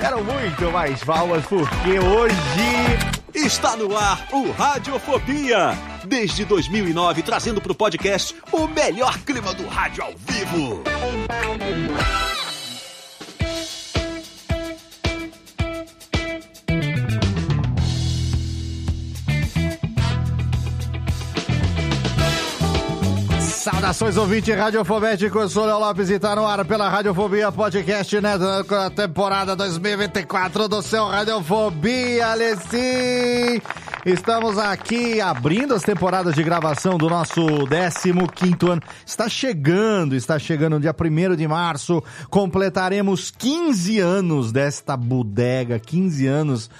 Quero muito mais palmas, porque hoje... Está no ar o Radiofobia. Desde 2009, trazendo para o podcast o melhor clima do rádio ao vivo. Saudações, ouvinte radiofobético, sou Léo Lopes e tá no ar pela Radiofobia Podcast, né, na temporada 2024 do seu Radiofobia, Alessim! Estamos aqui abrindo as temporadas de gravação do nosso 15º ano. Está chegando, está chegando dia 1 de março, completaremos 15 anos desta bodega, 15 anos...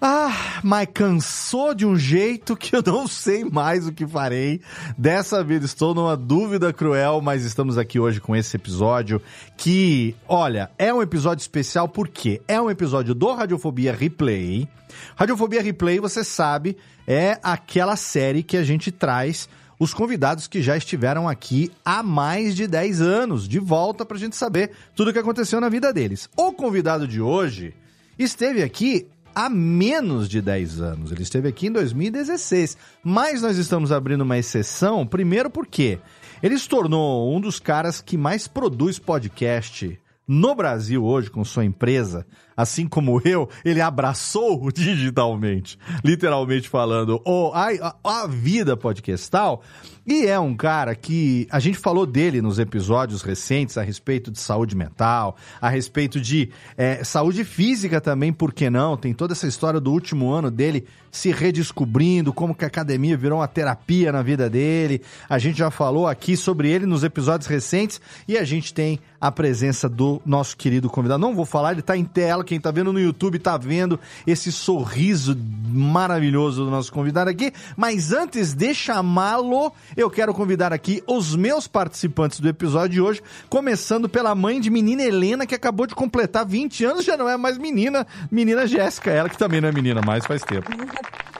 Ah, mas cansou de um jeito que eu não sei mais o que farei. Dessa vez estou numa dúvida cruel, mas estamos aqui hoje com esse episódio que, olha, é um episódio especial porque é um episódio do Radiofobia Replay. Radiofobia Replay, você sabe, é aquela série que a gente traz os convidados que já estiveram aqui há mais de 10 anos, de volta pra gente saber tudo o que aconteceu na vida deles. O convidado de hoje esteve aqui há menos de 10 anos. Ele esteve aqui em 2016. Mas nós estamos abrindo uma exceção, primeiro porque ele se tornou um dos caras que mais produz podcast no Brasil hoje com sua empresa. Assim como eu, ele abraçou digitalmente, literalmente falando, oh, a, a vida podcastal. E é um cara que a gente falou dele nos episódios recentes a respeito de saúde mental, a respeito de é, saúde física também, por que não? Tem toda essa história do último ano dele se redescobrindo, como que a academia virou uma terapia na vida dele. A gente já falou aqui sobre ele nos episódios recentes e a gente tem a presença do nosso querido convidado. Não vou falar, ele tá em tela, quem tá vendo no YouTube tá vendo esse sorriso maravilhoso do nosso convidado aqui. Mas antes de chamá-lo, eu quero convidar aqui os meus participantes do episódio de hoje, começando pela mãe de menina Helena, que acabou de completar 20 anos, já não é mais menina, menina Jéssica, ela que também não é menina mais faz tempo.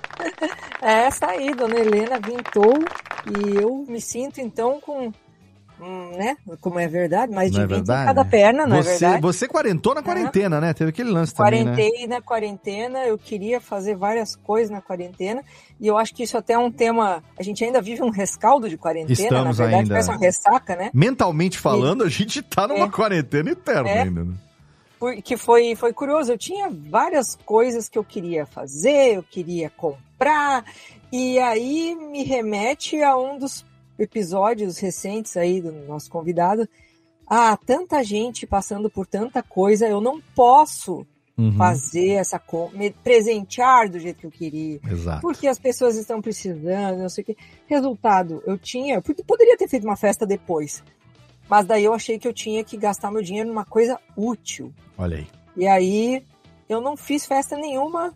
É essa aí, dona Helena vintou e eu me sinto então com Hum, né? Como é verdade, mais de Não é 20 verdade, cada né? perna, não você, é verdade? Você quarentou na quarentena, né? Teve aquele lance também, né? Quarentei na quarentena, eu queria fazer várias coisas na quarentena, e eu acho que isso até é um tema. A gente ainda vive um rescaldo de quarentena, Estamos na verdade, ainda. parece uma ressaca, né? Mentalmente falando, a gente tá numa É. quarentena eterna É. ainda. né? Porque foi, foi curioso, eu tinha várias coisas que eu queria fazer, eu queria comprar, e aí me remete a um dos episódios recentes aí do nosso convidado. Ah, tanta gente passando por tanta coisa, eu não posso Uhum, fazer essa me presentear do jeito que eu queria. Exato. Porque as pessoas estão precisando, não sei o quê. Resultado, eu tinha, porque poderia ter feito uma festa depois. Mas daí eu achei que eu tinha que gastar meu dinheiro numa coisa útil. Olha aí. E aí eu não fiz festa nenhuma.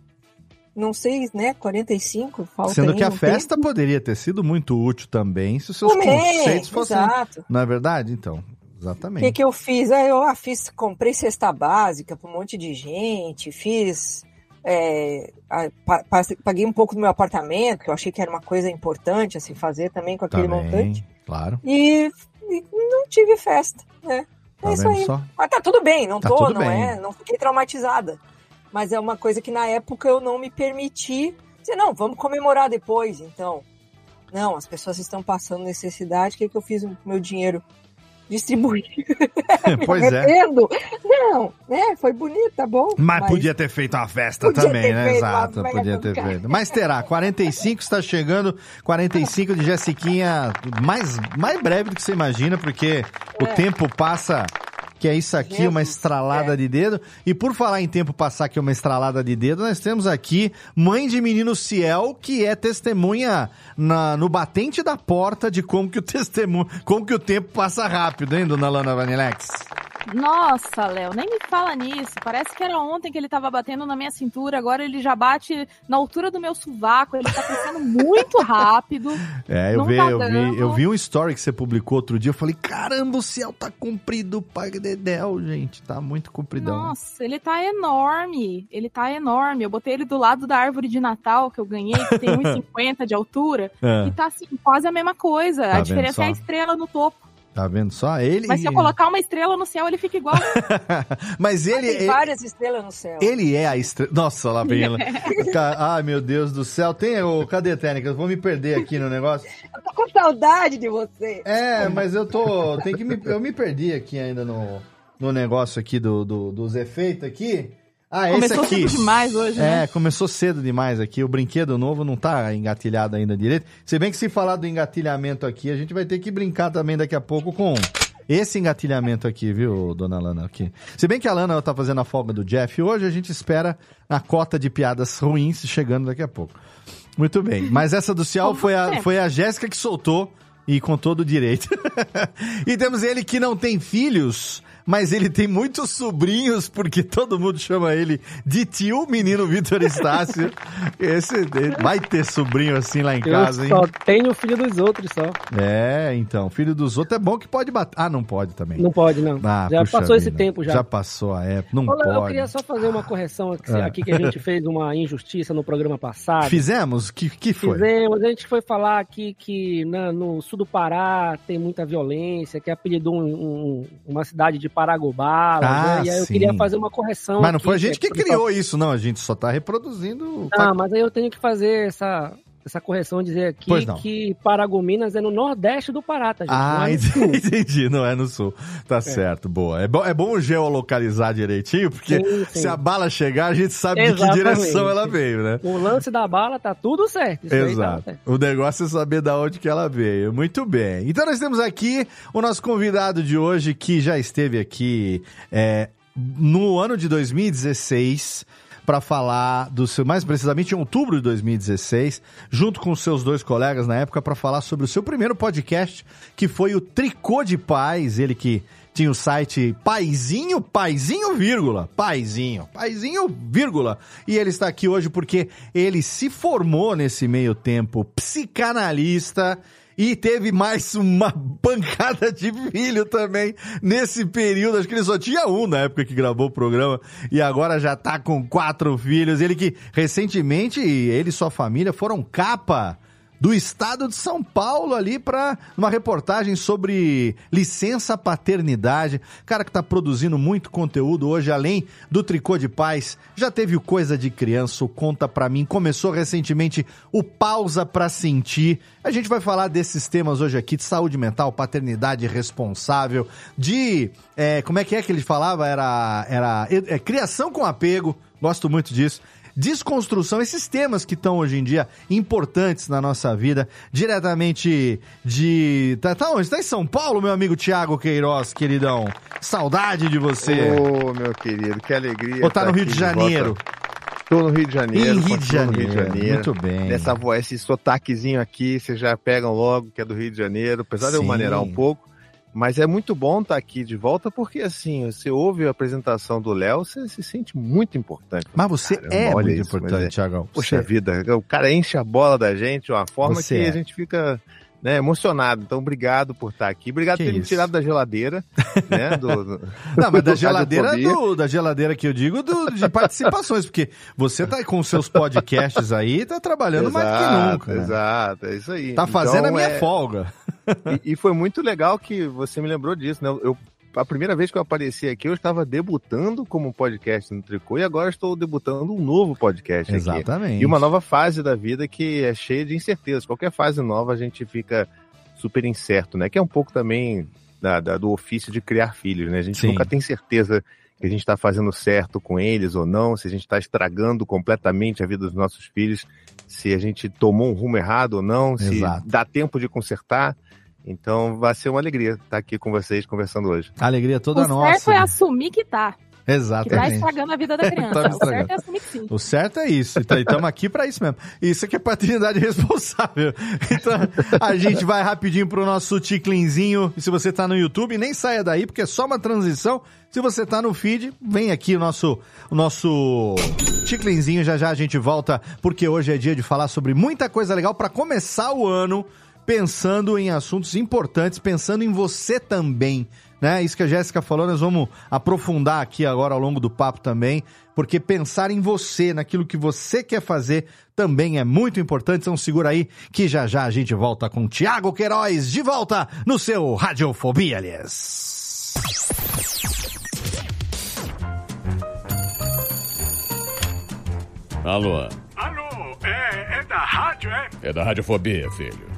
Não sei, né? 45, falta Sendo que a festa tempo. poderia ter sido muito útil também se os seus Também, conceitos fossem. Exato. Não é verdade? Então, O que, exatamente. que eu fiz? Aí eu ah, fiz, comprei cesta básica para um monte de gente, fiz. é, a- pa- pa- paguei um pouco do meu apartamento, que eu achei que era uma coisa importante assim fazer também com aquele Também, montante. claro. E, e não tive festa, né? Tá é isso aí. só? Mas tá tudo bem, não Tá tô, não bem. é, não fiquei traumatizada. Mas é uma coisa que na época eu não me permiti dizer, não, vamos comemorar depois, então. Não, as pessoas estão passando necessidade, o que, que eu fiz com o meu dinheiro? distribuir. pois é. Não, né? Foi bonito, tá bom. Mas, podia ter feito uma festa também, né? Exato, podia ter feito. Mas terá, 45 está chegando, 45 de Jessiquinha, mais, mais breve do que você imagina, porque o É. tempo passa, que é isso aqui, uma Jesus, estralada é. de dedo. E por falar em tempo passar, que é uma estralada de dedo, nós temos aqui mãe de menino Ciel, que é testemunha na- no batente da porta de como que o testemunho, como que o tempo passa rápido, hein, dona Lana Vanilex? Nossa, Léo, nem me fala nisso. Parece que era ontem que ele tava batendo na minha cintura, agora ele já bate na altura do meu sovaco. Ele tá crescendo muito rápido. É, eu, Não vi, tá eu, vi, eu vi um story que você publicou outro dia. Eu falei, caramba, o céu tá comprido, pai Dedéu, gente. Tá muito compridão. Nossa, ele tá enorme. Ele tá enorme. Eu botei ele do lado da árvore de Natal que eu ganhei, que tem 1,50 de altura. É, E tá assim, quase a mesma coisa. Tá a diferença é a estrela no topo. Tá vendo só? Ele. Mas se eu colocar uma estrela no céu, ele fica igual. Mas ele, Tem ele, várias estrelas no céu. ele é a estrela. Nossa, lá vem ela. Ai, meu Deus do céu. Tem o. Cadê, Técnica? Eu vou me perder aqui no negócio. Eu tô com saudade de você. É, mas eu tô. Tem que me, eu me perdi aqui ainda no, no negócio aqui do, do- dos efeitos aqui. Ah, esse Começou aqui. cedo demais hoje, né? É, começou cedo demais aqui. O brinquedo novo não tá engatilhado ainda direito. Se bem que se falar do engatilhamento aqui, a gente vai ter que brincar também daqui a pouco com esse engatilhamento aqui, viu, dona Lana? Aqui. Se bem que a Lana tá fazendo a folga do Jeff hoje, a gente espera a cota de piadas ruins chegando daqui a pouco. Muito bem. Mas essa do Cial foi a, foi a Jéssica que soltou e com todo o direito. e temos ele que não tem filhos, mas ele tem muitos sobrinhos, porque todo mundo chama ele de tio, menino Vitor Estácio. Esse vai ter sobrinho assim lá em casa, eu hein? só tenho o filho dos outros só. É, então, filho dos outros é bom que pode bater. Ah, não pode também. Não pode, não. Ah, já passou esse vida. tempo já. Já passou a época, não Ô, Léo, eu pode. queria só fazer uma correção aqui, Ah. aqui que a gente fez uma injustiça no programa passado. Fizemos? Que, que foi? Fizemos, a gente foi falar aqui que na- no sul do Pará tem muita violência, que apelidou um- um- uma cidade de Paragobá. Ah, né? E aí eu sim. queria fazer uma correção. Mas não aqui, foi a gente que é- criou isso, não. A gente só tá reproduzindo. Ah, mas aí eu tenho que fazer essa, essa correção, dizer aqui não. que Paragominas é no nordeste do Pará, tá, gente? Não Ah, é no sul. entendi, não é no sul. Tá certo, boa. É bom, é bom geolocalizar direitinho, porque Sim, sim. se a bala chegar, a gente sabe de que Exatamente. direção ela veio, né? O lance da bala tá tudo certo. Isso tá Exato. certo. O negócio é saber da onde que ela veio. Muito bem. Então nós temos aqui o nosso convidado de hoje que já esteve aqui é, no ano de 2016 para falar do seu, mais precisamente em outubro de 2016, junto com seus dois colegas na época para falar sobre o seu primeiro podcast, que foi o Tricô de Paz, ele que tinha o site Paizinho, Paizinho, vírgula, Paizinho, Paizinho, vírgula. E ele está aqui hoje porque ele se formou nesse meio tempo psicanalista e teve mais uma pancada de filho também nesse período. Acho que ele só tinha um na época que gravou o programa e agora já tá com quatro filhos. Ele que recentemente, ele e sua família foram capa do estado de São Paulo ali para uma reportagem sobre licença paternidade. Cara que tá produzindo muito conteúdo hoje, além do Tricô de Paz, já teve o Coisa de Criança, o Conta Pra Mim, começou recentemente o Pausa Pra Sentir. A gente vai falar desses temas hoje aqui, de saúde mental, paternidade responsável, de... é, como é que é que ele falava? Era, era é, criação com apego, gosto muito disso desconstrução, esses temas que estão hoje em dia importantes na nossa vida, diretamente de. Tá, tá onde? Tá em São Paulo, meu amigo Tiago Queiroz, queridão. Saudade de você. Ô, meu querido, que alegria. Ou tá no Rio de Janeiro? Estou no Rio de Janeiro. Em Rio de Janeiro. Rio de Janeiro. Muito bem. Nessa voz, esse sotaquezinho aqui, vocês já pegam logo que é do Rio de Janeiro, apesar de eu Sim. maneirar um pouco. Mas é muito bom estar aqui de volta, porque assim, você ouve a apresentação do Léo, você se sente muito importante. Mas você Caramba, é muito isso, importante, é- Tiagão. Poxa Você- vida, o cara enche a bola da gente de uma forma Você que é. a gente fica né, emocionado. Então, obrigado por estar aqui. Obrigado Que por ter me isso. tada da geladeira, né? Do, do- Não, mas da geladeira, do, da geladeira que eu digo, do- de participações, porque você tá com seus podcasts aí, tá trabalhando mais do que Exato, nunca. né? Exato, é isso aí. Tá fazendo a Então, minha é- folga. E, e foi muito legal que você me lembrou disso, né? Eu, a primeira vez que eu apareci aqui, eu estava debutando como podcast no Tricô e agora estou debutando um novo podcast aqui. Exatamente. E uma nova fase da vida que é cheia de incertezas. Qualquer fase nova a gente fica super incerto, né? Que é um pouco também da, da- do ofício de criar filhos, né? A gente Sim. nunca tem certeza que a gente está fazendo certo com eles ou não, se a gente está estragando completamente a vida dos nossos filhos, se a gente tomou um rumo errado ou não, se Exato. dá tempo de consertar. Então vai ser uma alegria estar aqui com vocês conversando hoje. Alegria toda o nossa. certo é assumir que tá. Que tá Exatamente. estragando a vida da criança. Tá o certo é assumir que sim. O certo é isso. Então, estamos aqui para isso mesmo. Isso aqui é paternidade responsável. Então, a gente vai rapidinho pro nosso ticlinzinho. E se você tá no YouTube, nem saia daí, porque é só uma transição. Se você tá no feed, vem aqui o nosso, o nosso ticlinzinho. Já já a gente volta, porque hoje é dia de falar sobre muita coisa legal para começar o ano pensando em assuntos importantes, pensando em você também. Né? Isso que a Jéssica falou, nós vamos aprofundar aqui agora ao longo do papo também, porque pensar em você, naquilo que você quer fazer, também é muito importante. Então segura aí que já já a gente volta com Tiago Queiroz de volta no seu Radiofobia, aliás. Alô, Alô, é, é da rádio, é? é da Radiofobia, filho.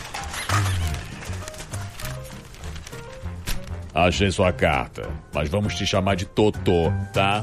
Achei sua carta, mas vamos te chamar de Totô, tá?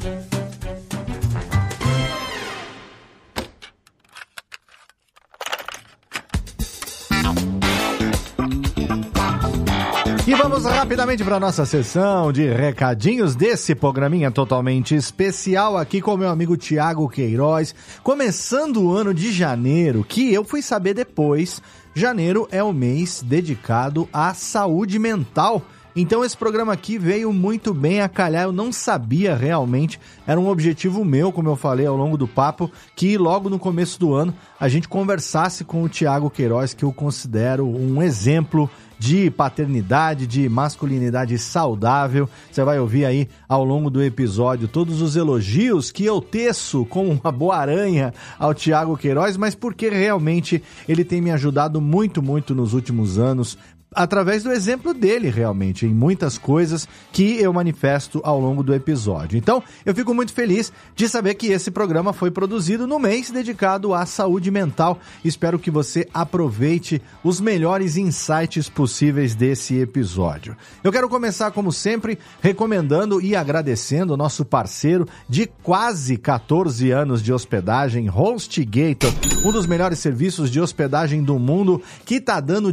E vamos rapidamente para nossa sessão de recadinhos desse programinha totalmente especial aqui com meu amigo Tiago Queiroz, começando o ano de janeiro, que eu fui saber depois, janeiro é o mês dedicado à saúde mental. Então esse programa aqui veio muito bem a calhar, eu não sabia realmente, era um objetivo meu, como eu falei ao longo do papo, que logo no começo do ano a gente conversasse com o Tiago Queiroz, que eu considero um exemplo de paternidade, de masculinidade saudável. Você vai ouvir aí ao longo do episódio todos os elogios que eu teço como uma boa aranha ao Tiago Queiroz, mas porque realmente ele tem me ajudado muito, muito nos últimos anos. Através do exemplo dele, realmente, em muitas coisas que eu manifesto ao longo do episódio. Então, eu fico muito feliz de saber que esse programa foi produzido no mês dedicado à saúde mental. Espero que você aproveite os melhores insights possíveis desse episódio. Eu quero começar, como sempre, recomendando e agradecendo o nosso parceiro de quase 14 anos de hospedagem, HostGator, um dos melhores serviços de hospedagem do mundo, que tá dando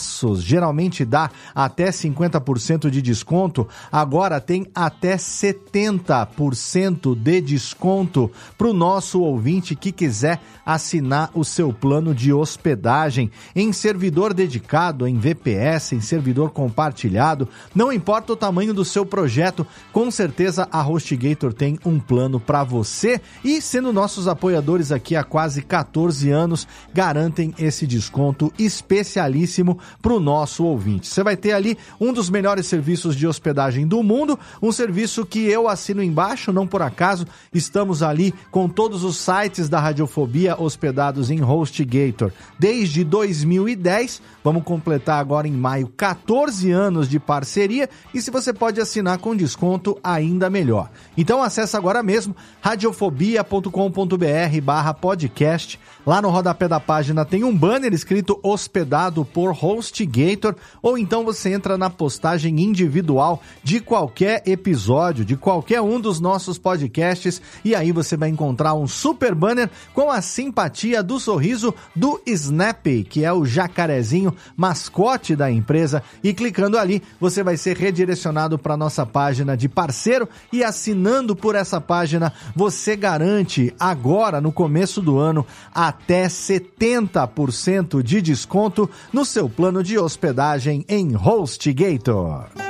descontaços. Geralmente dá até 50% de desconto, agora tem até 70% de desconto para o nosso ouvinte que quiser assinar o seu plano de hospedagem em servidor dedicado, em VPS, em servidor compartilhado, não importa o tamanho do seu projeto, com certeza a HostGator tem um plano para você e sendo nossos apoiadores aqui há quase 14 anos, garantem esse desconto especialíssimo para o nosso ouvinte. Você vai ter ali um dos melhores serviços de hospedagem do mundo, um serviço que eu assino embaixo, não por acaso, estamos ali com todos os sites da Radiofobia hospedados em HostGator desde 2010. Vamos completar agora em maio 14 anos de parceria e se você pode assinar com desconto, ainda melhor. Então acessa agora mesmo radiofobia.com.br barra podcast. Lá no rodapé da página tem um banner escrito hospedado por HostGator ou então você entra na postagem individual de qualquer episódio, de qualquer um dos nossos podcasts e aí você vai encontrar um super banner com a simpatia do sorriso do Snap, que é o jacarezinho mascote da empresa e clicando ali você vai ser redirecionado para nossa página de parceiro e assinando por essa página você garante agora no começo do ano até 70% de desconto no seu plano de hospedagem em HostGator.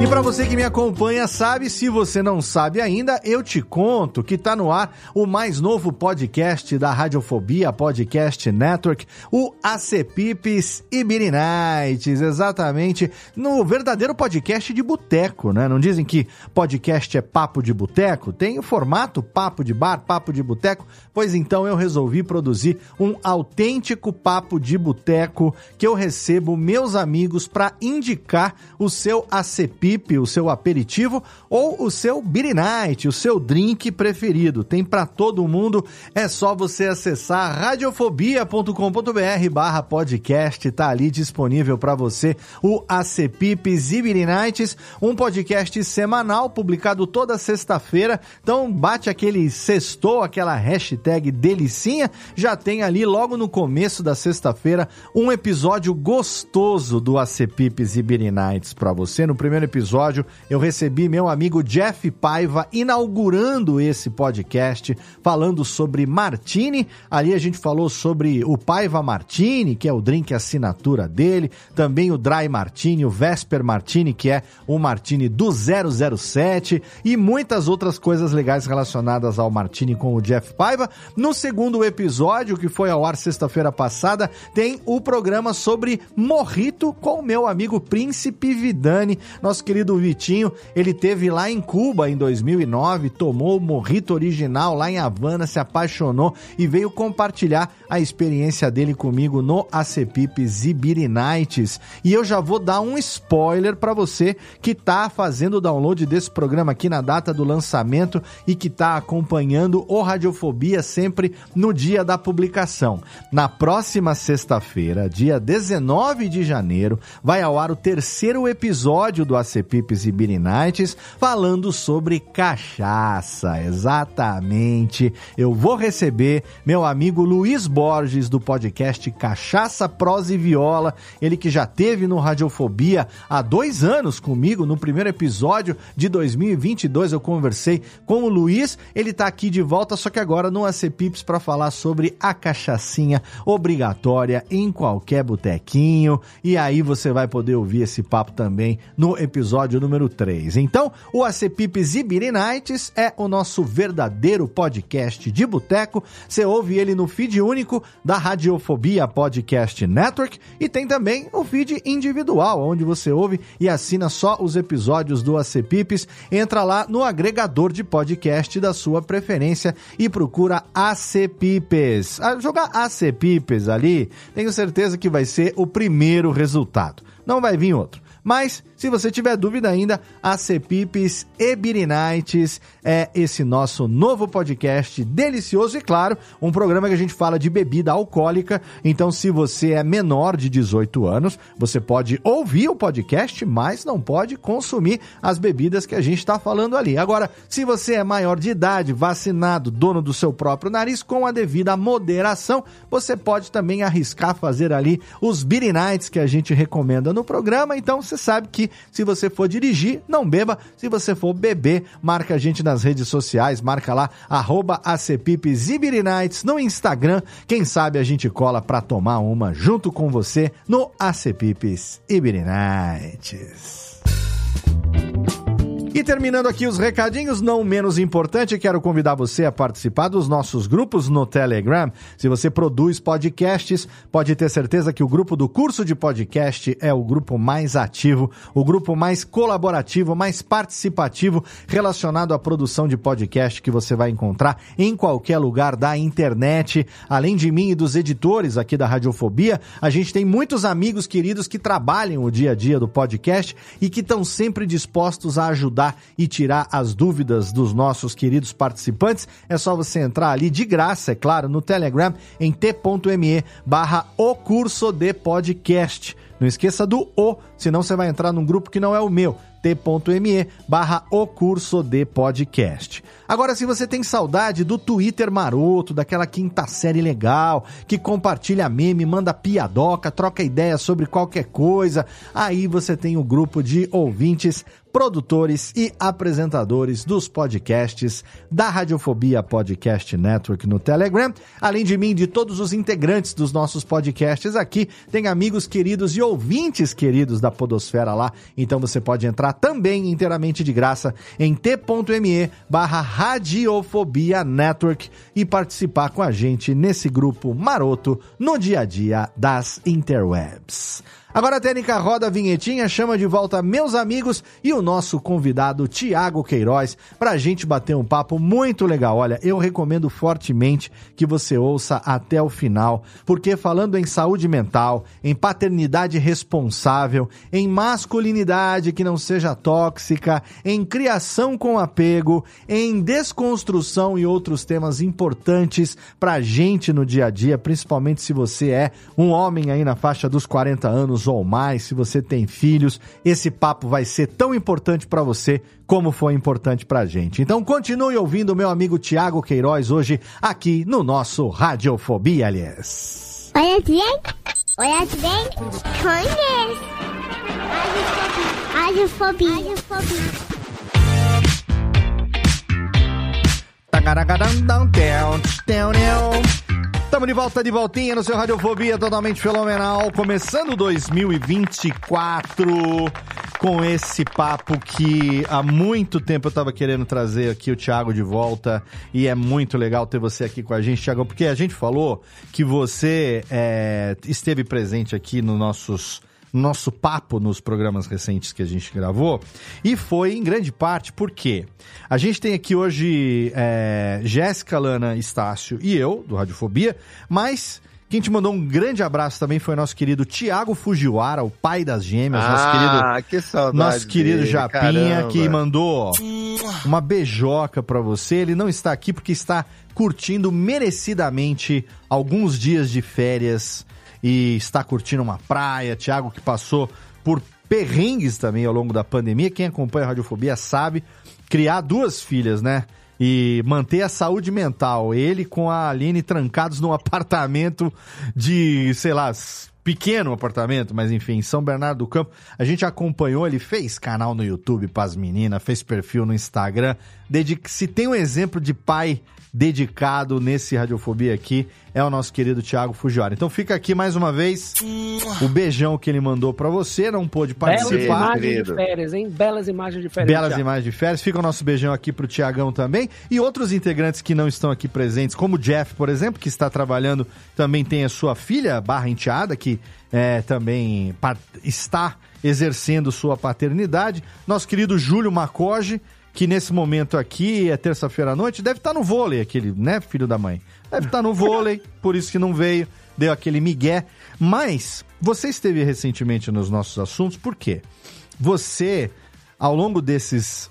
E para você que me acompanha, sabe, se você não sabe ainda, eu te conto que tá no ar o mais novo podcast da Radiofobia Podcast Network, o ACPIPs Nights, exatamente, no verdadeiro podcast de boteco, né? Não dizem que podcast é papo de boteco? Tem o formato papo de bar, papo de boteco, pois então eu resolvi produzir um autêntico papo de boteco que eu recebo meus amigos para indicar o seu ACPIP o seu aperitivo ou o seu beer night, o seu drink preferido. Tem para todo mundo, é só você acessar radiofobia.com.br barra podcast, tá ali disponível para você o ACPIPs e Beer Nights, um podcast semanal publicado toda sexta-feira. Então bate aquele sextou, aquela hashtag delicinha, já tem ali logo no começo da sexta-feira um episódio gostoso do ACPIPs e Beer Nights para você. No primeiro episódio episódio, eu recebi meu amigo Jeff Paiva inaugurando esse podcast, falando sobre Martini. Ali a gente falou sobre o Paiva Martini, que é o drink assinatura dele, também o Dry Martini, o Vesper Martini, que é o Martini do 007 e muitas outras coisas legais relacionadas ao Martini com o Jeff Paiva. No segundo episódio, que foi ao ar sexta-feira passada, tem o programa sobre Morrito com o meu amigo Príncipe Vidani. Nós querido Vitinho, ele teve lá em Cuba em 2009, tomou o morrito original lá em Havana, se apaixonou e veio compartilhar a experiência dele comigo no ACPIP Zibiri Nights. E eu já vou dar um spoiler para você que tá fazendo o download desse programa aqui na data do lançamento e que tá acompanhando o Radiofobia sempre no dia da publicação. Na próxima sexta-feira, dia 19 de janeiro, vai ao ar o terceiro episódio do ACPIP Nights, falando sobre cachaça. Exatamente. Eu vou receber meu amigo Luiz Borges do podcast Cachaça, Prosa e Viola. Ele que já teve no Radiofobia há dois anos comigo. No primeiro episódio de 2022 eu conversei com o Luiz. Ele tá aqui de volta, só que agora no AC Pips para falar sobre a cachaçinha obrigatória em qualquer botequinho. E aí você vai poder ouvir esse papo também no episódio número 3. Então, o ACPIPs Ibiri Nights é o nosso verdadeiro podcast de boteco. Você ouve ele no feed único da Radiofobia Podcast Network e tem também o feed individual, onde você ouve e assina só os episódios do ACPIPs. Entra lá no agregador de podcast da sua preferência e procura ACPIPs. A jogar ACPIPs ali, tenho certeza que vai ser o primeiro resultado. Não vai vir outro. Mas se você tiver dúvida ainda, a Cepipes e Birinites é esse nosso novo podcast delicioso e, claro, um programa que a gente fala de bebida alcoólica. Então, se você é menor de 18 anos, você pode ouvir o podcast, mas não pode consumir as bebidas que a gente está falando ali. Agora, se você é maior de idade, vacinado, dono do seu próprio nariz, com a devida moderação, você pode também arriscar fazer ali os Nights que a gente recomenda no programa. Então, você sabe que se você for dirigir, não beba. Se você for beber, marca a gente nas redes sociais, marca lá, arroba Nights no Instagram. Quem sabe a gente cola pra tomar uma junto com você no ACPipes Nights. E terminando aqui os recadinhos, não menos importante, quero convidar você a participar dos nossos grupos no Telegram. Se você produz podcasts, pode ter certeza que o grupo do curso de podcast é o grupo mais ativo, o grupo mais colaborativo, mais participativo relacionado à produção de podcast que você vai encontrar em qualquer lugar da internet. Além de mim e dos editores aqui da Radiofobia, a gente tem muitos amigos queridos que trabalham o dia a dia do podcast e que estão sempre dispostos a ajudar e tirar as dúvidas dos nossos queridos participantes, é só você entrar ali de graça, é claro, no Telegram em t.me barra o curso de podcast. Não esqueça do O, senão você vai entrar num grupo que não é o meu, t.me barra o curso de podcast. Agora, se você tem saudade do Twitter maroto, daquela quinta série legal, que compartilha meme, manda piadoca, troca ideia sobre qualquer coisa, aí você tem o grupo de ouvintes produtores e apresentadores dos podcasts da Radiofobia Podcast Network no Telegram. Além de mim, de todos os integrantes dos nossos podcasts aqui, tem amigos queridos e ouvintes queridos da Podosfera lá. Então você pode entrar também inteiramente de graça em t.me barra Radiofobia Network e participar com a gente nesse grupo maroto no dia a dia das interwebs. Agora a técnica roda a vinhetinha, chama de volta meus amigos e o nosso convidado Tiago Queiroz para a gente bater um papo muito legal. Olha, eu recomendo fortemente que você ouça até o final, porque falando em saúde mental, em paternidade responsável, em masculinidade que não seja tóxica, em criação com apego, em desconstrução e outros temas importantes para a gente no dia a dia, principalmente se você é um homem aí na faixa dos 40 anos ou mais, se você tem filhos, esse papo vai ser tão importante para você como foi importante pra gente. Então continue ouvindo meu amigo Tiago Queiroz hoje aqui no nosso Radiofobia, aliás. Olha bem, olha bem, conhece. Radiofobia. Radiofobia. Estamos de volta de voltinha no seu Radiofobia totalmente fenomenal, começando 2024 com esse papo que há muito tempo eu estava querendo trazer aqui o Thiago de volta e é muito legal ter você aqui com a gente, Thiago, porque a gente falou que você é, esteve presente aqui nos nossos nosso papo nos programas recentes que a gente gravou e foi em grande parte porque a gente tem aqui hoje é, Jéssica, Lana, Estácio e eu, do Radiofobia, mas quem te mandou um grande abraço também foi nosso querido Tiago Fujiwara, o pai das gêmeas, ah, nosso querido, que saudade nosso querido dele, Japinha, caramba. que mandou uma beijoca pra você. Ele não está aqui porque está curtindo merecidamente alguns dias de férias e está curtindo uma praia. Tiago que passou por perrengues também ao longo da pandemia. Quem acompanha a Radiofobia sabe criar duas filhas, né? E manter a saúde mental. Ele com a Aline trancados num apartamento de, sei lá, pequeno apartamento, mas enfim, São Bernardo do Campo. A gente acompanhou, ele fez canal no YouTube pras meninas, fez perfil no Instagram. Dedica- Se tem um exemplo de pai dedicado nesse Radiofobia aqui, é o nosso querido Thiago Fujiwara. Então fica aqui mais uma vez o beijão que ele mandou pra você, não pôde Belas participar. imagens de férias, hein? Belas imagens de férias. Belas imagens de férias. Fica o nosso beijão aqui pro Tiagão também. E outros integrantes que não estão aqui presentes, como o Jeff, por exemplo, que está trabalhando, também tem a sua filha, barra enteada, que é, também está exercendo sua paternidade. Nosso querido Júlio Macoge, que nesse momento aqui, é terça-feira à noite, deve estar no vôlei, aquele, né, filho da mãe? Deve estar no vôlei, por isso que não veio, deu aquele migué. Mas você esteve recentemente nos nossos assuntos, por quê? Você, ao longo desses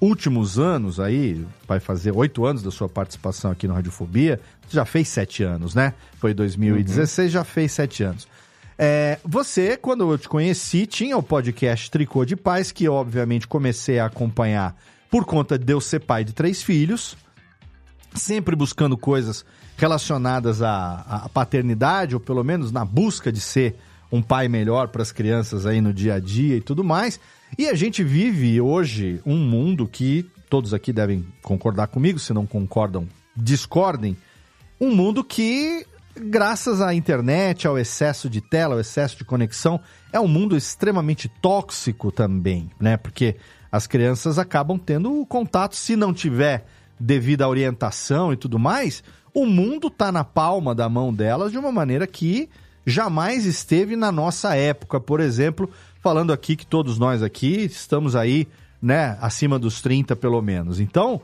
últimos anos aí, vai fazer oito anos da sua participação aqui no Radiofobia, já fez sete anos, né? Foi 2016, já fez sete anos. É, você, quando eu te conheci, tinha o podcast Tricô de Paz, que eu, obviamente comecei a acompanhar por conta de eu ser pai de três filhos, sempre buscando coisas relacionadas à, à paternidade, ou pelo menos na busca de ser um pai melhor para as crianças aí no dia a dia e tudo mais. E a gente vive hoje um mundo que todos aqui devem concordar comigo, se não concordam, discordem. Um mundo que, graças à internet, ao excesso de tela, ao excesso de conexão, é um mundo extremamente tóxico também, né? Porque as crianças acabam tendo contato, se não tiver devido à orientação e tudo mais, o mundo tá na palma da mão delas de uma maneira que jamais esteve na nossa época, por exemplo, falando aqui que todos nós aqui estamos aí, né, acima dos 30 pelo menos. Então,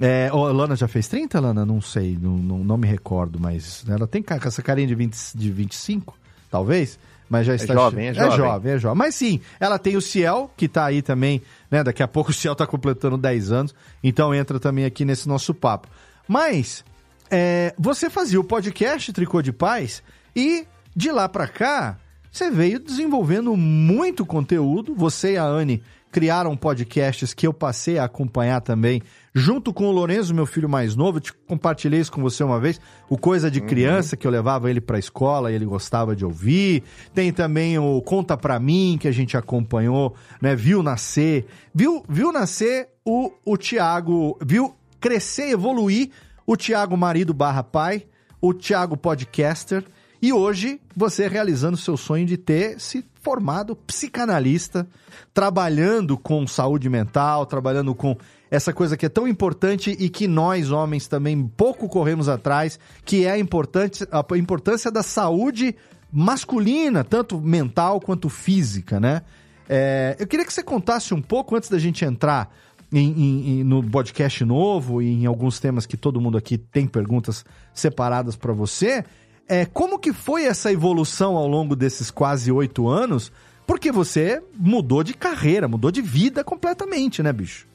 é, Lana já fez 30, Lana? Não sei, não, não, não me recordo, mas ela tem essa carinha de, 20, de 25, talvez, mas já está... jovem, é é jovem. jovem, é jovem. Mas sim, ela tem o Ciel, que tá aí também, né, daqui a pouco o Ciel tá completando 10 anos, então entra também aqui nesse nosso papo. Mas, é, você fazia o podcast Tricô de Paz e de lá pra cá, você veio desenvolvendo muito conteúdo. Você e a Anne criaram podcasts que eu passei a acompanhar também, junto com o Lourenço, meu filho mais novo. Eu te compartilhei isso com você uma vez. O Coisa de Criança, que eu levava ele pra escola e ele gostava de ouvir. Tem também o Conta Pra Mim, que a gente acompanhou, né? Viu nascer. Viu, viu nascer o, o Tiago. Viu crescer, evoluir o Tiago marido barra pai, o Tiago podcaster. E hoje, você realizando seu sonho de ter se formado psicanalista, trabalhando com saúde mental, trabalhando com essa coisa que é tão importante e que nós, homens, também pouco corremos atrás, que é a, importante, a importância da saúde masculina, tanto mental quanto física, né? É, eu queria que você contasse um pouco, antes da gente entrar em- em- no podcast novo e em alguns temas que todo mundo aqui tem perguntas separadas para você, é, como que foi essa evolução ao longo desses quase oito anos? Porque você mudou de carreira, mudou de vida completamente, né, bicho?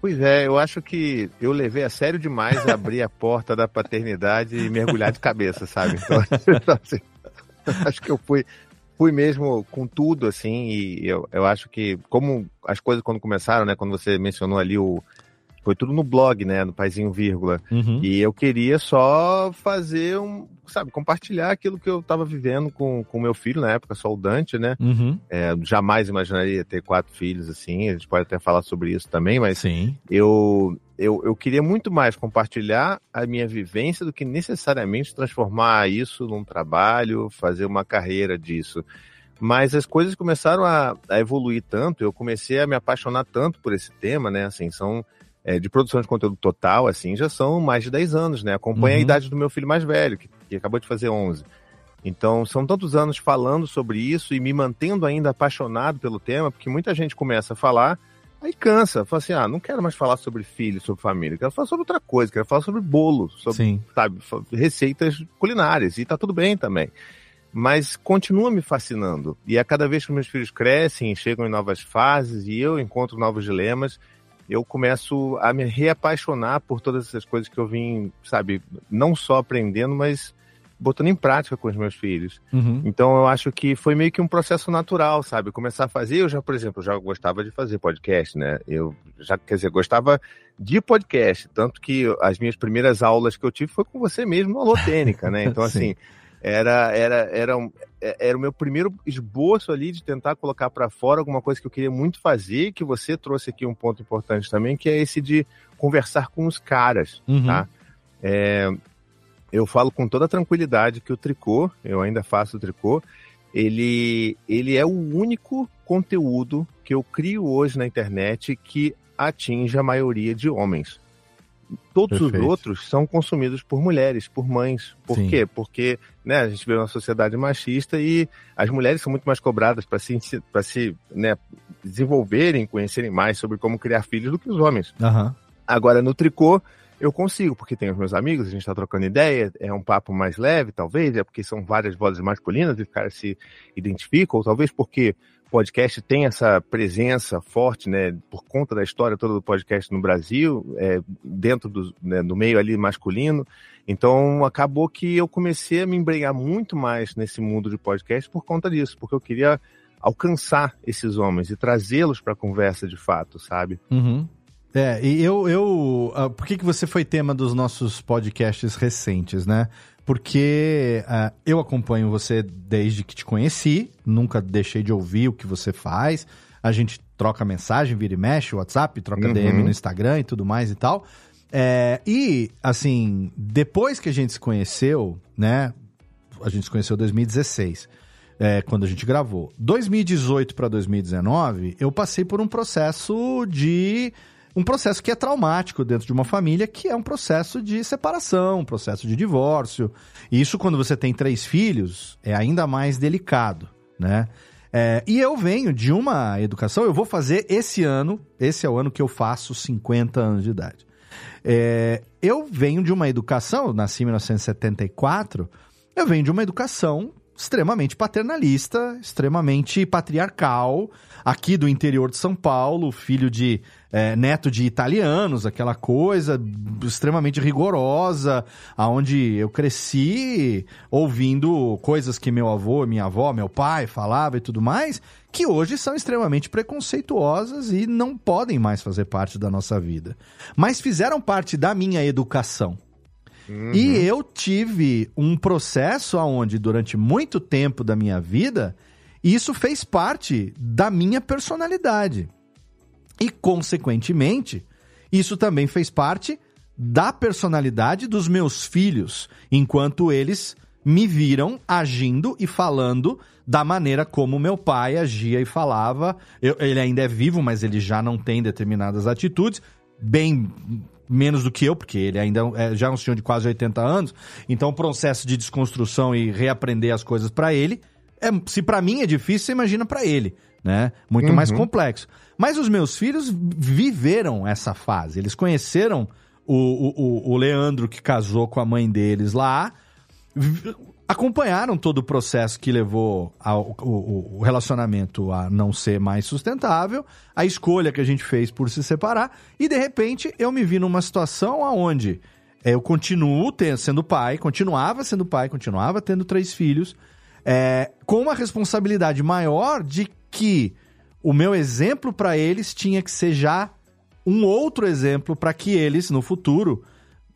Pois é, eu acho que eu levei a sério demais abrir a porta da paternidade e mergulhar de cabeça, sabe? Então, então, assim, acho que eu fui, fui mesmo com tudo, assim, e eu, eu acho que, como as coisas quando começaram, né, quando você mencionou ali o. Foi tudo no blog, né, no Paizinho Vírgula. Uhum. E eu queria só fazer um, sabe, compartilhar aquilo que eu estava vivendo com o meu filho na época, só o Dante, né? Uhum. É, jamais imaginaria ter quatro filhos assim, a gente pode até falar sobre isso também, mas Sim. eu, eu, eu queria muito mais compartilhar a minha vivência do que necessariamente transformar isso num trabalho, fazer uma carreira disso. Mas as coisas começaram a, a evoluir tanto, eu comecei a me apaixonar tanto por esse tema, né? Assim, são é, de produção de conteúdo total, assim, já são mais de 10 anos, né? Acompanha a Uhum. idade do meu filho mais velho, que, que acabou de fazer 11. Então, são tantos anos falando sobre isso e me mantendo ainda apaixonado pelo tema, porque muita gente começa a falar, aí cansa, fala assim: ah, não quero mais falar sobre filho, sobre família, quero falar sobre outra coisa, quero falar sobre bolo, sobre, Sim. sabe, receitas culinárias, e tá tudo bem também. Mas continua me fascinando. E a cada vez que meus filhos crescem, chegam em novas fases e eu encontro novos dilemas, eu começo a me reapaixonar por todas essas coisas que eu vim, sabe, não só aprendendo, mas botando em prática com os meus filhos. Uhum. Então eu acho que foi meio que um processo natural, sabe? Começar a fazer, eu já, por exemplo, já gostava de fazer podcast, né? Eu já, quer dizer, gostava de podcast, tanto que as minhas primeiras aulas que eu tive foi com você mesmo no Alotênica, né? Então Sim. assim, era era era um- é- era o meu primeiro esboço ali de tentar colocar para fora alguma coisa que eu queria muito fazer, que você trouxe aqui um ponto importante também, que é esse de conversar com os caras, Uhum. tá? É, eu falo com toda tranquilidade que o tricô, eu ainda faço o tricô, ele, ele é o único conteúdo que eu crio hoje na internet que atinge a maioria de homens. Todos Perfeito. os outros são consumidos por mulheres, por mães. Por Sim. quê? Porque né, a gente vê uma sociedade machista e as mulheres são muito mais cobradas para se, pra se né, desenvolverem, conhecerem mais sobre como criar filhos do que os homens. Aham. Agora, no tricô, eu consigo, porque tem os meus amigos, a gente tá trocando ideia, é um papo mais leve, talvez, é porque são várias vozes masculinas e os caras se identificam, ou talvez porque podcast tem essa presença forte, né, por conta da história toda do podcast no Brasil, é, dentro do, né, do meio ali masculino. Então, acabou que eu comecei a me embrenhar muito mais nesse mundo de podcast por conta disso, porque eu queria alcançar esses homens e trazê-los para a conversa de fato, sabe? Uhum. É, e eu. eu ah, por que, que você foi tema dos nossos podcasts recentes, né? Porque ah, eu acompanho você desde que te conheci, nunca deixei de ouvir o que você faz. A gente troca mensagem, vira e mexe, WhatsApp, troca Uhum. DM no Instagram e tudo mais e tal. É, e, assim, depois que a gente se conheceu, né? A gente se conheceu em 2016 é, quando a gente gravou. 2018 para 2019, eu passei por um processo de. Um processo que é traumático dentro de uma família, que é um processo de separação, um processo de divórcio. E isso, quando você tem três filhos, é ainda mais delicado, né? É, e eu venho de uma educação, eu vou fazer esse ano, esse é o ano que eu faço 50 anos de idade. É, eu venho de uma educação, nasci em 1974, eu venho de uma educação extremamente paternalista, extremamente patriarcal, aqui do interior de São Paulo, filho de é, neto de italianos, aquela coisa extremamente rigorosa, aonde eu cresci ouvindo coisas que meu avô, minha avó, meu pai falava e tudo mais, que hoje são extremamente preconceituosas e não podem mais fazer parte da nossa vida. Mas fizeram parte da minha educação. Uhum. E eu tive um processo onde, durante muito tempo da minha vida, isso fez parte da minha personalidade. E, consequentemente, isso também fez parte da personalidade dos meus filhos, enquanto eles me viram agindo e falando da maneira como meu pai agia e falava. Eu- ele ainda é vivo, mas ele já não tem determinadas atitudes, bem menos do que eu, porque ele ainda é já é um senhor de quase 80 anos. Então, o processo de desconstrução e reaprender as coisas pra ele, é, se pra mim é difícil, você imagina pra ele, né? Muito Uhum. mais complexo. Mas os meus filhos viveram essa fase. Eles conheceram o, o, o- Leandro que casou com a mãe deles lá, acompanharam todo o processo que levou ao, o, o relacionamento a não ser mais sustentável, a escolha que a gente fez por se separar, e de repente eu me vi numa situação onde eu continuo te- sendo pai, continuava sendo pai, continuava tendo três filhos, é, com uma responsabilidade maior de que o meu exemplo para eles tinha que ser já um outro exemplo para que eles, no futuro,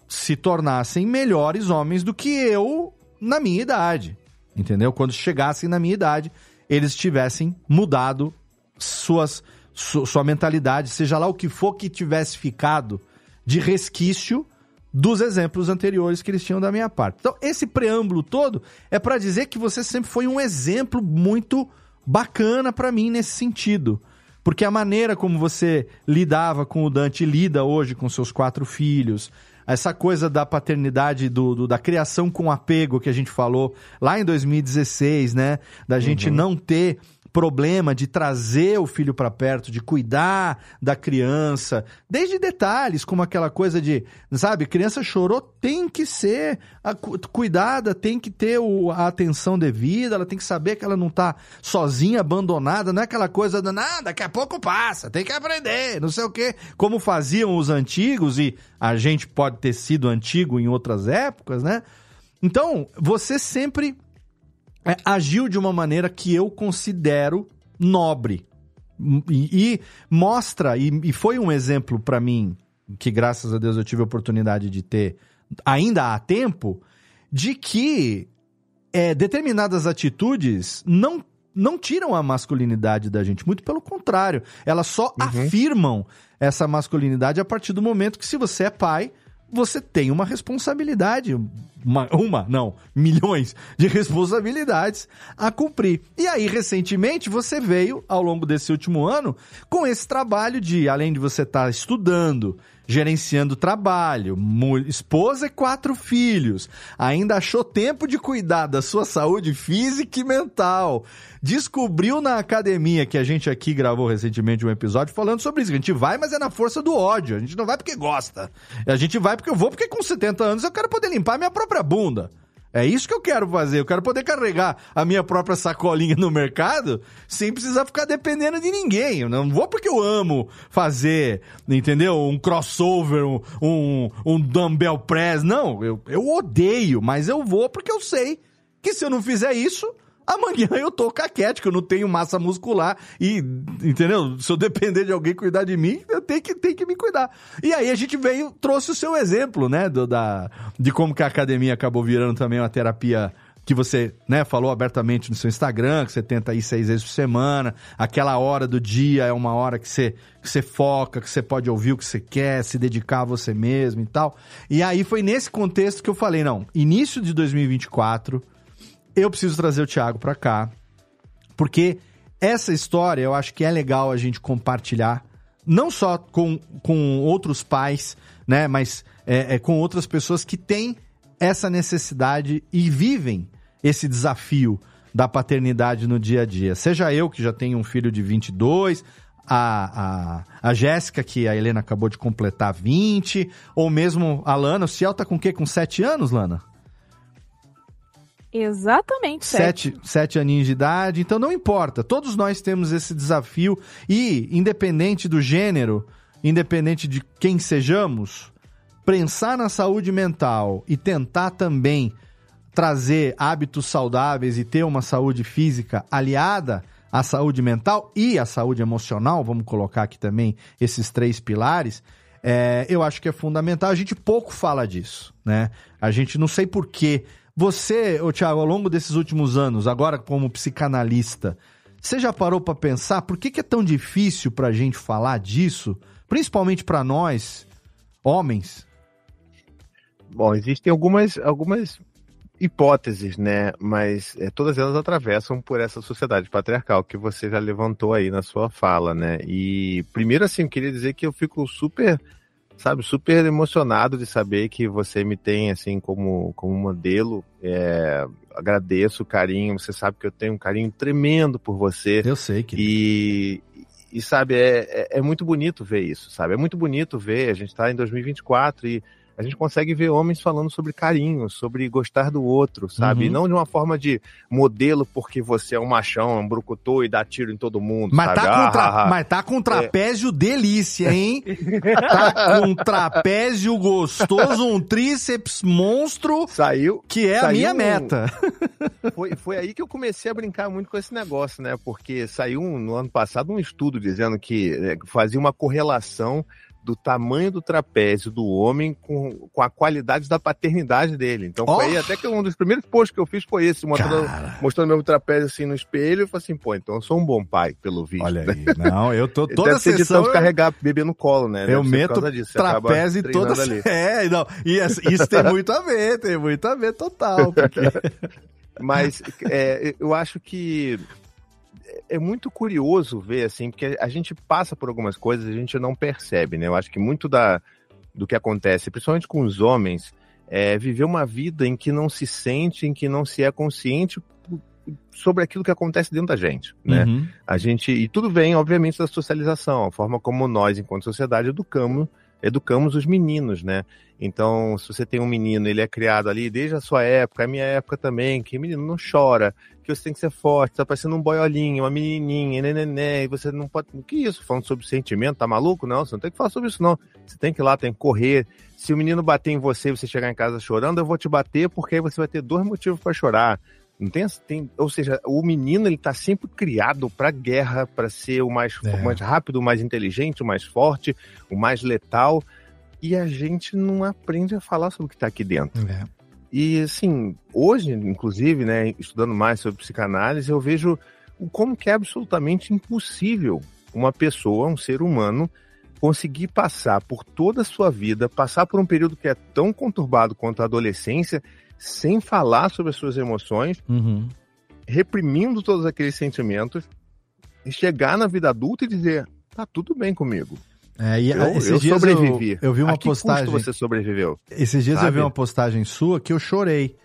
se tornassem melhores homens do que eu na minha idade. Entendeu? Quando chegassem na minha idade, eles tivessem mudado suas, su- sua mentalidade, seja lá o que for que tivesse ficado de resquício dos exemplos anteriores que eles tinham da minha parte. Então, esse preâmbulo todo é para dizer que você sempre foi um exemplo muito bacana para mim nesse sentido. Porque a maneira como você lidava com o Dante lida hoje com seus quatro filhos, essa coisa da paternidade, do, do- da criação com apego que a gente falou lá em 2016, né? Da gente não ter problema de trazer o filho para perto, de cuidar da criança, desde detalhes como aquela coisa de, sabe, criança chorou, tem que ser cuidada, tem que ter a atenção devida, ela tem que saber que ela não tá sozinha, abandonada, não é aquela coisa de, não, daqui a pouco passa, tem que aprender, não sei o quê, como faziam os antigos e a gente pode ter sido antigo em outras épocas, né? Então, você sempre é, agiu de uma maneira que eu considero nobre. E, e mostra, e, e foi um exemplo pra mim, que graças a Deus eu tive a oportunidade de ter ainda há tempo, de que é, determinadas atitudes não, não tiram a masculinidade da gente, muito pelo contrário, elas só afirmam essa masculinidade a partir do momento que, se você é pai, você tem uma responsabilidade, uma, uma, não, milhões de responsabilidades a cumprir. E aí, recentemente, você veio, ao longo desse último ano, com esse trabalho de, além de você estar estudando, gerenciando trabalho, esposa e quatro filhos, ainda achou tempo de cuidar da sua saúde física e mental. Descobriu na academia, que a gente aqui gravou recentemente um episódio falando sobre isso. A gente vai, mas é na força do ódio. A gente não vai porque gosta. A gente vai porque eu vou, porque com 70 anos eu quero poder limpar minha própria bunda. É isso que eu quero fazer. Eu quero poder carregar a minha própria sacolinha no mercado sem precisar ficar dependendo de ninguém. Eu não vou porque eu amo fazer, entendeu? Um crossover, um, um, um dumbbell press. Não, eu, eu odeio, mas eu vou porque eu sei que se eu não fizer isso, amanhã eu tô caquético, eu não tenho massa muscular e, entendeu? Se eu depender de alguém cuidar de mim, eu tenho que, tenho que me cuidar. E aí a gente veio, trouxe o seu exemplo, né, do, da, de como que a academia acabou virando também uma terapia que você, né, falou abertamente no seu Instagram, que você tenta ir seis vezes por semana, aquela hora do dia é uma hora que você, que você foca, que você pode ouvir o que você quer, se dedicar a você mesmo e tal. E aí foi nesse contexto que eu falei, não, início de 2024, eu preciso trazer o Thiago pra cá, porque essa história eu acho que é legal a gente compartilhar, não só com, com outros pais, né, mas é, é, com outras pessoas que têm essa necessidade e vivem esse desafio da paternidade no dia a dia. Seja eu, que já tenho um filho de 22, a, a, a Jéssica, que a Helena acabou de completar 20, ou mesmo a Lana. O Ciel tá com o quê? Com 7 anos, Lana? Exatamente, sete. Sete, sete aninhos de idade, então não importa. Todos nós temos esse desafio e, independente do gênero, independente de quem sejamos, pensar na saúde mental e tentar também trazer hábitos saudáveis e ter uma saúde física aliada à saúde mental e à saúde emocional, vamos colocar aqui também esses três pilares, é, eu acho que é fundamental. A gente pouco fala disso, né? A gente não sei porquê. Você, ô Thiago, ao longo desses últimos anos, agora como psicanalista, você já parou para pensar por que, que é tão difícil para a gente falar disso, principalmente para nós, homens? Bom, existem algumas, algumas hipóteses, né? Mas é, todas elas atravessam por essa sociedade patriarcal que você já levantou aí na sua fala, né? E primeiro, assim, eu queria dizer que eu fico super sabe, super emocionado de saber que você me tem, assim, como, como modelo. É, agradeço o carinho, você sabe que eu tenho um carinho tremendo por você. Eu sei que. E, e sabe, é, é, é muito bonito ver isso, sabe? É muito bonito ver, a gente está em 2024 e a gente consegue ver homens falando sobre carinho, sobre gostar do outro, sabe? Uhum. Não de uma forma de modelo porque você é um machão, um brucutu e dá tiro em todo mundo, Mas sabe? tá, com Ah, tra- ah, ah. mas tá com trapézio delícia, hein? tá com trapézio gostoso, um tríceps monstro. Saiu. Que é a saiu minha um- meta. Foi, foi aí que eu comecei a brincar muito com esse negócio, né? Porque saiu um- no ano passado um estudo dizendo que é, fazia uma correlação do tamanho do trapézio do homem com, com a qualidade da paternidade dele. Então foi Oh! aí até que um dos primeiros posts que eu fiz foi esse, mostrando, mostrando meu trapézio assim no espelho. Eu falei assim, pô, então eu sou um bom pai, pelo visto. Olha aí. Não, eu tô toda Deve ser de sessão. tanto eu- carregar bebê no colo, né? Eu meto disso, trapézio em toda. ali. É, não. E isso tem muito a ver, tem muito a ver total. Porque... Mas é, eu acho que é muito curioso ver, assim, porque a gente passa por algumas coisas e a gente não percebe, né? Eu acho que muito da, do que acontece, principalmente com os homens, é viver uma vida em que não se sente, em que não se é consciente sobre aquilo que acontece dentro da gente, né? Uhum. A gente e tudo vem, obviamente, da socialização, a forma como nós, enquanto sociedade, educamos educamos os meninos, né? Então, se você tem um menino, ele é criado ali desde a sua época, a minha época também, que menino não chora, que você tem que ser forte, tá parecendo um boiolinho, uma menininha, neném, e você não pode. Que isso? Falando sobre sentimento, tá maluco? Não, você não tem que falar sobre isso, não. Você tem que ir lá, tem que correr. Se o menino bater em você e você chegar em casa chorando, eu vou te bater, porque aí você vai ter dois motivos para chorar. Não tem, tem, ou seja, o menino ele tá sempre criado para guerra, para ser o mais, É. o mais rápido, o mais inteligente, o mais forte, o mais letal. E a gente não aprende a falar sobre o que tá aqui dentro. É. E assim, hoje, inclusive, né, estudando mais sobre psicanálise, eu vejo como que é absolutamente impossível uma pessoa, um ser humano, conseguir passar por toda a sua vida, passar por um período que é tão conturbado quanto a adolescência, sem falar sobre as suas emoções, Uhum. reprimindo todos aqueles sentimentos, e chegar na vida adulta e dizer: tá tudo bem comigo. É, e eu, esses eu dias sobrevivi. Eu, eu vi uma postagem. você sobreviveu. Esses dias eu Sabe? vi uma postagem sua que eu chorei.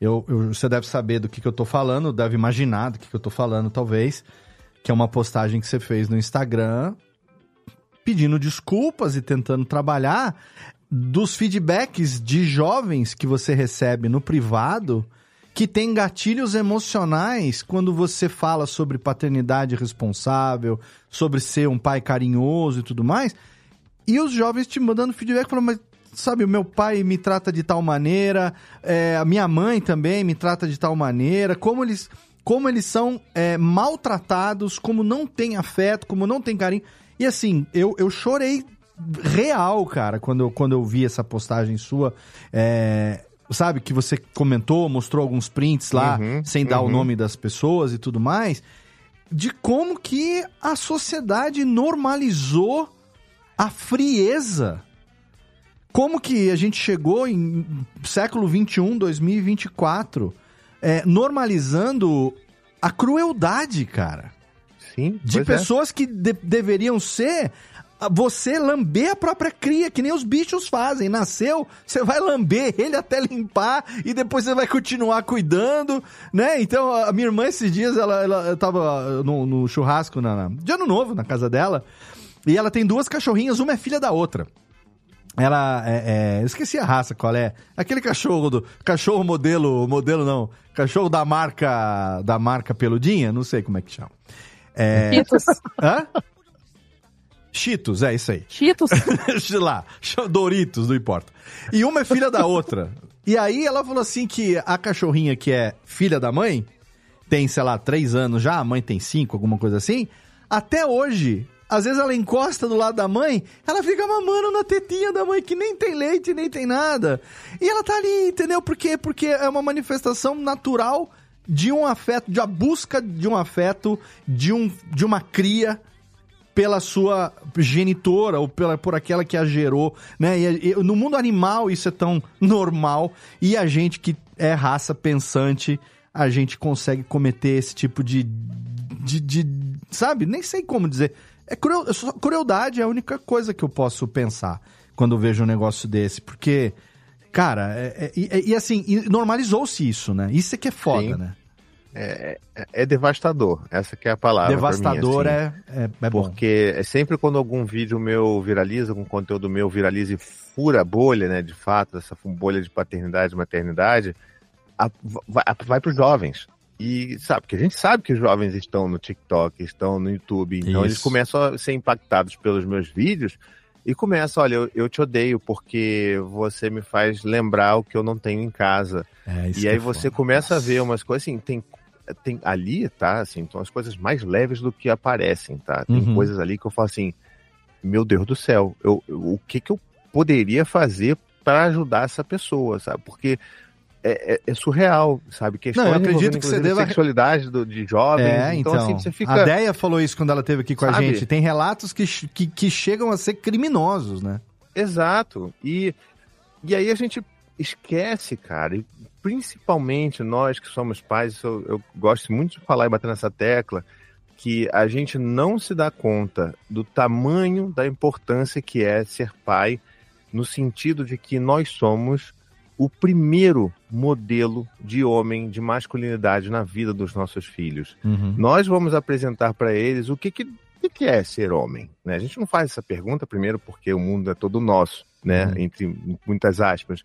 Eu, eu- você deve saber do que, que eu tô falando, deve imaginar do que, que eu tô falando, talvez. Que é uma postagem que você fez no Instagram pedindo desculpas e tentando trabalhar dos feedbacks de jovens que você recebe no privado que tem gatilhos emocionais quando você fala sobre paternidade responsável, sobre ser um pai carinhoso e tudo mais. E os jovens te mandando feedback falando, mas sabe, o meu pai me trata de tal maneira, é, a minha mãe também me trata de tal maneira, como eles, como eles são é, maltratados, como não tem afeto, como não tem carinho. E assim, eu, eu chorei real, cara, quando eu, quando eu vi essa postagem sua. É, sabe, que você comentou, mostrou alguns prints lá, Uhum, sem dar o uhum. nome das pessoas e tudo mais, de como que a sociedade normalizou a frieza. Como que a gente chegou em século 21, 2024, é, normalizando a crueldade, cara. Sim, De é. pessoas que de- deveriam ser você lamber a própria cria, que nem os bichos fazem. Nasceu, você vai lamber ele até limpar e depois você vai continuar cuidando, né? Então, a minha irmã esses dias, ela, ela tava no, no churrasco na, na- de ano novo na casa dela, e ela tem duas cachorrinhas, uma é filha da outra. Ela é, é, esqueci a raça qual é. Aquele cachorro do cachorro modelo, modelo não, cachorro da marca da marca peludinha, não sei como é que chama. É... Cheetos. Hã? Cheetos, é isso aí. Cheetos. lá, Doritos, não importa. E uma é filha da outra. E aí ela falou assim que a cachorrinha que é filha da mãe, tem, sei lá, três anos já, a mãe tem cinco, alguma coisa assim, até hoje, às vezes ela encosta do lado da mãe, ela fica mamando na tetinha da mãe, que nem tem leite, nem tem nada. E ela tá ali, entendeu? Por quê? Porque é uma manifestação natural de um afeto, de a busca de um afeto, de, um, de uma cria pela sua genitora ou pela, por aquela que a gerou, né? E, e, no mundo animal isso é tão normal e a gente que é raça pensante, a gente consegue cometer esse tipo de, de, de sabe? Nem sei como dizer. É cruel, crueldade é a única coisa que eu posso pensar quando vejo um negócio desse, porque cara, é, é, e, assim normalizou-se isso, né? Isso é que é foda, Sim. né? É, é, é devastador, essa que é a palavra. Devastador mim, assim. é, é, é bom. Porque é sempre quando algum vídeo meu viraliza, algum conteúdo meu viraliza e fura a bolha, né? De fato, essa bolha de paternidade e maternidade, a, vai, vai para os jovens. E sabe, porque a gente sabe que os jovens estão no TikTok, estão no YouTube, então Isso. eles começam a ser impactados pelos meus vídeos e começam, olha, eu, eu te odeio porque você me faz lembrar o que eu não tenho em casa. É, e aí é você foda. começa a ver umas coisas assim, tem, tem ali, tá? Assim, são as coisas mais leves do que aparecem, tá? Tem Uhum. coisas ali que eu falo assim, meu Deus do céu, eu, eu- o que que eu poderia fazer para ajudar essa pessoa, sabe? Porque é, é- é surreal, sabe? Questões Não, eu acredito que você deva- sexualidade do- de jovens. É, então. assim, você fica... A Deia falou isso quando ela esteve aqui com a Sabe? gente. Tem relatos que, que, que chegam a ser criminosos, né? Exato. E, e aí a gente esquece, cara, e principalmente nós que somos pais, eu, eu gosto muito de falar e bater nessa tecla, que a gente não se dá conta do tamanho da importância que é ser pai, no sentido de que nós somos o primeiro modelo de homem, de masculinidade na vida dos nossos filhos. Uhum. Nós vamos apresentar para eles o que, que que é ser homem. Né? A gente não faz essa pergunta, primeiro, porque o mundo é todo nosso, né? Uhum. entre muitas aspas.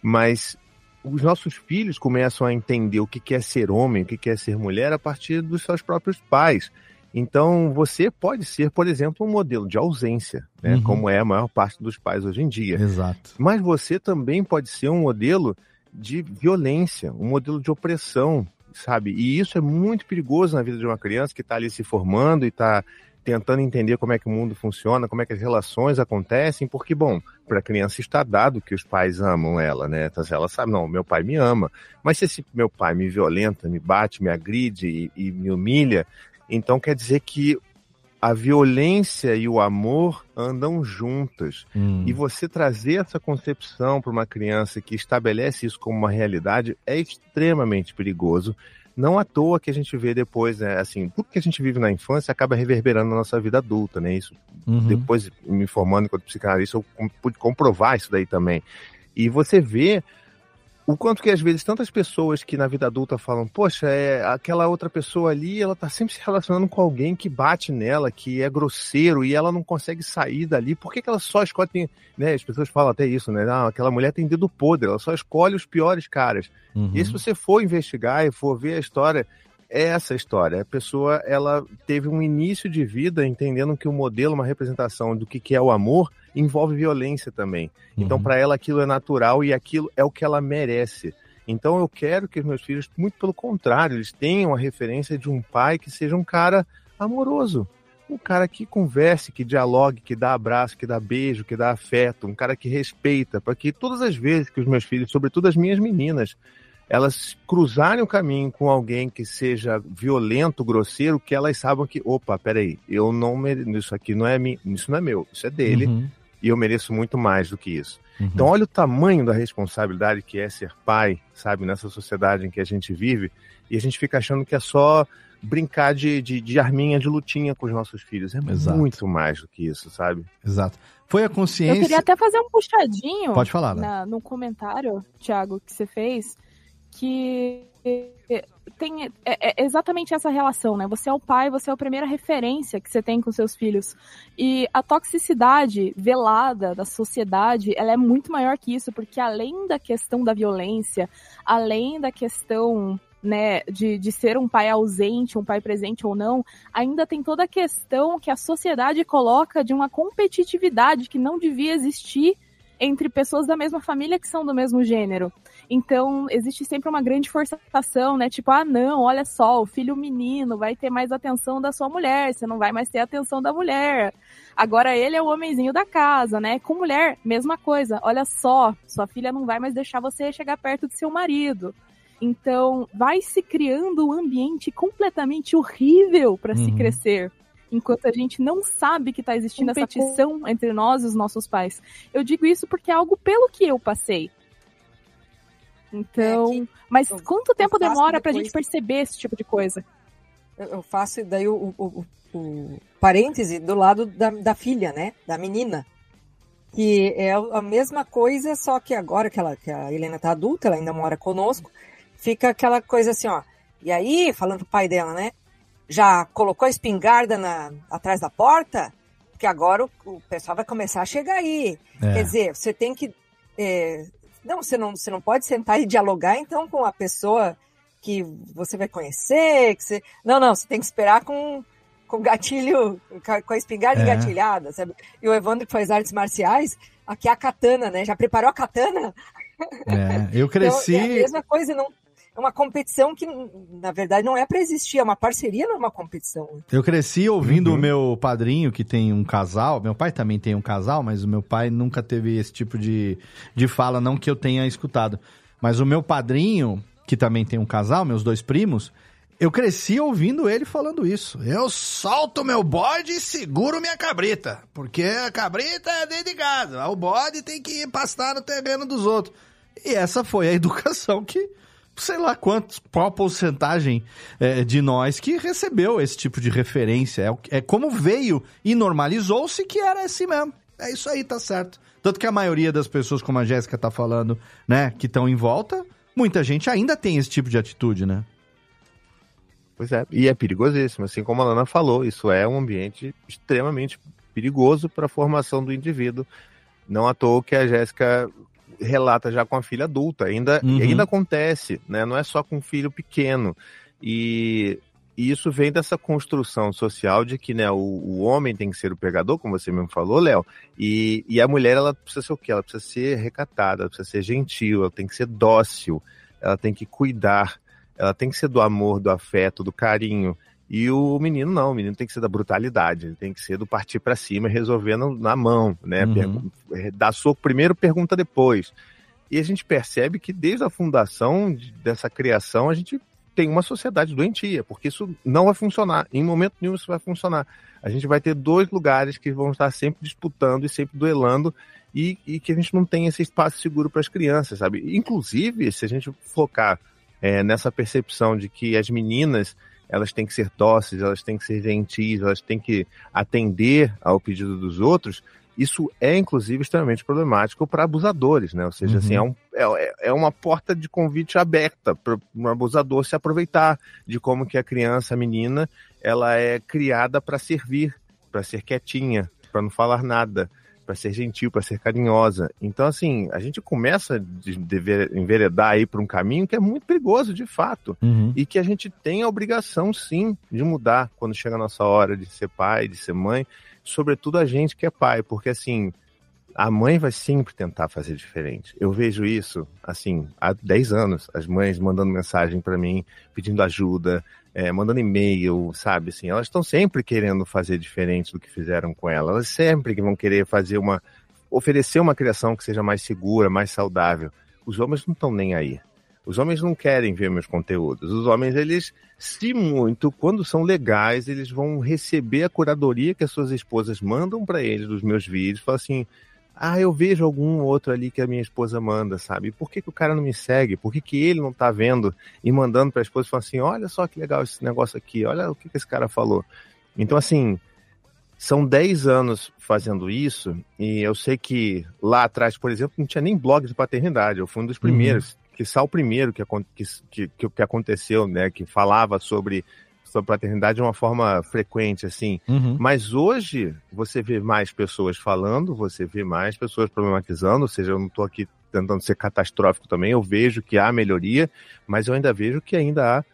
Mas os nossos filhos começam a entender o que é ser homem, o que que é ser mulher a partir dos seus próprios pais. Então, você pode ser, por exemplo, um modelo de ausência, né? Uhum. como é a maior parte dos pais hoje em dia. Exato. Mas você também pode ser um modelo de violência, um modelo de opressão, sabe? E isso é muito perigoso na vida de uma criança que está ali se formando e está tentando entender como é que o mundo funciona, como é que as relações acontecem, porque, bom, para a criança está dado que os pais amam ela, né? Então, ela sabe, não, meu pai me ama. Mas se esse meu pai me violenta, me bate, me agride e, e me humilha, então quer dizer que a violência e o amor andam juntas. Hum. E você trazer essa concepção para uma criança que estabelece isso como uma realidade é extremamente perigoso. Não à toa que a gente vê depois, né, assim, tudo que a gente vive na infância acaba reverberando na nossa vida adulta, né? Isso Uhum. depois me formando enquanto psicanalista, eu pude comprovar isso daí também. E você vê o quanto que às vezes tantas pessoas que na vida adulta falam, poxa, é aquela outra pessoa ali, ela tá sempre se relacionando com alguém que bate nela, que é grosseiro e ela não consegue sair dali. Por que, que ela só escolhe, tem, né? As pessoas falam até isso, né? Ah, aquela mulher tem dedo podre, ela só escolhe os piores caras. Uhum. E se você for investigar e for ver a história, é essa história. A pessoa ela teve um início de vida entendendo que o modelo, uma representação do que, que é o amor, envolve violência também. Então, Uhum. para ela, aquilo é natural e aquilo é o que ela merece. Então, eu quero que os meus filhos, muito pelo contrário, eles tenham a referência de um pai que seja um cara amoroso. Um cara que converse, que dialogue, que dá abraço, que dá beijo, que dá afeto, um cara que respeita, para que todas as vezes que os meus filhos, sobretudo as minhas meninas, elas cruzarem o caminho com alguém que seja violento, grosseiro, que elas saibam que, opa, peraí, eu não mereço, isso aqui não é mi, isso não é meu, isso é dele, Uhum. E eu mereço muito mais do que isso. Uhum. Então, olha o tamanho da responsabilidade que é ser pai, sabe, nessa sociedade em que a gente vive, e a gente fica achando que é só brincar de, de, de arminha, de lutinha com os nossos filhos. É Exato. muito mais do que isso, sabe? Exato. Foi a Eu consciência. queria até fazer um puxadinho Pode falar, né? na, no comentário, Thiago, que você fez, que tem é, é exatamente essa relação, né? Você é o pai, você é a primeira referência que você tem com seus filhos. E a toxicidade velada da sociedade, ela é muito maior que isso, porque além da questão da violência, além da questão né, de, de ser um pai ausente, um pai presente ou não, ainda tem toda a questão que a sociedade coloca de uma competitividade que não devia existir entre pessoas da mesma família que são do mesmo gênero. Então, existe sempre uma grande forçação, né? Tipo, ah, não, olha só, o filho menino vai ter mais atenção da sua mulher, você não vai mais ter atenção da mulher. Agora ele é o homenzinho da casa, né? Com mulher, mesma coisa. Olha só, sua filha não vai mais deixar você chegar perto do seu marido. Então, vai se criando um ambiente completamente horrível para uhum. se crescer enquanto a gente não sabe que está existindo essa competição entre nós e os nossos pais. Eu digo isso porque é algo pelo que eu passei. Então, é mas eu, quanto tempo demora para a gente perceber esse tipo de coisa? Eu faço daí o, o, o parêntese do lado da, da, filha, né? Da menina. Que é a mesma coisa, só que agora que, ela, que a Helena tá adulta, ela ainda mora conosco, fica aquela coisa assim, ó. E aí, falando pro pai dela, né? Já colocou a espingarda na, atrás da porta? Porque agora o, o pessoal vai começar a chegar aí. É. Quer dizer, você tem que é, não, você não, você não pode sentar e dialogar então com a pessoa que você vai conhecer, que você... Não, não, você tem que esperar com com gatilho, com a espingarda é. engatilhada, sabe? E o Evandro que faz artes marciais, aqui é a katana, né? Já preparou a katana? É, eu cresci... Então, é a mesma coisa, não, é uma competição que, na verdade, não é para existir, é uma parceria, não é uma competição. Eu cresci ouvindo uhum. o meu padrinho, que tem um casal, meu pai também tem um casal, mas o meu pai nunca teve esse tipo de, de fala, não que eu tenha escutado. Mas o meu padrinho, que também tem um casal, meus dois primos, eu cresci ouvindo ele falando isso. Eu solto meu bode e seguro minha cabrita. Porque a cabrita é dentro de casa. O bode tem que pastar no terreno dos outros. E essa foi a educação que sei lá quantos, qual porcentagem é, de nós que recebeu esse tipo de referência. É, é como veio e normalizou-se que era assim mesmo. É isso aí, tá certo. Tanto que a maioria das pessoas, como a Jéssica tá falando, né, que estão em volta, muita gente ainda tem esse tipo de atitude, né? Pois é, e é perigosíssimo, assim como a Lana falou, isso é um ambiente extremamente perigoso para a formação do indivíduo. Não à toa que a Jéssica relata já com a filha adulta. Ainda, uhum. ainda acontece, né? Não é só com um filho pequeno. E, e isso vem dessa construção social de que né, o, o homem tem que ser o pegador, como você mesmo falou, Léo, e, e a mulher ela precisa ser o quê? Ela precisa ser recatada, ela precisa ser gentil, ela tem que ser dócil, ela tem que cuidar, ela tem que ser do amor, do afeto, do carinho. E o menino não, o menino tem que ser da brutalidade, ele tem que ser do partir para cima, resolvendo na mão, né? Uhum. Eh, dá soco primeiro, pergunta depois. E a gente percebe que desde a fundação dessa criação a gente tem uma sociedade doentia, porque isso não vai funcionar. Em momento nenhum isso vai funcionar. A gente vai ter dois lugares que vão estar sempre disputando e sempre duelando e, e que a gente não tem esse espaço seguro para as crianças, sabe? Inclusive, se a gente focar é, nessa percepção de que as meninas elas têm que ser dóceis, elas têm que ser gentis, elas têm que atender ao pedido dos outros, isso é, inclusive, extremamente problemático para abusadores, né? Ou seja, assim, uhum. assim, é, um, é, é, uma porta de convite aberta para um abusador se aproveitar de como que a criança, a menina, ela é criada para servir, para ser quietinha, para não falar nada para ser gentil, para ser carinhosa. Então, assim, a gente começa a dever enveredar aí por um caminho que é muito perigoso, de fato. Uhum. E que a gente tem a obrigação, sim, de mudar quando chega a nossa hora de ser pai, de ser mãe. Sobretudo a gente que é pai, porque, assim, a mãe vai sempre tentar fazer diferente. Eu vejo isso, assim, há 10 anos, as mães mandando mensagem para mim, pedindo ajuda, é, mandando e-mail, sabe? Assim, elas estão sempre querendo fazer diferente do que fizeram com ela. Elas sempre vão querer fazer uma. oferecer uma criação que seja mais segura, mais saudável. Os homens não estão nem aí. Os homens não querem ver meus conteúdos. Os homens, eles, se muito, quando são legais, eles vão receber a curadoria que as suas esposas mandam para eles dos meus vídeos. Falam assim: ah, eu vejo algum outro ali que a minha esposa manda, sabe? Por que, que o cara não me segue? Por que, que ele não tá vendo e mandando pra esposa e falando assim: olha só que legal esse negócio aqui, olha o que, que esse cara falou. Então, assim, são 10 anos fazendo isso, e eu sei que lá atrás, por exemplo, não tinha nem blog de paternidade. Eu fui um dos uhum. primeiros. Uhum. que só o primeiro que, que, que, que aconteceu, né, que falava sobre sobre paternidade de uma forma frequente, assim. Uhum. Mas hoje você vê mais pessoas falando, você vê mais pessoas problematizando, ou seja, eu não estou aqui tentando ser catastrófico também, eu vejo que há melhoria, mas eu ainda vejo que ainda há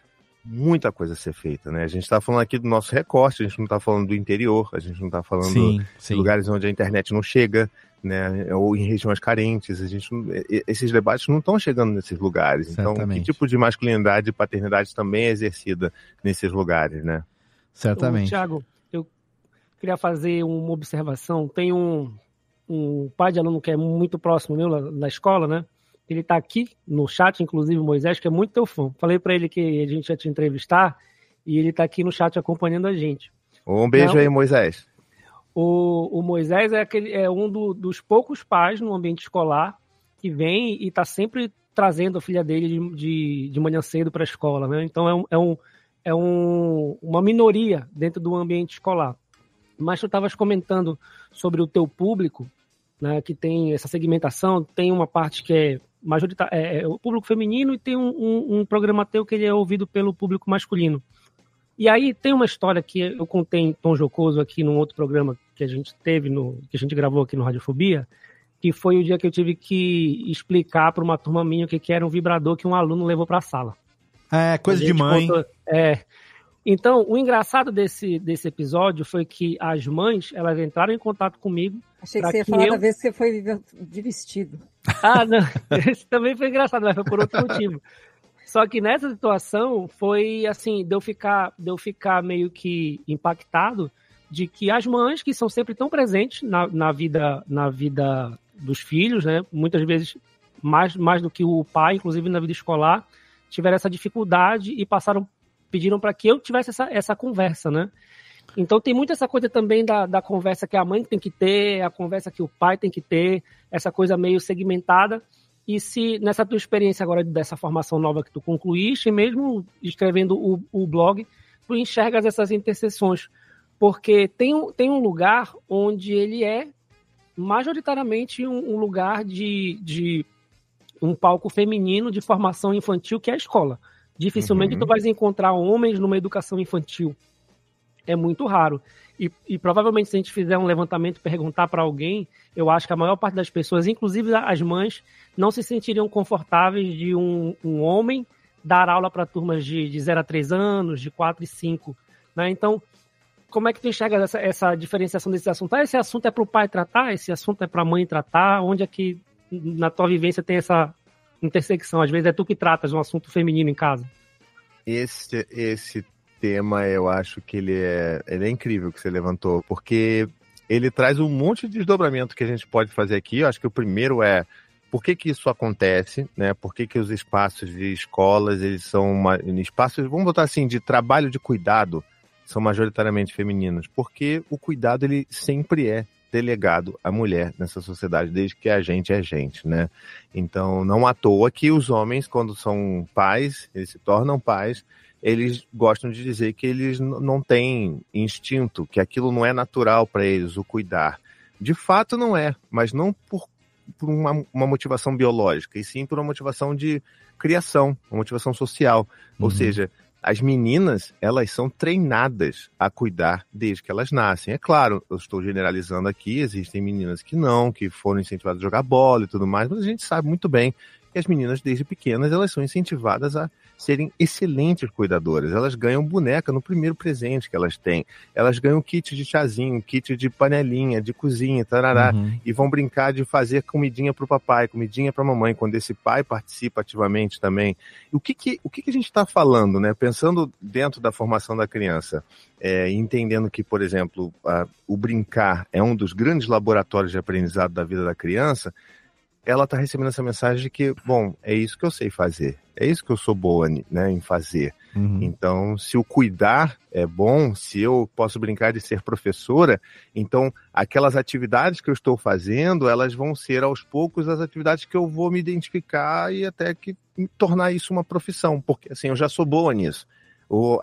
muita coisa a ser feita, né? A gente está falando aqui do nosso recorte, a gente não está falando do interior, a gente não está falando sim, sim. de lugares onde a internet não chega, né? Ou em regiões carentes, a gente esses debates não estão chegando nesses lugares. Certamente. Então, que tipo de masculinidade e paternidade também é exercida nesses lugares, né? Certamente. Tiago, eu queria fazer uma observação. Tem um, um pai de aluno que é muito próximo meu na, escola, né? Ele está aqui no chat, inclusive o Moisés, que é muito teu fã. Falei para ele que a gente ia te entrevistar e ele está aqui no chat acompanhando a gente. Um beijo Não, aí, Moisés. O, o Moisés é, aquele, é um do, dos poucos pais no ambiente escolar que vem e está sempre trazendo a filha dele de, de, de manhã cedo para a escola. Né? Então é, um, é, um, é um, uma minoria dentro do ambiente escolar. Mas tu estavas comentando sobre o teu público, né, que tem essa segmentação, tem uma parte que é majoritária, é, é o público feminino e tem um, um, um programa teu que ele é ouvido pelo público masculino. E aí tem uma história que eu contei em tom jocoso aqui num outro programa que a gente teve, no, que a gente gravou aqui no Radiofobia, que foi o dia que eu tive que explicar para uma turma minha o que, que era um vibrador que um aluno levou para a sala. É, coisa de mãe. contou- é. Então, o engraçado desse, desse episódio foi que as mães, elas entraram em contato comigo. Achei que você ia falar eu- da vez que você foi de vestido. ah, não. Esse também foi engraçado, mas foi por outro motivo. Só que nessa situação foi assim, de eu ficar, de eu ficar meio que impactado de que as mães, que são sempre tão presentes na, na vida na vida dos filhos, né? Muitas vezes mais, mais do que o pai, inclusive na vida escolar, tiveram essa dificuldade e passaram, pediram para que eu tivesse essa, essa conversa, né? Então tem muito essa coisa também da, da conversa que a mãe tem que ter, a conversa que o pai tem que ter, essa coisa meio segmentada. E se nessa tua experiência agora dessa formação nova que tu concluíste, mesmo escrevendo o, o blog, tu enxergas essas interseções. Porque tem, um- tem um lugar onde ele é majoritariamente um, um lugar de, de um palco feminino de formação infantil, que é a escola. Dificilmente Uhum. tu vais encontrar homens numa educação infantil. É muito raro. E, e provavelmente, se a gente fizer um levantamento e perguntar para alguém, eu acho que a maior parte das pessoas, inclusive as mães, não se sentiriam confortáveis de um, um homem dar aula para turmas de, de 0 a 3 anos, de 4 e 5. Né? Então, como é que tu enxerga essa, essa diferenciação desse assunto? Ah, esse assunto é para o pai tratar, esse assunto é para a mãe tratar? Onde é que na tua vivência tem essa intersecção? Às vezes é tu que tratas um assunto feminino em casa. Esse, esse tema, eu acho que ele é, ele é incrível que você levantou, porque ele traz um monte de desdobramento que a gente pode fazer aqui. Eu acho que o primeiro é por que, que isso acontece, né? Por que, que os espaços de escolas, eles são uma, espaços, vamos botar assim, de trabalho de cuidado, são majoritariamente femininos? Porque o cuidado, ele sempre é delegado à mulher nessa sociedade, desde que a gente é gente, né? Então, não à toa que os homens, quando são pais, eles se tornam pais, eles gostam de dizer que eles não têm instinto, que aquilo não é natural para eles, o cuidar. De fato, não é, mas não por, por uma, uma motivação biológica, e sim por uma motivação de criação, uma motivação social. Ou Uhum. seja, as meninas, elas são treinadas a cuidar desde que elas nascem. É claro, eu estou generalizando aqui, existem meninas que não, que foram incentivadas a jogar bola e tudo mais, mas a gente sabe muito bem que as meninas, desde pequenas, elas são incentivadas a serem excelentes cuidadoras. Elas ganham boneca no primeiro presente que elas têm. Elas ganham kit de chazinho, kit de panelinha, de cozinha, tarará, Uhum. e vão brincar de fazer comidinha para o papai, comidinha para a mamãe, quando esse pai participa ativamente também. E o que, que, o que, que a gente está falando, né? Pensando dentro da formação da criança, é, entendendo que, por exemplo, a- o brincar é um dos grandes laboratórios de aprendizado da vida da criança, ela está recebendo essa mensagem de que, bom, é isso que eu sei fazer, é isso que eu sou boa né, em fazer. Uhum. Então, se o cuidar é bom, se eu posso brincar de ser professora, então aquelas atividades que eu estou fazendo, elas vão ser aos poucos as atividades que eu vou me identificar e até que tornar isso uma profissão, porque assim, eu já sou boa nisso. Ou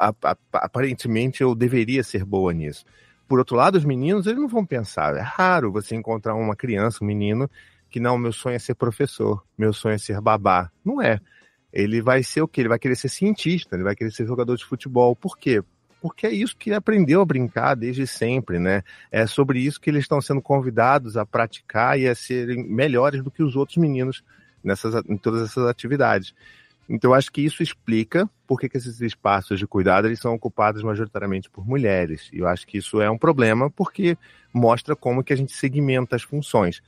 aparentemente eu deveria ser boa nisso. Por outro lado, os meninos, eles não vão pensar. É raro você encontrar uma criança, um menino, que não, meu sonho é ser professor, meu sonho é ser babá. Não é. Ele vai ser o quê? Ele vai querer ser cientista, ele vai querer ser jogador de futebol. Por quê? Porque é isso que ele aprendeu a brincar desde sempre, né? É sobre isso que eles estão sendo convidados a praticar e a serem melhores do que os outros meninos nessas, em todas essas atividades. Então, eu acho que isso explica por que, que esses espaços de cuidado eles são ocupados majoritariamente por mulheres. E eu acho que isso é um problema porque mostra como que a gente segmenta as funções.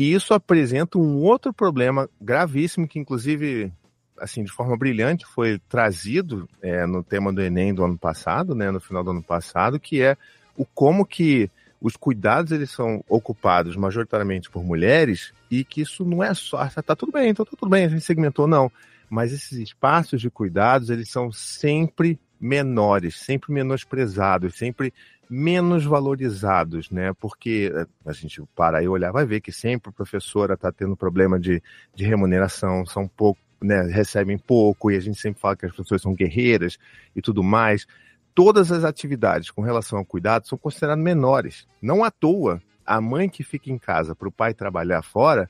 E isso apresenta um outro problema gravíssimo que, inclusive, assim, de forma brilhante, foi trazido é, no tema do Enem do ano passado, né, no final do ano passado, que é o como que os cuidados eles são ocupados majoritariamente por mulheres e que isso não é só, ah, tá tudo bem, então tá tudo bem, a gente segmentou, não. Mas esses espaços de cuidados, eles são sempre menores, sempre menosprezados, sempre menos valorizados, né? Porque eh, a gente para e olhar, vai ver que sempre a professora está tendo problema de, de remuneração, são pouco, né? Recebem pouco, e a gente sempre fala que as pessoas são guerreiras e tudo mais. Todas as atividades com relação ao cuidado são consideradas menores. Não à toa, a mãe que fica em casa para o pai trabalhar fora,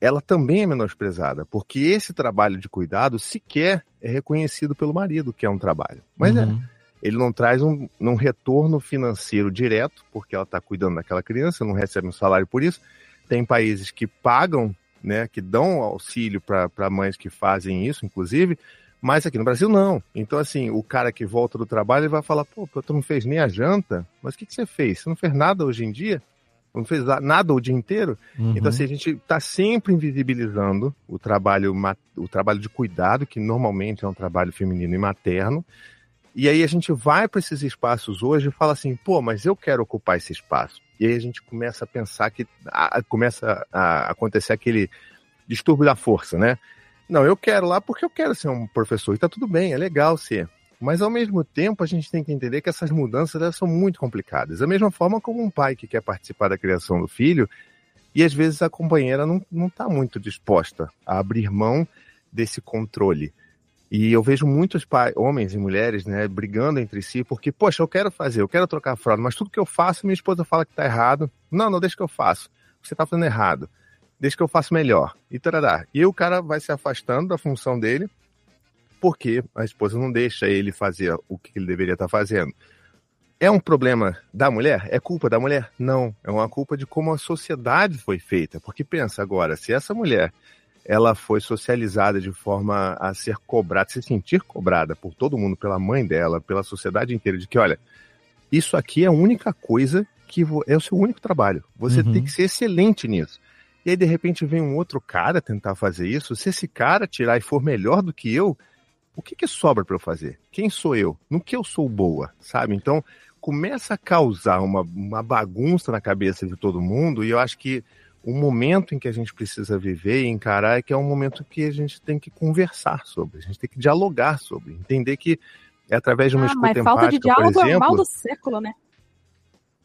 ela também é menosprezada, porque esse trabalho de cuidado sequer é reconhecido pelo marido, que é um trabalho. Mas é. uhum. é ele não traz um, um retorno financeiro direto, porque ela está cuidando daquela criança, não recebe um salário por isso. Tem países que pagam, né, que dão auxílio para mães que fazem isso, inclusive, mas aqui no Brasil não. Então, assim, o cara que volta do trabalho ele vai falar: pô, tu não fez nem a janta, mas o que, que você fez? Você não fez nada hoje em dia? Não fez nada o dia inteiro? Uhum. Então, assim, a gente está sempre invisibilizando o trabalho, o trabalho de cuidado, que normalmente é um trabalho feminino e materno, e aí a gente vai para esses espaços hoje e fala assim, pô, mas eu quero ocupar esse espaço. E aí a gente começa a pensar que a, começa a acontecer aquele distúrbio da força, né? Não, eu quero lá porque eu quero ser um professor e tá tudo bem, é legal ser. Mas ao mesmo tempo a gente tem que entender que essas mudanças elas são muito complicadas. Da mesma forma como um pai que quer participar da criação do filho e às vezes a companheira não está muito disposta a abrir mão desse controle. E eu vejo muitos homens e mulheres, né, brigando entre si, porque, poxa, eu quero fazer, eu quero trocar a fralda, mas tudo que eu faço, minha esposa fala que tá errado. Não, não, deixa que eu faço. Você tá fazendo errado. Deixa que eu faço melhor. E tarará. E o cara vai se afastando da função dele, porque a esposa não deixa ele fazer o que ele deveria estar tá fazendo. É um problema da mulher? É culpa da mulher? Não. É uma culpa de como a sociedade foi feita. Porque pensa agora, se essa mulher ela foi socializada de forma a ser cobrada, se sentir cobrada por todo mundo, pela mãe dela, pela sociedade inteira, de que, olha, isso aqui é a única coisa que é o seu único trabalho. Você uhum. tem que ser excelente nisso. E aí, de repente, vem um outro cara tentar fazer isso. Se esse cara tirar e for melhor do que eu, o que, que sobra para eu fazer? Quem sou eu? No que eu sou boa, sabe? Então, começa a causar uma, uma bagunça na cabeça de todo mundo, e eu acho que o momento em que a gente precisa viver e encarar é que é um momento que a gente tem que conversar sobre, a gente tem que dialogar sobre, entender que é através de uma ah, escuta mas empática, falta de diálogo por exemplo, é o mal do século, né?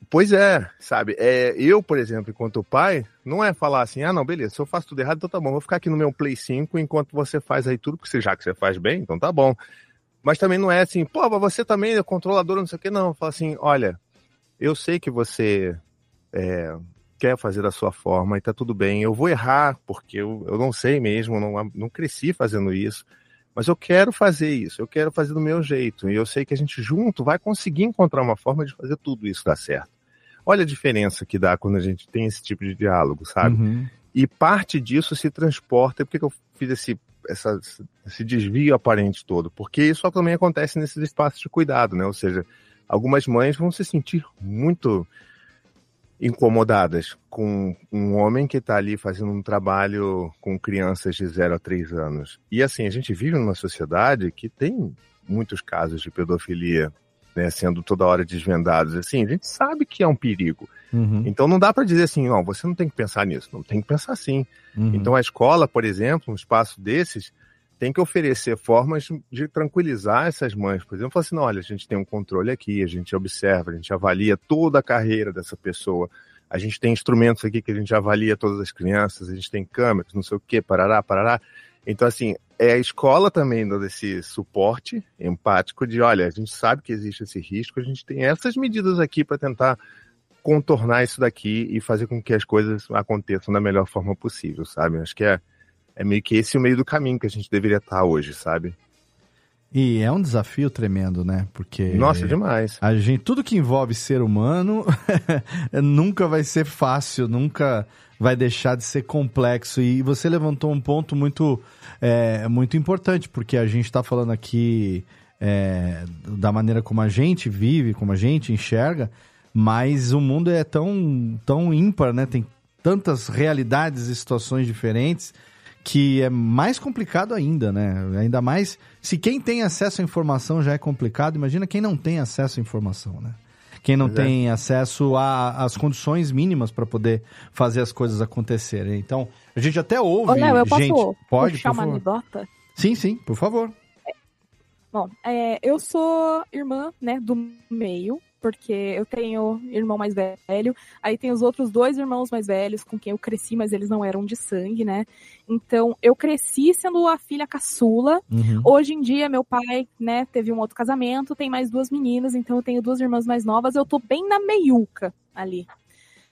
Pois é, sabe? É, eu, por exemplo, enquanto pai, não é falar assim, ah, não, beleza, se eu faço tudo errado, então tá bom, vou ficar aqui no meu Play 5 enquanto você faz aí tudo, porque já que você faz bem, então tá bom. Mas também não é assim, pô, você também é controlador, não sei o que, não. Fala assim, olha, eu sei que você é, quer fazer da sua forma e tá tudo bem. Eu vou errar, porque eu, eu não sei mesmo, não, não cresci fazendo isso, mas eu quero fazer isso, eu quero fazer do meu jeito. E eu sei que a gente junto vai conseguir encontrar uma forma de fazer tudo isso dar certo. Olha a diferença que dá quando a gente tem esse tipo de diálogo, sabe? Uhum. E parte disso se transporta. Por que eu fiz esse, essa, esse desvio aparente todo? Porque isso também acontece nesses espaços de cuidado, né? Ou seja, algumas mães vão se sentir muito incomodadas com um homem que está ali fazendo um trabalho com crianças de 0 a 3 anos. E assim, a gente vive numa sociedade que tem muitos casos de pedofilia né, sendo toda hora desvendados. Assim, a gente sabe que é um perigo. Uhum. Então não dá para dizer assim, não, você não tem que pensar nisso, não tem que pensar assim. Uhum. Então a escola, por exemplo, um espaço desses, tem que oferecer formas de tranquilizar essas mães. Por exemplo, falar assim: olha, a gente tem um controle aqui, a gente observa, a gente avalia toda a carreira dessa pessoa. A gente tem instrumentos aqui que a gente avalia todas as crianças, a gente tem câmeras, não sei o quê, parará, parará. Então, assim, é a escola também dando esse suporte empático de, olha, a gente sabe que existe esse risco, a gente tem essas medidas aqui para tentar contornar isso daqui e fazer com que as coisas aconteçam da melhor forma possível, sabe? Acho que é, é meio que esse o meio do caminho que a gente deveria estar hoje, sabe? E é um desafio tremendo, né? Porque. Nossa, demais. A gente, tudo que envolve ser humano nunca vai ser fácil, nunca vai deixar de ser complexo. E você levantou um ponto muito, é, muito importante, porque a gente está falando aqui é, da maneira como a gente vive, como a gente enxerga, mas o mundo é tão, tão ímpar, né? Tem tantas realidades e situações diferentes que é mais complicado ainda, né? Ainda mais se quem tem acesso à informação já é complicado, imagina quem não tem acesso à informação, né? Quem não Pois é. tem acesso às condições mínimas para poder fazer as coisas acontecerem. Então, a gente até ouve Ô, Léo, eu posso gente, pode, puxar por uma anedota? Sim, sim, por favor. Bom, é, eu sou irmã, né, do meio, porque eu tenho irmão mais velho, aí tem os outros dois irmãos mais velhos com quem eu cresci, mas eles não eram de sangue, né? Então, eu cresci sendo a filha caçula. Uhum. Hoje em dia, meu pai, né, teve um outro casamento, tem mais duas meninas, então eu tenho duas irmãs mais novas, eu tô bem na meiuca ali.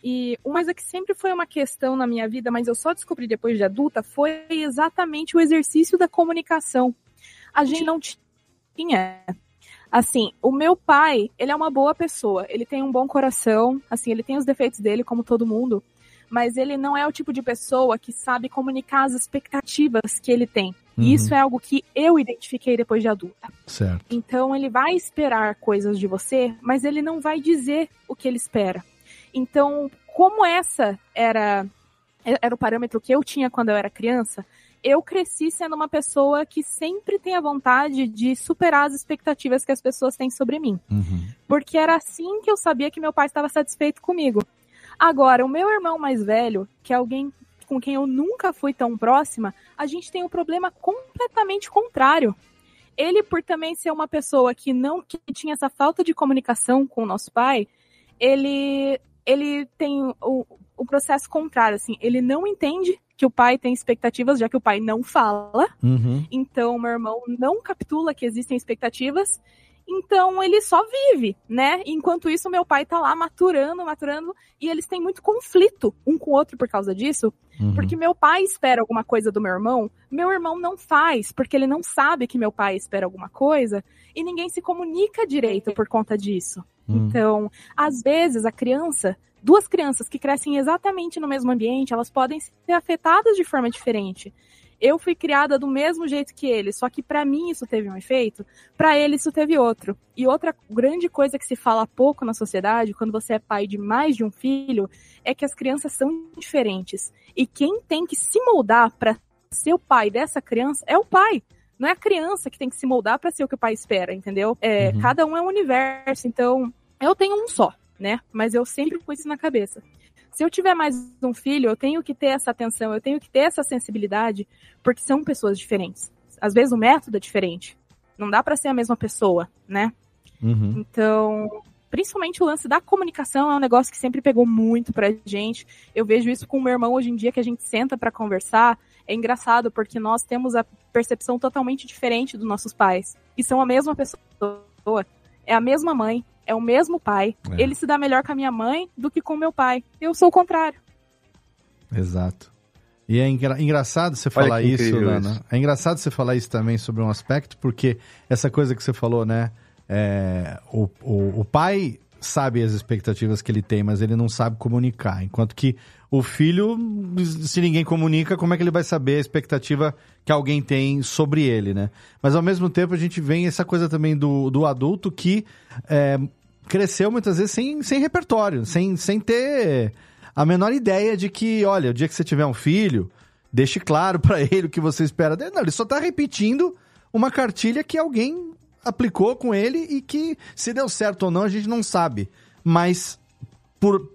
E uma coisa que sempre foi uma questão na minha vida, mas eu só descobri depois de adulta, foi exatamente o exercício da comunicação. A gente não tinha. Assim, o meu pai, ele é uma boa pessoa, ele tem um bom coração, assim, ele tem os defeitos dele, como todo mundo, mas ele não é o tipo de pessoa que sabe comunicar as expectativas que ele tem. Uhum. E isso é algo que eu identifiquei depois de adulta. Certo. Então ele vai esperar coisas de você, mas ele não vai dizer o que ele espera. Então, como essa era era o parâmetro que eu tinha quando eu era criança, eu cresci sendo uma pessoa que sempre tem a vontade de superar as expectativas que as pessoas têm sobre mim. Porque era assim que eu sabia que meu pai estava satisfeito comigo. Agora, o meu irmão mais velho, que é alguém com quem eu nunca fui tão próxima, a gente tem um problema completamente contrário. Ele, por também ser uma pessoa que não que tinha essa falta de comunicação com o nosso pai, ele ele tem o, o processo contrário, assim, ele não entende que o pai tem expectativas, já que o pai não fala. Uhum. Então, meu irmão não capitula que existem expectativas. Então, ele só vive, né? Enquanto isso, meu pai tá lá maturando, maturando, e eles têm muito conflito um com o outro por causa disso. Uhum. Porque meu pai espera alguma coisa do meu irmão, meu irmão não faz, porque ele não sabe que meu pai espera alguma coisa, e ninguém se comunica direito por conta disso. Hum. Então, às vezes, a criança, duas crianças que crescem exatamente no mesmo ambiente, elas podem ser afetadas de forma diferente. Eu fui criada do mesmo jeito que ele, só que pra mim isso teve um efeito, pra ele isso teve outro. E outra grande coisa que se fala pouco na sociedade, quando você é pai de mais de um filho, é que as crianças são diferentes. E quem tem que se moldar pra ser o pai dessa criança é o pai. Não é a criança que tem que se moldar pra ser o que o pai espera, entendeu? É, Uhum. Cada um é um universo, então eu tenho um só, né? Mas eu sempre pus isso na cabeça. Se eu tiver mais um filho, eu tenho que ter essa atenção, eu tenho que ter essa sensibilidade, porque são pessoas diferentes. Às vezes o método é diferente. Não dá pra ser a mesma pessoa, né? Uhum. Então, principalmente o lance da comunicação é um negócio que sempre pegou muito pra gente. Eu vejo isso com o meu irmão hoje em dia, que a gente senta pra conversar. É engraçado, porque nós temos a percepção totalmente diferente dos nossos pais. E são a mesma pessoa. É a mesma mãe, é o mesmo pai. É. Ele se dá melhor com a minha mãe do que com o meu pai. Eu sou o contrário. Exato. E é engra- engraçado você falar isso, Lana. isso. É engraçado você falar isso também sobre um aspecto, porque essa coisa que você falou, né? é, o, o, o pai sabe as expectativas que ele tem, mas ele não sabe comunicar. Enquanto que o filho, se ninguém comunica, como é que ele vai saber a expectativa que alguém tem sobre ele, né? Mas ao mesmo tempo a gente vem essa coisa também do, do adulto que é, cresceu muitas vezes sem, sem repertório, sem, sem ter a menor ideia de que, olha, o dia que você tiver um filho, deixe claro pra ele o que você espera dele. Não, ele só tá repetindo uma cartilha que alguém aplicou com ele e que se deu certo ou não a gente não sabe. Mas por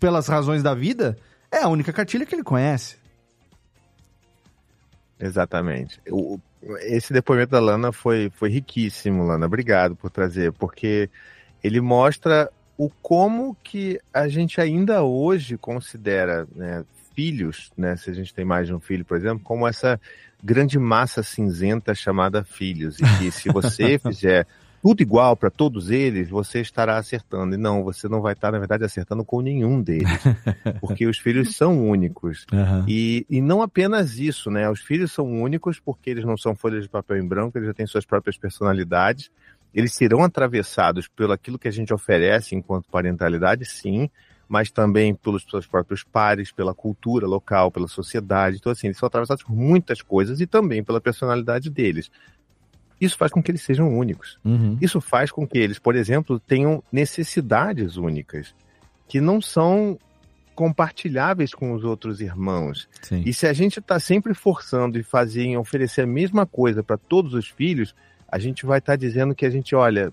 pelas razões da vida, é a única cartilha que ele conhece. Exatamente. Esse depoimento da Lana foi, foi riquíssimo, Lana. Obrigado por trazer, porque ele mostra o como que a gente ainda hoje considera né, filhos, né, se a gente tem mais de um filho, por exemplo, como essa grande massa cinzenta chamada filhos. E que se você fizer tudo igual para todos eles, você estará acertando. E não, você não vai estar, na verdade, acertando com nenhum deles. porque os filhos são únicos. Aham. E, e não apenas isso, né? Os filhos são únicos porque eles não são folhas de papel em branco, eles já têm suas próprias personalidades. Eles serão atravessados pelo aquilo que a gente oferece enquanto parentalidade, sim, mas também pelos seus próprios pares, pela cultura local, pela sociedade. Então, assim, eles são atravessados por muitas coisas e também pela personalidade deles. Isso faz com que eles sejam únicos. Uhum. Isso faz com que eles, por exemplo, tenham necessidades únicas, que não são compartilháveis com os outros irmãos. Sim. E se a gente está sempre forçando e fazer, em oferecer a mesma coisa para todos os filhos, a gente vai estar dizendo que a gente, olha,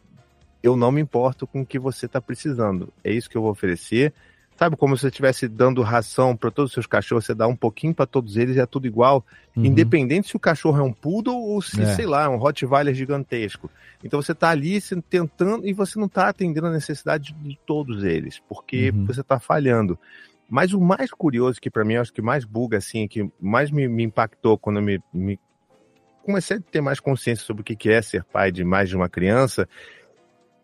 eu não me importo com o que você está precisando. É isso que eu vou oferecer. Sabe como se você estivesse dando ração para todos os seus cachorros, você dá um pouquinho para todos eles e é tudo igual, Uhum. independente se o cachorro é um poodle ou se, É. sei lá, é um Rottweiler gigantesco. Então você está ali tentando e você não está atendendo a necessidade de todos eles, porque Uhum. você está falhando. Mas o mais curioso, que para mim eu acho que mais buga, assim, que mais me, me impactou quando eu me, me comecei a ter mais consciência sobre o que é ser pai de mais de uma criança,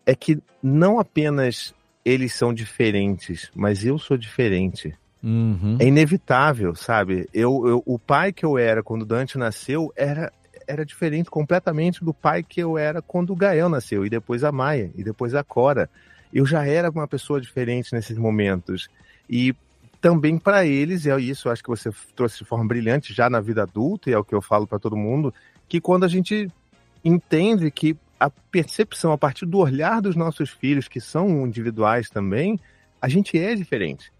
é que não apenas eles são diferentes, mas eu sou diferente. Uhum. É inevitável, sabe? Eu, eu- o pai que eu era quando Dante nasceu era, era diferente completamente do pai que eu era quando o Gael nasceu, e depois a Maia, e depois a Cora. Eu já era uma pessoa diferente nesses momentos. E também para eles, é isso, acho que você trouxe de forma brilhante já na vida adulta, e é o que eu falo para todo mundo, que quando a gente entende que a percepção a partir do olhar dos nossos filhos, que são individuais também, a gente é diferente.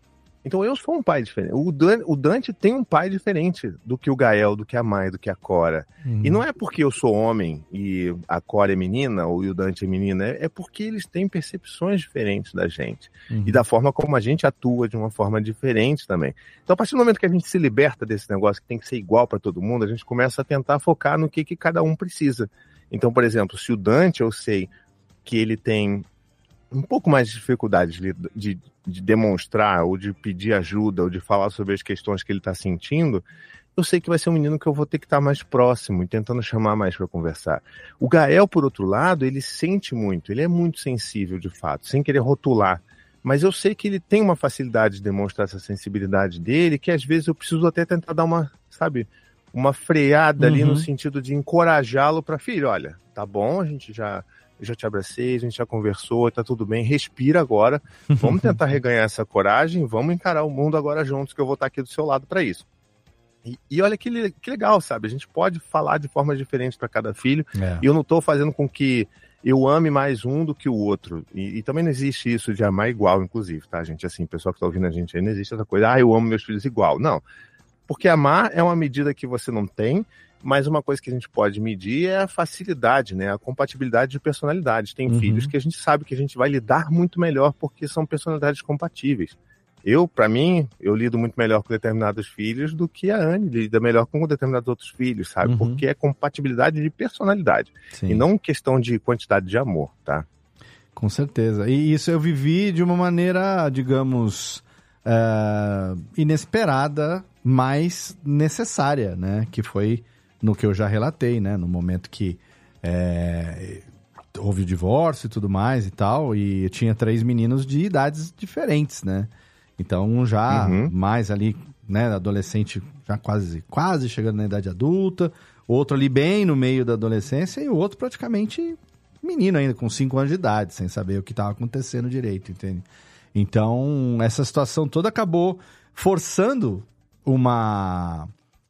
Então eu sou um pai diferente. O Dan- o Dante tem um pai diferente do que o Gael, do que a Mai, do que a Cora. Uhum. E não é porque eu sou homem e a Cora é menina ou o Dante é menina, é é porque eles têm percepções diferentes da gente. Uhum. E da forma como a gente atua de uma forma diferente também. Então, a partir do momento que a gente se liberta desse negócio que tem que ser igual para todo mundo, a gente começa a tentar focar no que, que cada um precisa. Então, por exemplo, se o Dante eu sei que ele tem um pouco mais de dificuldade de, de, de demonstrar, ou de pedir ajuda, ou de falar sobre as questões que ele está sentindo, eu sei que vai ser um menino que eu vou ter que estar mais próximo e tentando chamar mais para conversar. O Gael, por outro lado, ele sente muito, ele é muito sensível de fato, sem querer rotular. Mas eu sei que ele tem uma facilidade de demonstrar essa sensibilidade dele, que às vezes eu preciso até tentar dar uma, sabe, uma freada ali Uhum. no sentido de encorajá-lo para filho, olha, tá bom, a gente já eu já te abracei, a gente já conversou, tá tudo bem, respira agora. Vamos tentar reganhar essa coragem, vamos encarar o mundo agora juntos, que eu vou estar aqui do seu lado para isso. E, e olha que, que legal, sabe? A gente pode falar de formas diferentes para cada filho. É. E eu não estou fazendo com que eu ame mais um do que o outro. E, e também não existe isso de amar igual, inclusive, tá, gente? Assim, pessoal que está ouvindo a gente aí, não existe essa coisa, ah, eu amo meus filhos igual. Não. Porque amar é uma medida que você não tem, mas uma coisa que a gente pode medir é a facilidade, né? A compatibilidade de personalidades. Tem Uhum. filhos que a gente sabe que a gente vai lidar muito melhor porque são personalidades compatíveis. Eu, para mim, eu lido muito melhor com determinados filhos do que a Anne lida melhor com determinados outros filhos, sabe? Uhum. Porque é compatibilidade de personalidade Sim. e não questão de quantidade de amor, tá? Com certeza. E isso eu vivi de uma maneira, digamos, eh, inesperada, mas necessária, né? Que foi no que eu já relatei, né? No momento que eh, houve o divórcio e tudo mais e tal, e eu tinha três meninos de idades diferentes, né? Então, um já Uhum. mais ali, né, adolescente, já quase, quase chegando na idade adulta, outro ali bem no meio da adolescência e o outro praticamente menino ainda, com 5 anos de idade, sem saber o que estava acontecendo direito, entende? Então, essa situação toda acabou forçando uma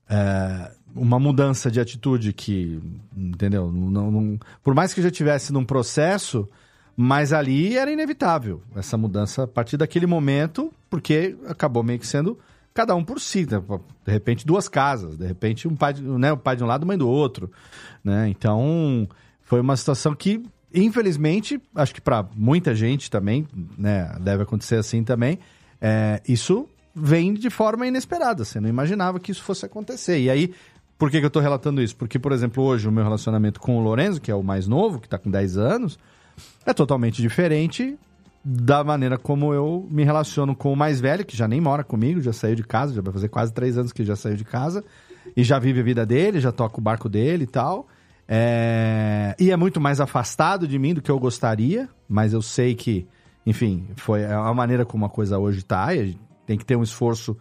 é, uma mudança de atitude que, entendeu? Não, não- por mais que já tivesse num processo, mas ali era inevitável essa mudança a partir daquele momento, porque acabou meio que sendo cada um por si, né? de repente duas casas, de repente um pai, né, o pai de um lado, mãe do outro, né? Então, foi uma situação que infelizmente, acho que para muita gente também, né, deve acontecer assim também, é, isso vem de forma inesperada, você não imaginava que isso fosse acontecer. E aí, por que, que eu tô relatando isso? Porque, por exemplo, hoje o meu relacionamento com o Lorenzo, que é o mais novo, que tá com 10 anos, é totalmente diferente da maneira como eu me relaciono com o mais velho, que já nem mora comigo, já saiu de casa, já vai fazer quase três anos que já saiu de casa, e já vive a vida dele, já toca o barco dele e tal. É, E é muito mais afastado de mim do que eu gostaria, mas eu sei que, enfim, foi a maneira como a coisa hoje tá. E tem que ter um esforço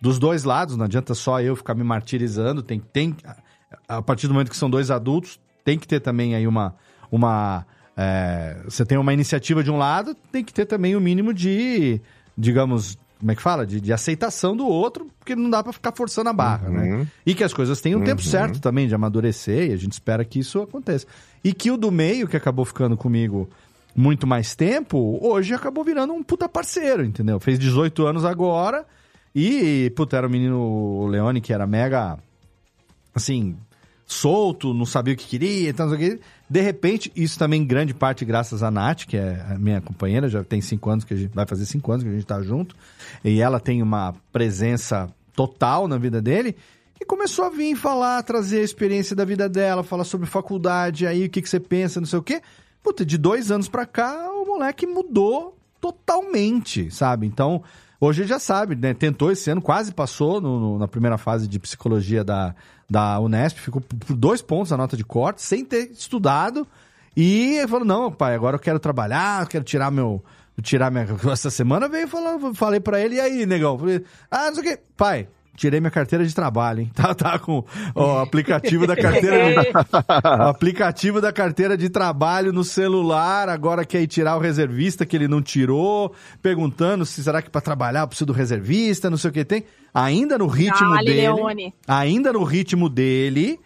dos dois lados, não adianta só eu ficar me martirizando. Tem, tem, a partir do momento que são dois adultos, tem que ter também aí uma. uma é, você tem uma iniciativa de um lado, tem que ter também o mínimo de, digamos, como é que fala? De, de aceitação do outro, porque não dá pra ficar forçando a barra, né? E que as coisas têm um tempo Uhum. certo também de amadurecer, e a gente espera que isso aconteça. E que o do meio, que acabou ficando comigo muito mais tempo, hoje acabou virando um puta parceiro, entendeu? Fez 18 anos agora, e, puta, era o menino Leone, que era mega, assim, solto, não sabia o que queria, então, não sei o que. De repente, isso também grande parte graças a Nath, que é a minha companheira, já tem cinco anos que a gente vai fazer cinco anos que a gente tá junto, e ela tem uma presença total na vida dele, que começou a vir falar, trazer a experiência da vida dela, falar sobre faculdade, aí o que, que você pensa, não sei o quê. Puta, de dois anos pra cá, o moleque mudou totalmente, sabe? Então, hoje já sabe, né? Tentou esse ano, quase passou no- no- na primeira fase de psicologia da, da Unesp, ficou por dois pontos a nota de corte, sem ter estudado. E falou: não, pai, agora eu quero trabalhar, eu quero tirar meu. Tirar minha. Essa semana veio falar, falei pra ele, e aí, negão? Falei, ah, não sei o quê. Pai, tirei minha carteira de trabalho, hein? Tá, tá com o aplicativo da carteira de, aplicativo da carteira de trabalho no celular, agora quer ir tirar o reservista que ele não tirou, perguntando se será que para trabalhar eu preciso do reservista, não sei o que tem. Ainda no ritmo dele. Leone. Ainda no ritmo dele.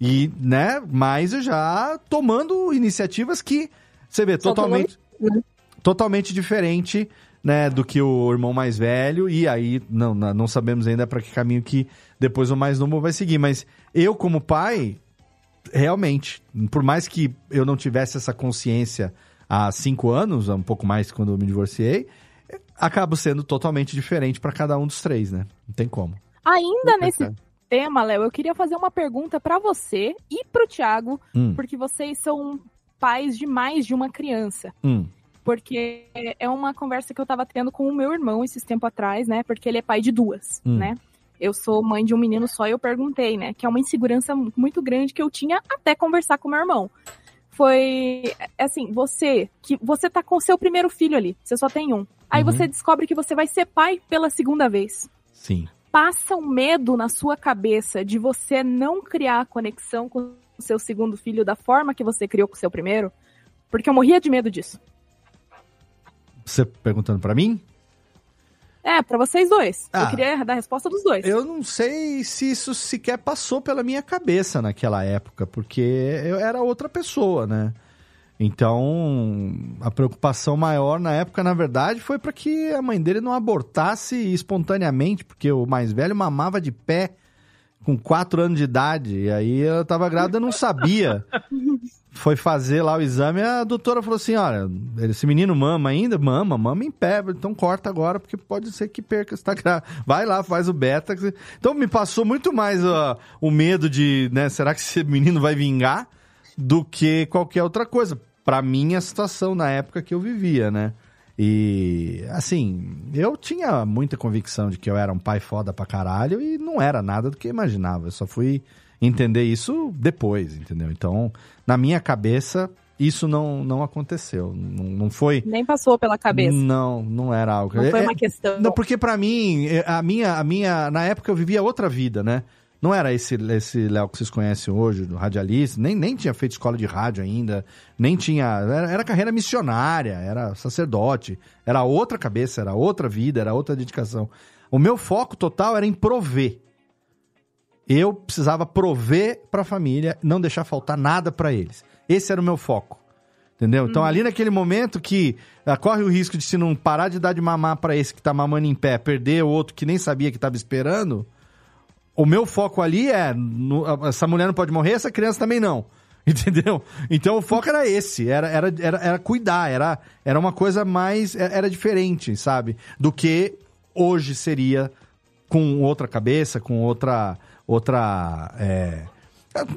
E, né, mas já tomando iniciativas que você vê Só totalmente totalmente diferente, né, do que o irmão mais velho, e aí não, não sabemos ainda para que caminho que depois o mais novo vai seguir, mas eu como pai, realmente, por mais que eu não tivesse essa consciência há cinco anos, um pouco mais quando eu me divorciei, acabo sendo totalmente diferente para cada um dos três, né? Não tem como. Ainda nesse tema, Léo, eu queria fazer uma pergunta pra você e pro Thiago, Hum. porque vocês são pais de mais de uma criança. Hum. Porque é uma conversa que eu tava tendo com o meu irmão esses tempo atrás, né? Porque ele é pai de duas, Hum. né? Eu sou mãe de um menino só e eu perguntei, né? Que é uma insegurança muito grande que eu tinha até conversar com meu irmão. Foi assim, você que você tá com o seu primeiro filho ali, você só tem um. Aí Uhum. você descobre que você vai ser pai pela segunda vez Sim. passa um medo na sua cabeça de você não criar a conexão com o seu segundo filho da forma que você criou com o seu primeiro? Porque eu morria de medo disso. Você perguntando para mim? É, pra vocês dois. Ah. Eu queria dar a resposta dos dois. Eu não sei se isso sequer passou pela minha cabeça naquela época, porque eu era outra pessoa, né? Então, a preocupação maior na época, na verdade, foi para que a mãe dele não abortasse espontaneamente, porque o mais velho mamava de pé com quatro anos de idade. E aí eu tava grávida, não sabia. Foi fazer lá o exame, a doutora falou assim: olha, esse menino mama ainda? Mama, mama em pé, então corta agora, porque pode ser que perca, você tá grávida. Vai lá, faz o beta. Então me passou muito mais ó, o medo de, né, será que esse menino vai vingar? Do que qualquer outra coisa. Pra minha situação na época que eu vivia, né? E, assim, eu tinha muita convicção de que eu era um pai foda pra caralho e não era nada do que eu imaginava. Eu só fui entender isso depois, entendeu? Então, na minha cabeça, isso não, não aconteceu. Não, não foi. Nem passou pela cabeça. Não, não era algo. Não foi É- uma questão. Não, porque pra mim, é, a minha, a minha. Na época eu vivia outra vida, né? Não era esse esse Léo que vocês conhecem hoje, do radialista, nem, nem tinha feito escola de rádio ainda, nem tinha. Era, era carreira missionária, era sacerdote, era outra cabeça, era outra vida, era outra dedicação. O meu foco total era em prover. Eu precisava prover pra família, não deixar faltar nada pra eles. Esse era o meu foco. Entendeu? Então, ali naquele momento que ah, corre o risco de se não parar de dar de mamar pra esse que tá mamando em pé, perder o outro que nem sabia que tava esperando, o meu foco ali é: no- essa mulher não pode morrer, essa criança também não. Entendeu? Então o foco era esse, era, era, era, era cuidar, era, era uma coisa mais. é- Era diferente, sabe? Do que hoje seria com outra cabeça, com outra. Outra é,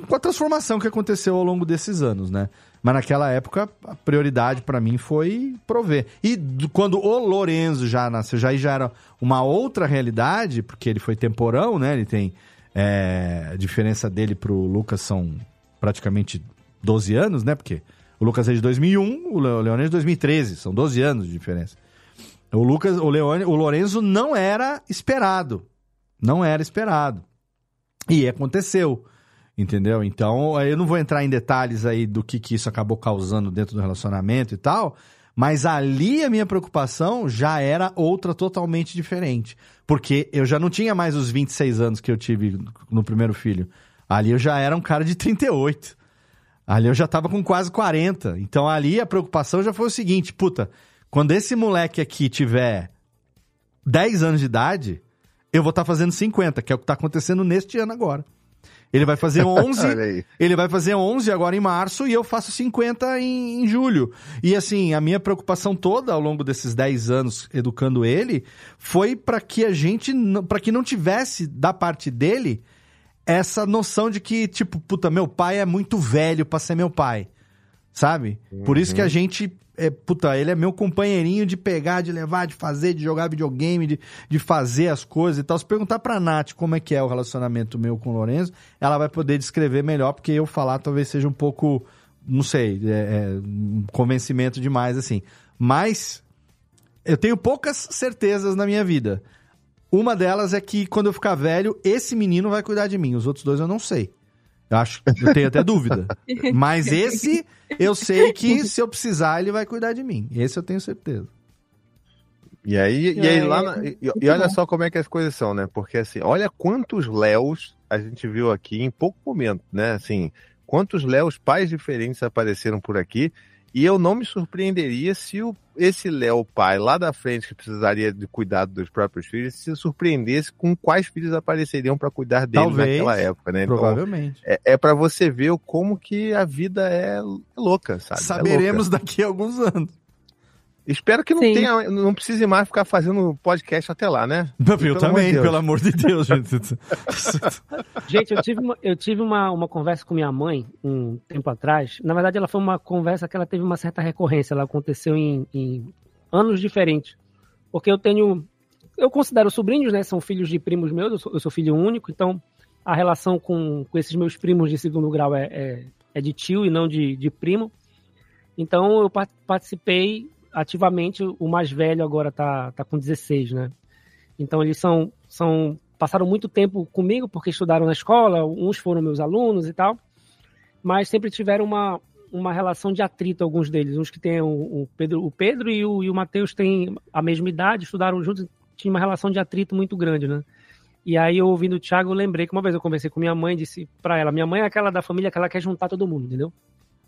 com a transformação que aconteceu ao longo desses anos, né? Mas naquela época, a prioridade pra mim foi prover. E do- quando o Lorenzo já nasceu, já, já era uma outra realidade, porque ele foi temporão, né? Ele tem. é, a diferença dele pro Lucas são praticamente 12 anos, né? Porque o Lucas é de 2001, o Le- o Leone é de 2013, são 12 anos de diferença. O Lucas, o Leone, o Lorenzo não era esperado. Não era esperado. E aconteceu. Entendeu? Então, eu não vou entrar em detalhes aí do que, que isso acabou causando dentro do relacionamento e tal, mas ali a minha preocupação já era outra totalmente diferente. Porque eu já não tinha mais os 26 anos que eu tive no primeiro filho. Ali eu já era um cara de 38. Ali eu já tava com quase 40. Então ali a preocupação já foi o seguinte: puta, quando esse moleque aqui tiver 10 anos de idade, eu vou estar fazendo 50, que é o que tá acontecendo neste ano agora. Ele vai fazer 11, Olha aí. ele vai fazer 11 agora em março e eu faço 50 em, em julho. E assim, a minha preocupação toda ao longo desses 10 anos educando ele foi para que a gente, para que não tivesse da parte dele essa noção de que, tipo, puta, meu pai é muito velho pra ser meu pai. Sabe? Por isso que a gente. É, puta, ele é meu companheirinho de pegar, de levar, de fazer, de jogar videogame, de, de fazer as coisas e tal. Se perguntar pra Nath como é que é o relacionamento meu com o Lourenço, ela vai poder descrever melhor, porque eu falar talvez seja um pouco, não sei, é, é, um convencimento demais, assim. Mas eu tenho poucas certezas na minha vida. Uma delas é que quando eu ficar velho, esse menino vai cuidar de mim. Os outros dois eu não sei. Eu acho, eu tenho até dúvida. Mas esse, eu sei que se eu precisar, ele vai cuidar de mim. Esse eu tenho certeza. E aí, e aí É, lá na- e, e olha só como é que as coisas são, né? Porque assim, olha quantos Léos a gente viu aqui em pouco momento, né? Assim, quantos Léos pais diferentes apareceram por aqui. E eu não me surpreenderia se o, esse Léo pai lá da frente, que precisaria de cuidado dos próprios filhos, se surpreendesse com quais filhos apareceriam para cuidar dele Talvez, naquela época, né? Então, provavelmente. é, é para você ver como que a vida é louca, sabe? É Saberemos louca. daqui a alguns anos. Espero que não Sim. tenha, não precise mais ficar fazendo podcast até lá, né? Eu Pelo amor também, Deus. pelo amor de Deus, gente. Gente, eu tive, uma, eu tive uma, uma conversa com minha mãe um tempo atrás. Na verdade, ela foi uma conversa que ela teve uma certa recorrência. Ela aconteceu em, em anos diferentes. Porque eu tenho. Eu considero sobrinhos, né? São filhos de primos meus, eu sou, eu sou filho único, então a relação com, com esses meus primos de segundo grau é, é, é de tio e não de, de primo. Então eu pa- participei ativamente. O mais velho agora tá, tá com 16, né? Então eles são, são passaram muito tempo comigo porque estudaram na escola, uns foram meus alunos e tal, mas sempre tiveram uma, uma relação de atrito alguns deles, uns que têm o, o Pedro, o Pedro e o, e o Matheus têm a mesma idade, estudaram juntos, tinha uma relação de atrito muito grande, né? E aí, eu ouvindo o Thiago, eu lembrei que uma vez eu conversei com minha mãe, disse pra ela, minha mãe é aquela da família que ela quer juntar todo mundo, entendeu?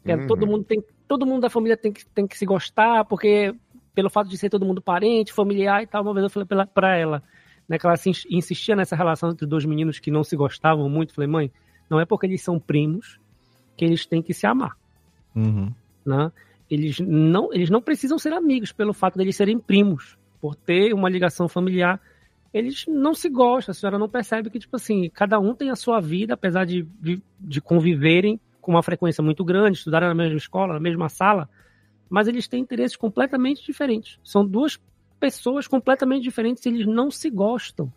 É, Uhum. todo mundo tem todo mundo da família tem que, tem que se gostar porque pelo fato de ser todo mundo parente familiar e tal uma vez eu falei pra, pra ela né que ela insistia nessa relação entre dois meninos que não se gostavam muito falei mãe não é porque eles são primos que eles têm que se amar Uhum. né? Eles não, eles não precisam ser amigos pelo fato de eles serem primos, por ter uma ligação familiar. Eles não se gostam, a senhora não percebe que, tipo assim, cada um tem a sua vida, apesar de, de, de conviverem com uma frequência muito grande, estudarem na mesma escola, na mesma sala, mas eles têm interesses completamente diferentes. São duas pessoas completamente diferentes e eles não se gostam.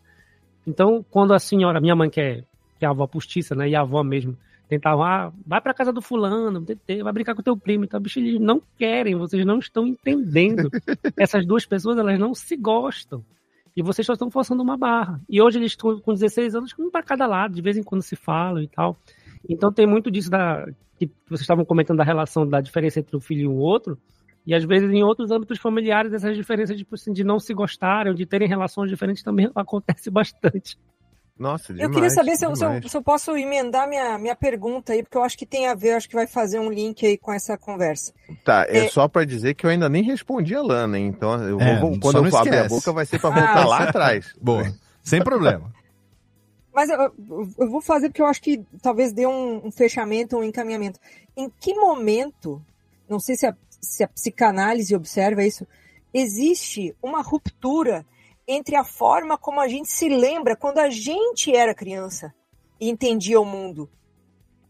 Então, quando a senhora, minha mãe que é, que é a avó postiça, né, e a avó mesmo, tentavam, ah, vai pra casa do fulano, vai brincar com teu primo, então, bicho, eles não querem, vocês não estão entendendo. Essas duas pessoas, elas não se gostam. E vocês só estão forçando uma barra. E hoje eles estão com 16 anos, um para cada lado, de vez em quando se falam e tal. Então tem muito disso da que vocês estavam comentando da relação da diferença entre um filho e o outro. E às vezes em outros âmbitos familiares essas diferenças tipo assim, de não se gostarem, de terem relações diferentes também acontece bastante. Nossa, Eu queria saber se eu, se eu- se eu posso emendar minha, minha pergunta aí, porque eu acho que tem a ver, acho que vai fazer um link aí com essa conversa. Tá, é, É. só pra dizer que eu ainda nem respondi a Lana, hein? Então eu É, vou, só quando eu abrir a boca vai ser pra voltar Ah, lá atrás. Boa. Sem problema. Mas eu, eu- vou fazer porque eu acho que talvez dê um, um fechamento, um encaminhamento. Em que momento, não sei se a, se a psicanálise observa isso, existe uma ruptura entre a forma como a gente se lembra quando a gente era criança e entendia o mundo?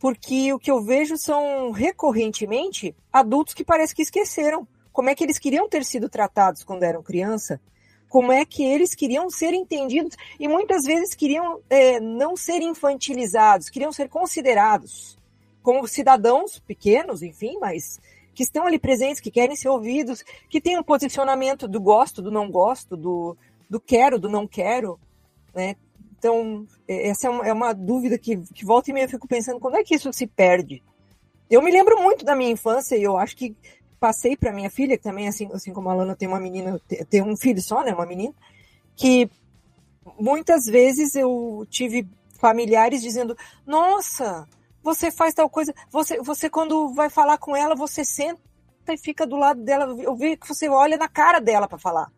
Porque o que eu vejo são recorrentemente adultos que parece que esqueceram como é que eles queriam ter sido tratados quando eram criança, como é que eles queriam ser entendidos e muitas vezes queriam é, não ser infantilizados, queriam ser considerados. como cidadãos pequenos, enfim, mas que estão ali presentes, que querem ser ouvidos, que têm um posicionamento do gosto, do não gosto, do, do quero, do não quero, né? Então, é, essa é uma, é uma dúvida que, que volta e meia eu fico pensando, quando é que isso se perde? Eu me lembro muito da minha infância e eu acho que passei para minha filha, que também, assim, assim como a Lana tem uma menina, tem um filho só, né, uma menina, que muitas vezes eu tive familiares dizendo, nossa, você faz tal coisa, você, você quando vai falar com ela, você senta e fica do lado dela, eu vejo que você olha na cara dela para falar.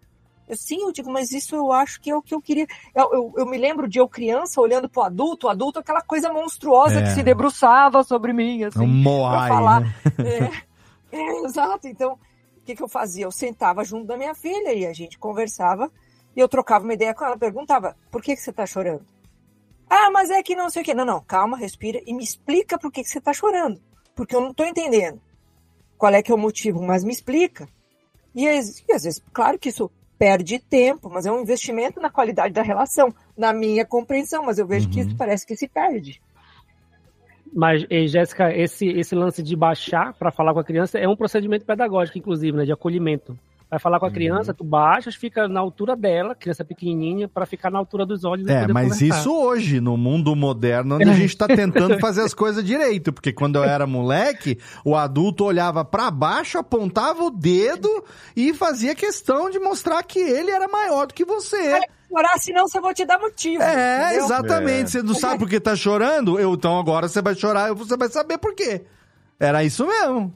Eu, sim, eu digo, mas isso eu acho que é o que eu queria. Eu, eu, eu me lembro de eu criança olhando pro adulto, o adulto aquela coisa monstruosa É. que se debruçava sobre mim, assim, Um Moai, pra falar. né? É, é, exato. Então, o que, que eu fazia? Eu sentava junto da minha filha e a gente conversava e eu trocava uma ideia com ela, perguntava, por que, que você tá chorando? Ah, mas é que não sei o quê. Não, não, calma, respira e me explica por que, que você tá chorando. Porque eu não tô entendendo qual é que é o motivo, mas me explica. E, às- e às vezes, claro que isso perde tempo, mas é um investimento na qualidade da relação, na minha compreensão, mas eu vejo que isso parece que se perde. Mas, Jéssica, esse, esse lance de baixar para falar com a criança é um procedimento pedagógico, inclusive, né, de acolhimento. Vai falar com a criança, tu baixas, fica na altura dela, criança pequenininha, para ficar na altura dos olhos É, poder mas conversar. isso hoje, no mundo moderno, onde a gente tá tentando fazer as coisas direito. Porque quando eu era moleque, o adulto olhava pra baixo, apontava o dedo e fazia questão de mostrar que ele era maior do que você. Chorar, senão você vou te dar motivo. É, entendeu? exatamente. Você não sabe por que tá chorando? Eu, então agora você vai chorar e você vai saber por quê. Era isso mesmo.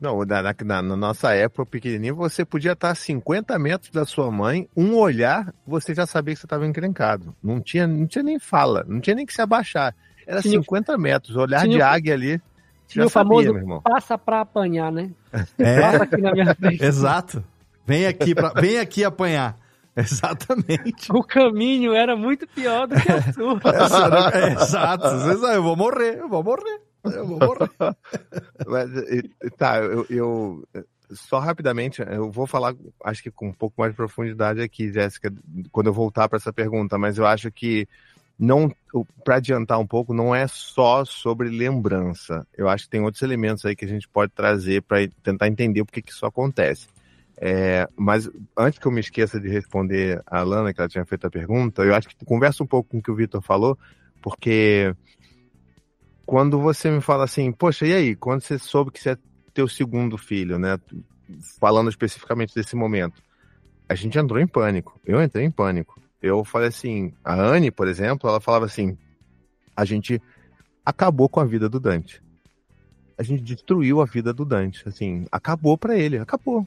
Não, na, na- na- na nossa época, pequenininho, você podia estar a 50 metros da sua mãe, um olhar, você já sabia que você estava encrencado. Não tinha, não tinha nem fala, não tinha nem que se abaixar. Era Tinha o- 50 metros, olhar tinha de águia ali. Tinha Já o famoso sabia, meu irmão. passa pra apanhar, né? É. Passa aqui na minha frente. Exato. Vem aqui, pra, vem aqui apanhar. Exatamente. O caminho era muito pior do que a sua. É, exato. Você sabe, eu vou morrer, eu vou morrer. Eu vou morrer. Mas, tá, eu, eu- só rapidamente, eu vou falar, acho que com um pouco mais de profundidade aqui, Jéssica, quando eu voltar para essa pergunta, mas eu acho que não, para adiantar um pouco, não é só sobre lembrança. Eu acho que tem outros elementos aí que a gente pode trazer para tentar entender por que isso acontece. É, mas antes que eu me esqueça de responder a Lana, que ela tinha feito a pergunta, eu acho que conversa um pouco com o que o Vitor falou, porque quando você me fala assim, poxa, e aí, quando você soube que você é teu segundo filho, né? Falando especificamente desse momento, a gente entrou em pânico. Eu entrei em pânico. Eu falei assim, a Anne, por exemplo, ela falava assim, a gente acabou com a vida do Dante. A gente destruiu a vida do Dante, assim, acabou pra ele, acabou.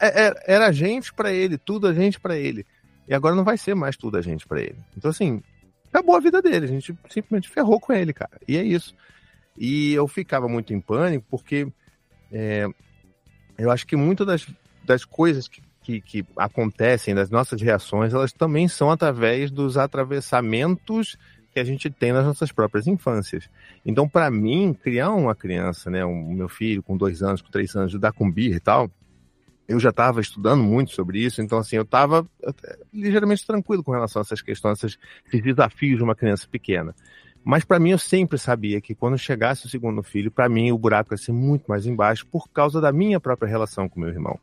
É- é- Era a gente pra ele, tudo a gente pra ele. E agora não vai ser mais tudo a gente pra ele. Então, assim, acabou a vida dele. A gente simplesmente ferrou com ele, cara. E é isso. E eu ficava muito em pânico porque é, eu acho que muitas das, das coisas que, que, que acontecem, das nossas reações, elas também são através dos atravessamentos que a gente tem nas nossas próprias infâncias. Então, para mim, criar uma criança, né, um meu filho com dois anos, com três anos, ajudar com birra e tal, eu já estava estudando muito sobre isso, então assim, eu estava ligeiramente tranquilo com relação a essas questões, esses, desafios de uma criança pequena. Mas para mim eu sempre sabia que quando chegasse o segundo filho, para mim o buraco ia ser muito mais embaixo por causa da minha própria relação com meu irmão.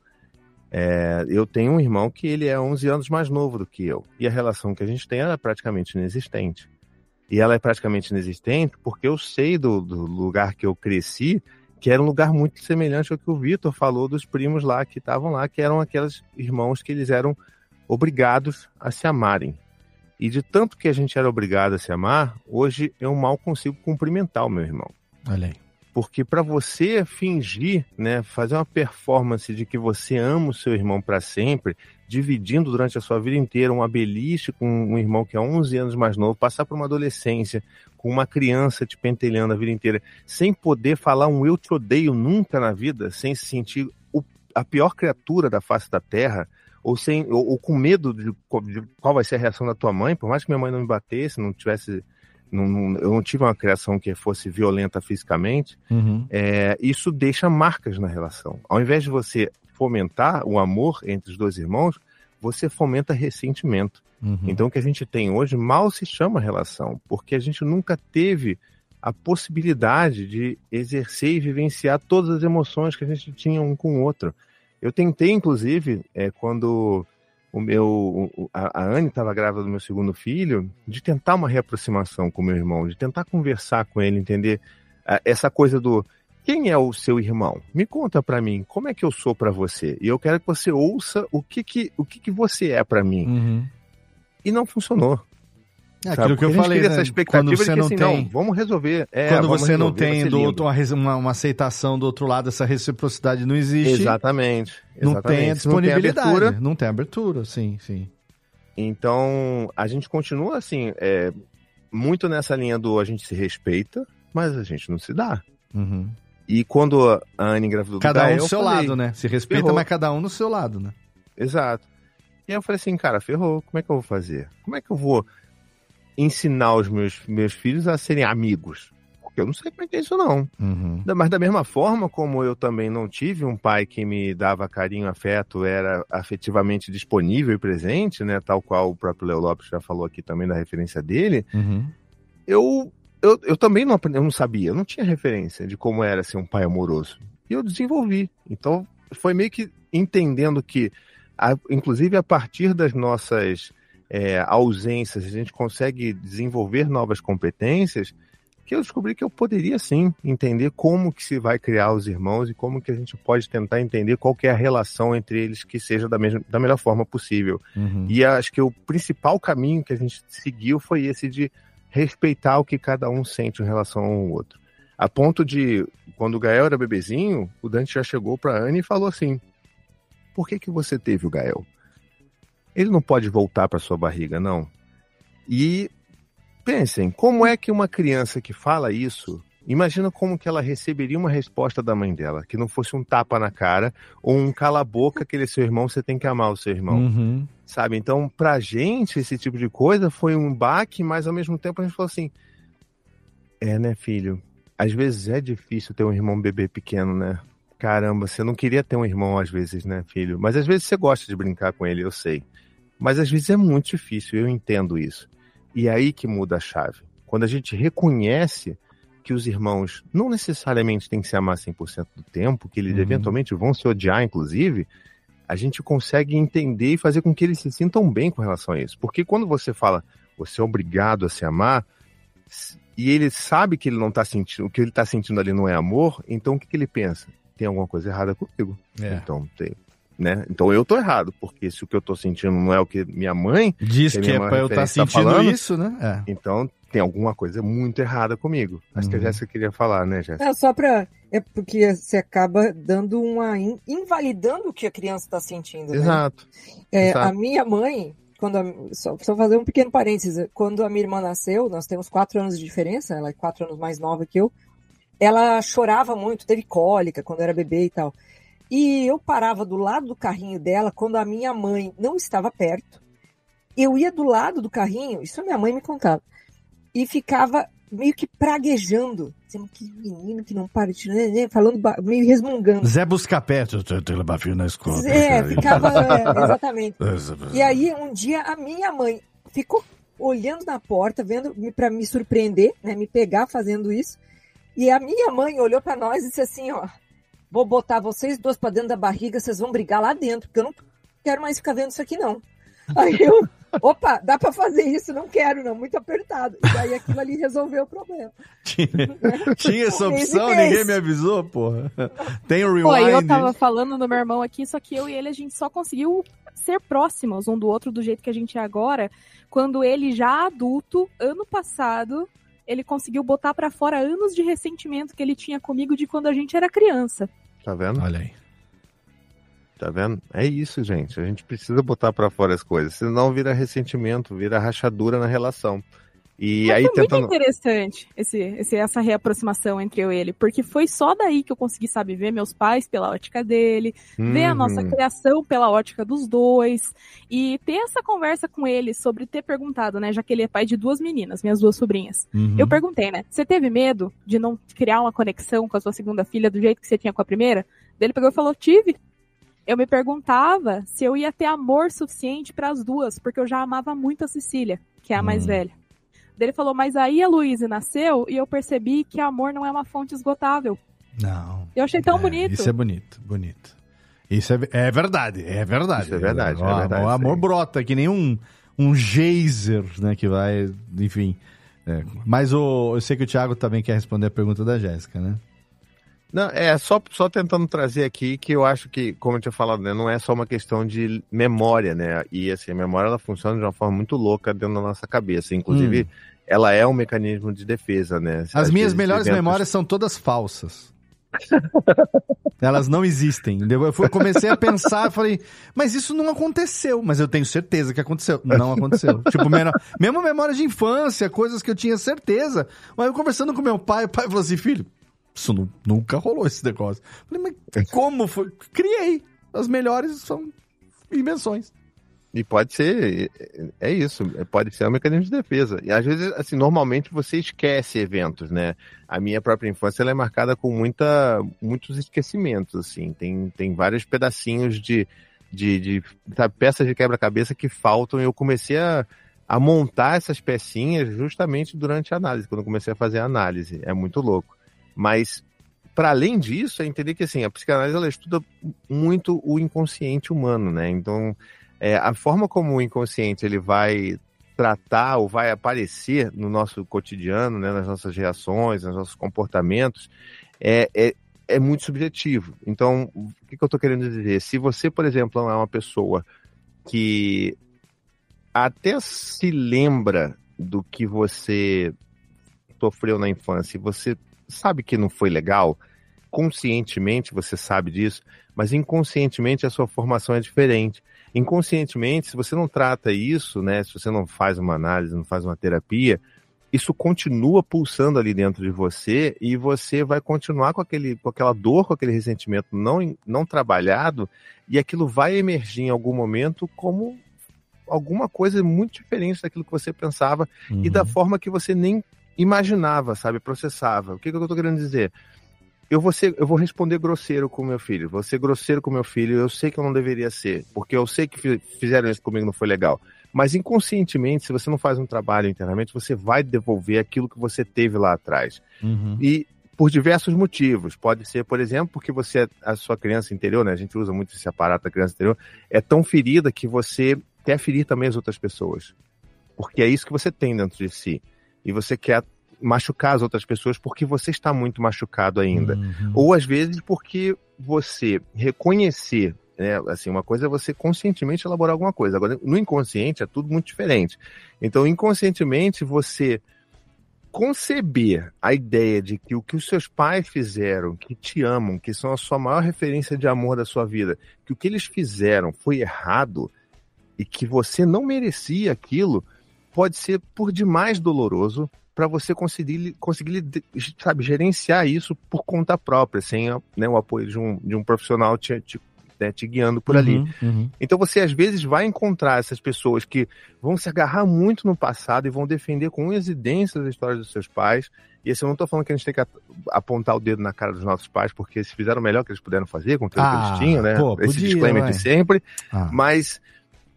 É, eu tenho um irmão que ele é 11 anos mais novo do que eu, e a relação que a gente tem é praticamente inexistente. E ela é praticamente inexistente porque eu sei do, do lugar que eu cresci, que era um lugar muito semelhante ao que o Vitor falou dos primos lá que estavam lá, que eram aqueles irmãos que eles eram obrigados a se amarem. E de tanto que a gente era obrigado a se amar, hoje eu mal consigo cumprimentar o meu irmão. Olha aí. Porque para você fingir, né, fazer uma performance de que você ama o seu irmão para sempre, dividindo durante a sua vida inteira uma beliche com um irmão que é 11 anos mais novo, passar por uma adolescência com uma criança te pentelhando a vida inteira, sem poder falar um eu te odeio nunca na vida, sem se sentir o- a pior criatura da face da terra, ou, sem, ou, ou com medo de, de qual vai ser a reação da tua mãe, por mais que minha mãe não me batesse, não tivesse. não- não- eu não tive uma criação que fosse violenta fisicamente, Uhum. é, isso deixa marcas na relação. Ao invés de você fomentar o amor entre os dois irmãos, você fomenta ressentimento. Uhum. Então o que a gente tem hoje mal se chama relação, porque a gente nunca teve a possibilidade de exercer e vivenciar todas as emoções que a gente tinha um com o outro. Eu tentei, inclusive, é, quando o meu a, a Anne estava grávida do meu segundo filho, de tentar uma reaproximação com o meu irmão, de tentar conversar com ele, entender ah, essa coisa do quem é o seu irmão? Me conta pra mim, como é que eu sou pra você? E eu quero que você ouça o que que, o que, que você é pra mim. E não funcionou. É sabe? aquilo que eu falei, né? essa expectativa Quando você que, não assim, tem- não, vamos resolver. É, Quando vamos você não resolver, vai tem do outro, uma, uma, uma aceitação do outro lado, essa reciprocidade não existe. Exatamente. Não exatamente. tem a Se não tem disponibilidade. abertura, Não tem abertura, sim, sim. Então, a gente continua assim, é, muito nessa linha do a gente se respeita, mas a gente não se dá. Uhum. E quando a Anne engravidou do Cada um do eu seu falei, lado, né? Se respeita, ferrou. mas cada um no seu lado, né? Exato. E aí eu falei assim, cara, ferrou, como é que eu vou fazer? Como é que eu vou ensinar os meus, meus filhos a serem amigos? Porque eu não sei como é que é isso, não. Uhum. Mas da mesma forma como eu também não tive um pai que me dava carinho, afeto, era afetivamente disponível e presente, né? Tal qual o próprio Leo Lopes já falou aqui também da referência dele, Uhum. eu, eu, eu também não, aprendi- eu não sabia, eu não tinha referência de como era ser um pai amoroso. E eu desenvolvi. Então, foi meio que entendendo que, a- inclusive a partir das nossas é, ausências, a gente consegue desenvolver novas competências, que eu descobri que eu poderia sim entender como que se vai criar os irmãos e como que a gente pode tentar entender qual é a relação entre eles que seja da, mesma, da melhor forma possível. Uhum. E acho que o principal caminho que a gente seguiu foi esse de respeitar o que cada um sente em relação ao outro. A ponto de, quando o Gael era bebezinho, o Dante já chegou para Anne e falou assim: Por que, que você teve o Gael? Ele não pode voltar para sua barriga, não. E pensem, como é que uma criança que fala isso, imagina como que ela receberia uma resposta da mãe dela, que não fosse um tapa na cara ou um cala a boca que ele é seu irmão, você tem que amar o seu irmão Uhum. sabe? Então, pra gente, esse tipo de coisa foi um baque, mas ao mesmo tempo a gente falou assim: é, né, filho? Às vezes é difícil ter um irmão bebê pequeno, né? Caramba, você não queria ter um irmão às vezes, né, filho? Mas às vezes você gosta de brincar com ele, eu sei. Mas às vezes é muito difícil, eu entendo isso. E é aí que muda a chave. Quando a gente reconhece que os irmãos não necessariamente têm que se amar 100% do tempo, que eles Uhum. eventualmente vão se odiar, inclusive, a gente consegue entender e fazer com que eles se sintam bem com relação a isso. Porque quando você fala, você é obrigado a se amar, e ele sabe que ele não tá sentindo, o que ele tá sentindo ali não é amor, então o que, que ele pensa? Tem alguma coisa errada comigo. É. Então, tem. Né? Então eu tô errado, porque se o que eu tô sentindo não é o que minha mãe Diz a que minha é pra eu estar referência tá sentindo falando, isso, né? É. Então tem alguma coisa muito errada comigo. Acho que a Uhum. Jéssica queria falar, né, Jéssica? Não, só para É porque você acaba dando uma. in- invalidando o que a criança está sentindo. né? Exato. É, Exato. a minha mãe, quando a- só, só fazer um pequeno parênteses, quando a minha irmã nasceu, nós temos quatro anos de diferença, ela é quatro anos mais nova que eu, ela chorava muito, teve cólica quando era bebê e tal. E eu parava do lado do carrinho dela quando a minha mãe não estava perto. Eu ia do lado do carrinho, isso a minha mãe me contava, e ficava meio que praguejando, dizendo que menino que não para de né, falando meio resmungando. Zé Buscapé, tu- tu levar filho na escola. É, ficava, é, exatamente. E aí, um dia, a minha mãe ficou olhando na porta, vendo para me surpreender, né, me pegar fazendo isso. E a minha mãe olhou para nós e disse assim, ó, vou botar vocês dois para dentro da barriga, vocês vão brigar lá dentro, porque eu não quero mais ficar vendo isso aqui não. Aí eu, opa, dá para fazer isso? Não quero não, muito apertado. E daí aquilo ali resolveu o problema. Tinha, tinha essa opção, ninguém me avisou, porra. Tem o Pô, eu rewind. tava falando do meu irmão aqui, só que eu e ele a gente só conseguiu ser próximos um do outro do jeito que a gente é agora, quando ele já adulto, ano passado, ele conseguiu botar pra fora anos de ressentimento que ele tinha comigo de quando a gente era criança. Tá vendo? Olha aí. Tá vendo? É isso, gente. A gente precisa botar pra fora as coisas, senão vira ressentimento, vira rachadura na relação. E Mas aí foi tentando. muito interessante esse, esse- essa reaproximação entre eu e ele, porque foi só daí que eu consegui, sabe, ver meus pais pela ótica dele, ver a nossa Uhum. criação pela ótica dos dois, e ter essa conversa com ele sobre ter perguntado, né, já que ele é pai de duas meninas, minhas duas sobrinhas. Uhum. Eu perguntei, né, você teve medo de não criar uma conexão com a sua segunda filha do jeito que você tinha com a primeira? Daí Ele pegou e falou, tive. Eu me perguntava se eu ia ter amor suficiente para as duas, porque eu já amava muito a Cecília, que é a mais Hum. velha. Ele falou, mas aí a Luísa nasceu e eu percebi que amor não é uma fonte esgotável. Não. Eu achei tão É, bonito. Isso é bonito, bonito. Isso é, é verdade, é verdade. Isso é verdade, O, é verdade, o amor sim. brota, que nem um, um geyser, né, que vai, enfim. é. Mas o, eu sei que o Thiago também quer responder a pergunta da Jéssica, né? Não, é só, só tentando trazer aqui que eu acho que, como eu tinha falado, né, não é só uma questão de memória, né? E assim, a memória ela funciona de uma forma muito louca dentro da nossa cabeça. Inclusive, Hum. ela é um mecanismo de defesa, né? As minhas melhores eventos- memórias são todas falsas. Elas não existem. Eu fui- comecei a pensar, falei, mas isso não aconteceu. Mas eu tenho certeza que aconteceu. Não aconteceu. tipo, meno- mesmo memória de infância, coisas que eu tinha certeza. Mas eu conversando com meu pai, o pai falou assim, filho, isso nu- nunca rolou esse negócio. Falei, mas como foi? Criei. As melhores são invenções. E pode ser, é isso, pode ser um mecanismo de defesa. E às vezes, assim, normalmente você esquece eventos, né? A minha própria infância ela é marcada com muita, muitos esquecimentos, assim. Tem, tem vários pedacinhos de, de, de sabe, peças de quebra-cabeça que faltam e eu comecei a, a montar essas pecinhas justamente durante a análise, quando eu comecei a fazer a análise. É muito louco. Mas, para além disso, é entender que, assim, a psicanálise ela estuda muito o inconsciente humano, né? Então, é, a forma como o inconsciente ele vai tratar ou vai aparecer no nosso cotidiano, né, nas nossas reações, nos nossos comportamentos, é, é, é muito subjetivo. Então, o que, que eu estou querendo dizer? Se você, por exemplo, é uma pessoa que até se lembra do que você sofreu na infância e você sabe que não foi legal, conscientemente você sabe disso, mas inconscientemente a sua formação é diferente. Inconscientemente, se você não trata isso, né, se você não faz uma análise, não faz uma terapia, isso continua pulsando ali dentro de você e você vai continuar com, aquele, com aquela dor, com aquele ressentimento não, não trabalhado e aquilo vai emergir em algum momento como alguma coisa muito diferente daquilo que você pensava e da forma que você nem imaginava, sabe, processava. O que, que eu tô querendo dizer? Eu vou, ser, eu vou responder grosseiro com meu filho, vou ser grosseiro com meu filho, eu sei que eu não deveria ser, porque eu sei que fi- fizeram isso comigo, não foi legal. Mas inconscientemente, se você não faz um trabalho internamente, você vai devolver aquilo que você teve lá atrás. E por diversos motivos. Pode ser, por exemplo, porque você, a sua criança interior, né? A gente usa muito esse aparato da criança interior, é tão ferida que você quer ferir também as outras pessoas. Porque é isso que você tem dentro de si. E você quer machucar as outras pessoas porque você está muito machucado ainda. Ou às vezes porque você reconhecer, né? Assim, uma coisa é você conscientemente elaborar alguma coisa. Agora, no inconsciente é tudo muito diferente. Então, inconscientemente, você conceber a ideia de que o que os seus pais fizeram, que te amam, que são a sua maior referência de amor da sua vida, que o que eles fizeram foi errado e que você não merecia aquilo, pode ser por demais doloroso para você conseguir, conseguir sabe, gerenciar isso por conta própria, sem né, o apoio de um, de um profissional te, te, né, te guiando por ali. Uhum, uhum. Então você às vezes vai encontrar essas pessoas que vão se agarrar muito no passado e vão defender com unhas e dentes as histórias dos seus pais. E assim, eu não tô falando que a gente tem que apontar o dedo na cara dos nossos pais, porque eles fizeram o melhor que eles puderam fazer com aquilo que Ah, eles tinham, né? pô, Esse podia, disclaimer vai. de sempre. Ah. Mas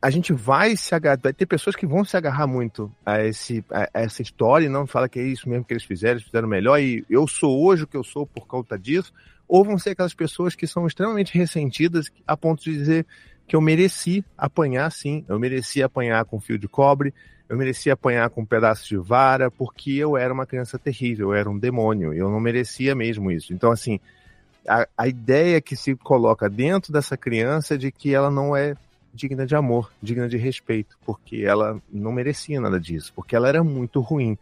a gente vai se agarrar, vai ter pessoas que vão se agarrar muito a, esse, a, a essa história e não fala que é isso mesmo que eles fizeram, eles fizeram melhor e eu sou hoje o que eu sou por conta disso. Ou vão ser aquelas pessoas que são extremamente ressentidas a ponto de dizer que eu mereci apanhar sim, eu mereci apanhar com fio de cobre, eu mereci apanhar com um pedaço de vara, porque eu era uma criança terrível, eu era um demônio, eu não merecia mesmo isso. Então, assim, a, a ideia que se coloca dentro dessa criança é de que ela não é digna de amor, digna de respeito, porque ela não merecia nada disso, porque ela era muito ruim.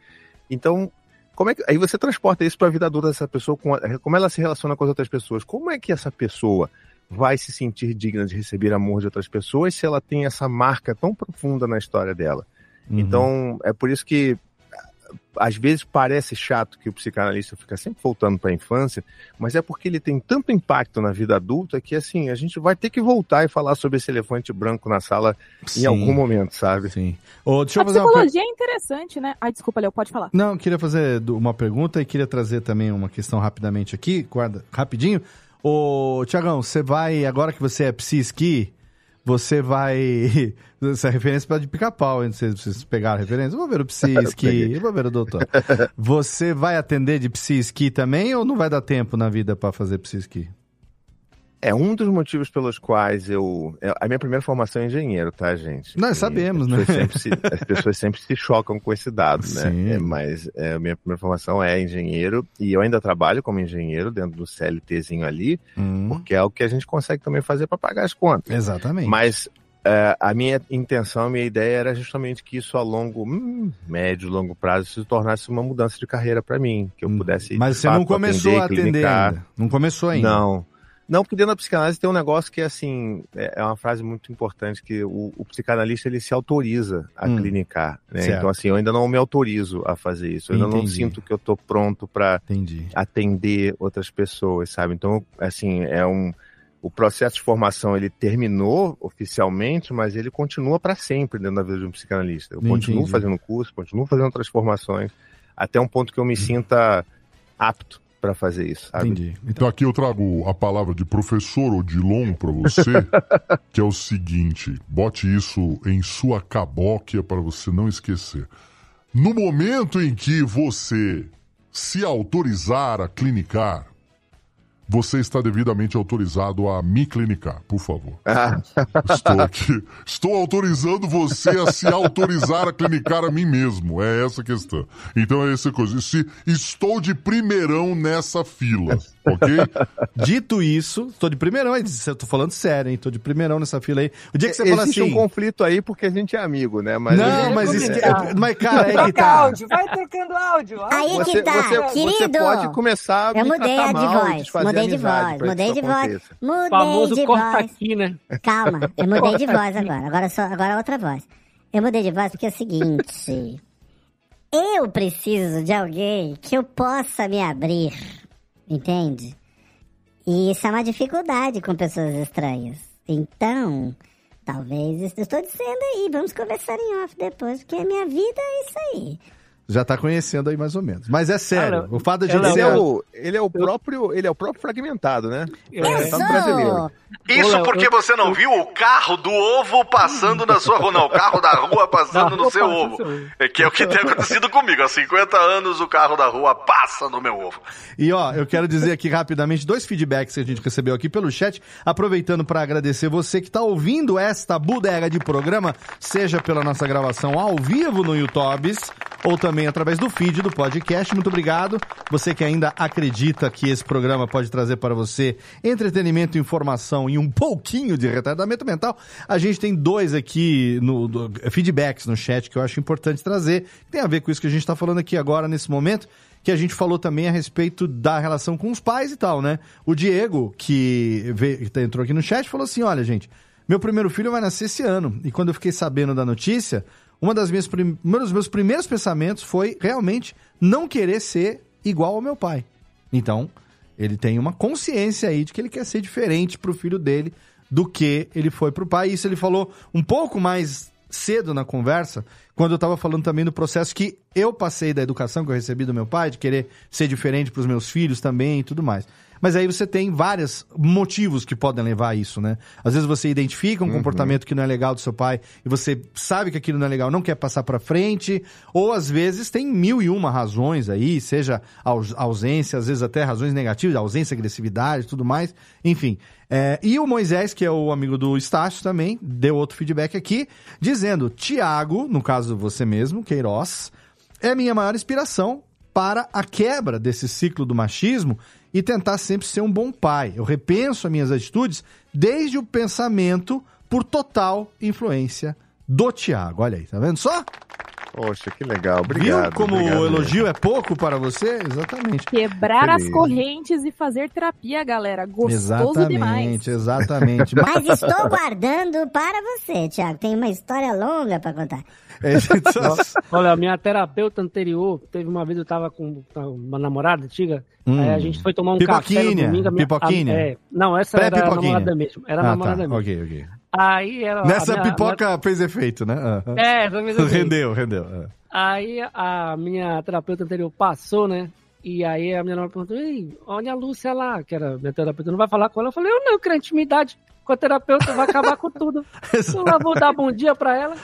Então, como é que, aí você transporta isso para a vida adulta dessa pessoa, com a- como ela se relaciona com as outras pessoas. Como é que essa pessoa vai se sentir digna de receber amor de outras pessoas se ela tem essa marca tão profunda na história dela? Uhum. Então, é por isso que às vezes parece chato que o psicanalista fica sempre voltando para a infância, mas é porque ele tem tanto impacto na vida adulta que assim, a gente vai ter que voltar e falar sobre esse elefante branco na sala Sim. em algum momento, sabe? Sim. Ô, deixa A eu fazer uma psicologia é interessante, né? Ai, desculpa, Léo, pode falar. Não, eu queria fazer uma pergunta e queria trazer também uma questão rapidamente aqui, guarda, rapidinho. Ô, Tiagão, você vai, agora que você é psi-esqui, você vai. Essa referência para de pica-pau, hein? Vocês, vocês pegaram a referência? Eu vou ver o Psi-Ski, eu vou ver o doutor. Você vai atender de Psi-Ski também ou não vai dar tempo na vida para fazer Psi-Ski? É um dos motivos pelos quais eu. A minha primeira formação é engenheiro, tá, gente? Nós sabemos, as né? se- as pessoas sempre se chocam com esse dado, né? Sim. É, mas é, a minha primeira formação é engenheiro e eu ainda trabalho como engenheiro dentro do CLTzinho ali, Hum, porque é o que a gente consegue também fazer para pagar as contas. exatamente. Mas é, a minha intenção, a minha ideia era justamente que isso a longo, hum, médio, longo prazo se tornasse uma mudança de carreira para mim, que eu pudesse. Hum, Mas de você não fato, começou a atender clinicar. ainda. Não começou ainda. Não. Não, porque dentro da psicanálise tem um negócio que, assim, é é uma frase muito importante, que o, o psicanalista, ele se autoriza a Hum. clinicar, né? Então, assim, eu ainda não me autorizo a fazer isso. Eu ainda não Entendi. sinto que eu tô pronto para Entendi. atender outras pessoas, sabe? Então, assim, é um... O processo de formação, ele terminou oficialmente, mas ele continua para sempre dentro da vida de um psicanalista. Eu continuo Entendi. fazendo curso, continuo fazendo outras formações, até um ponto que eu me sinta apto para fazer isso, sabe? Entendi. Então aqui eu trago a palavra de professor Odilon para você, que é o seguinte: bote isso em sua cabóquia para você não esquecer. No momento em que você se autorizar a clinicar, você está devidamente autorizado a me clinicar, por favor. Estou aqui. Estou autorizando você a se autorizar a clinicar a mim mesmo. É essa a questão. Então é essa coisa. Se estou de primeirão nessa fila, ok? Dito isso, tô de primeirão, eu tô falando sério, hein? Tô de primeirão nessa fila aí. O dia que você fala Existe assim. um conflito aí porque a gente é amigo, né? Mas não, mas isso que, mas cara, é que Troca tá. áudio, vai trocando áudio. Aí áudio. que tá, você, querido. você pode começar a Eu mudei a de mal voz, mudei de voz, mudei de voz, mudei famoso de corta voz. aqui, né? Calma, eu mudei de voz agora. Agora só, agora outra voz. Eu mudei de voz porque é o seguinte. Eu preciso de alguém que eu possa me abrir, entende? E isso é uma dificuldade com pessoas estranhas. Então, talvez estou dizendo aí, vamos conversar em off depois, porque a minha vida é isso aí. Já tá conhecendo aí mais ou menos. Mas é sério, Cara, o fato de ele Ele ser. é, o, ele é o próprio, ele é o próprio fragmentado, né? Fragmentado brasileiro. Isso porque você não viu o carro do ovo passando na sua rua. Não, o carro da rua passando no seu ovo. É que é o que tem acontecido comigo. Há 50 anos o carro da rua passa no meu ovo. E ó, eu quero dizer aqui rapidamente dois feedbacks que a gente recebeu aqui pelo chat, aproveitando para agradecer você que está ouvindo esta bodega de programa, seja pela nossa gravação ao vivo no YouTube ou também através do feed do podcast. Muito obrigado. Você que ainda acredita que esse programa pode trazer para você entretenimento, informação e um pouquinho de retardamento mental, a gente tem dois aqui no do- feedbacks no chat que eu acho importante trazer. Tem a ver com isso que a gente está falando aqui agora nesse momento que a gente falou também a respeito da relação com os pais e tal, né? O Diego, que, veio, que entrou aqui no chat, falou assim: olha, gente, meu primeiro filho vai nascer esse ano. E quando eu fiquei sabendo da notícia, uma das minhas prim... um dos meus primeiros pensamentos foi realmente não querer ser igual ao meu pai. Então, ele tem uma consciência aí de que ele quer ser diferente pro filho dele do que ele foi pro pai. Isso ele falou um pouco mais cedo na conversa, quando eu estava falando também do processo que eu passei da educação que eu recebi do meu pai, de querer ser diferente para os meus filhos também e tudo mais. Mas aí você tem vários motivos que podem levar a isso, né? Às vezes você identifica um comportamento que não é legal do seu pai e você sabe que aquilo não é legal, não quer passar para frente, ou às vezes tem mil e uma razões aí, seja aus- ausência, às vezes até razões negativas, ausência, agressividade, tudo mais, enfim. É, e o Moisés, que é o amigo do Estácio também, deu outro feedback aqui, dizendo: Tiago, no caso você mesmo, Queiroz, é minha maior inspiração para a quebra desse ciclo do machismo e tentar sempre ser um bom pai. Eu repenso as minhas atitudes desde o pensamento por total influência do Tiago. Olha aí, tá vendo só? Poxa, que legal. Obrigado. Viu como obrigado o elogio é pouco para você? Exatamente. Quebrar as Feliz. correntes e fazer terapia, galera. Gostoso demais. exatamente, exatamente. Mas estou guardando para você, Thiago. Tem uma história longa para contar. É, Olha, a minha terapeuta anterior, teve uma vez eu tava com uma namorada antiga, Hum. aí a gente foi tomar um café no Pipoquinha, domingo. a minha- pipoquinha? a- é, não, essa era a namorada mesmo. Era a Ah, namorada tá. mesmo. Ok, ok. Aí ela. Nessa minha- pipoca fez efeito, né? Ah, ah. É, essa mesma vez. Rendeu, rendeu. ah. Aí a minha terapeuta anterior passou, né? E aí a minha namorada perguntou, Ei, olha a Lúcia lá, que era minha terapeuta, não vai falar com ela? Eu falei, eu não, eu quero intimidade. Com a terapeuta, vai acabar com tudo. Eu lá vou dar bom dia pra ela,